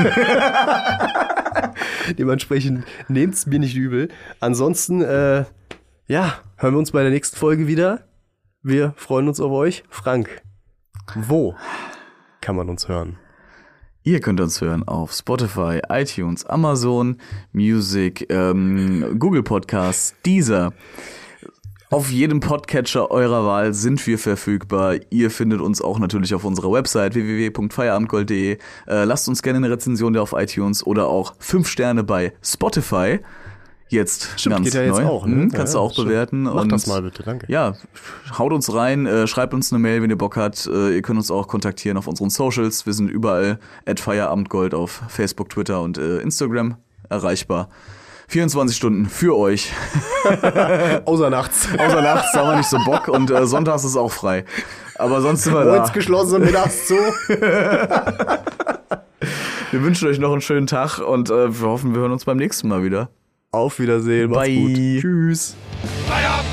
[SPEAKER 3] Dementsprechend nehmt's mir nicht übel. Ansonsten, äh, ja, hören wir uns bei der nächsten Folge wieder. Wir freuen uns auf euch. Frank, wo kann man uns hören?
[SPEAKER 2] Ihr könnt uns hören auf Spotify, iTunes, Amazon Music, ähm, Google Podcasts, Deezer. Auf jedem Podcatcher eurer Wahl sind wir verfügbar. Ihr findet uns auch natürlich auf unserer Website www.feierabendgold.de. Äh, lasst uns gerne eine Rezension auf iTunes oder auch fünf Sterne bei Spotify. Jetzt
[SPEAKER 3] Stimmt,
[SPEAKER 2] ganz
[SPEAKER 3] geht ja jetzt
[SPEAKER 2] neu.
[SPEAKER 3] auch, ne?
[SPEAKER 2] Mhm, kannst
[SPEAKER 3] Ja,
[SPEAKER 2] du auch
[SPEAKER 3] stimmt.
[SPEAKER 2] bewerten.
[SPEAKER 3] Mach
[SPEAKER 2] und
[SPEAKER 3] das mal bitte, danke.
[SPEAKER 2] Ja, haut uns rein, äh, schreibt uns eine Mail, wenn ihr Bock habt. Äh, ihr könnt uns auch kontaktieren auf unseren Socials. Wir sind überall at Feierabendgold auf Facebook, Twitter und äh, Instagram erreichbar. 24 Stunden für euch.
[SPEAKER 3] Außer nachts.
[SPEAKER 2] Außer nachts haben wir nicht so Bock und äh, sonntags ist auch frei. Aber sonst sind wir da.
[SPEAKER 3] geschlossen, mittags zu.
[SPEAKER 2] Wir wünschen euch noch einen schönen Tag und äh, wir hoffen, wir hören uns beim nächsten Mal wieder.
[SPEAKER 3] Auf Wiedersehen. Macht's
[SPEAKER 2] Bye.
[SPEAKER 3] gut. Tschüss.
[SPEAKER 4] Feierabend,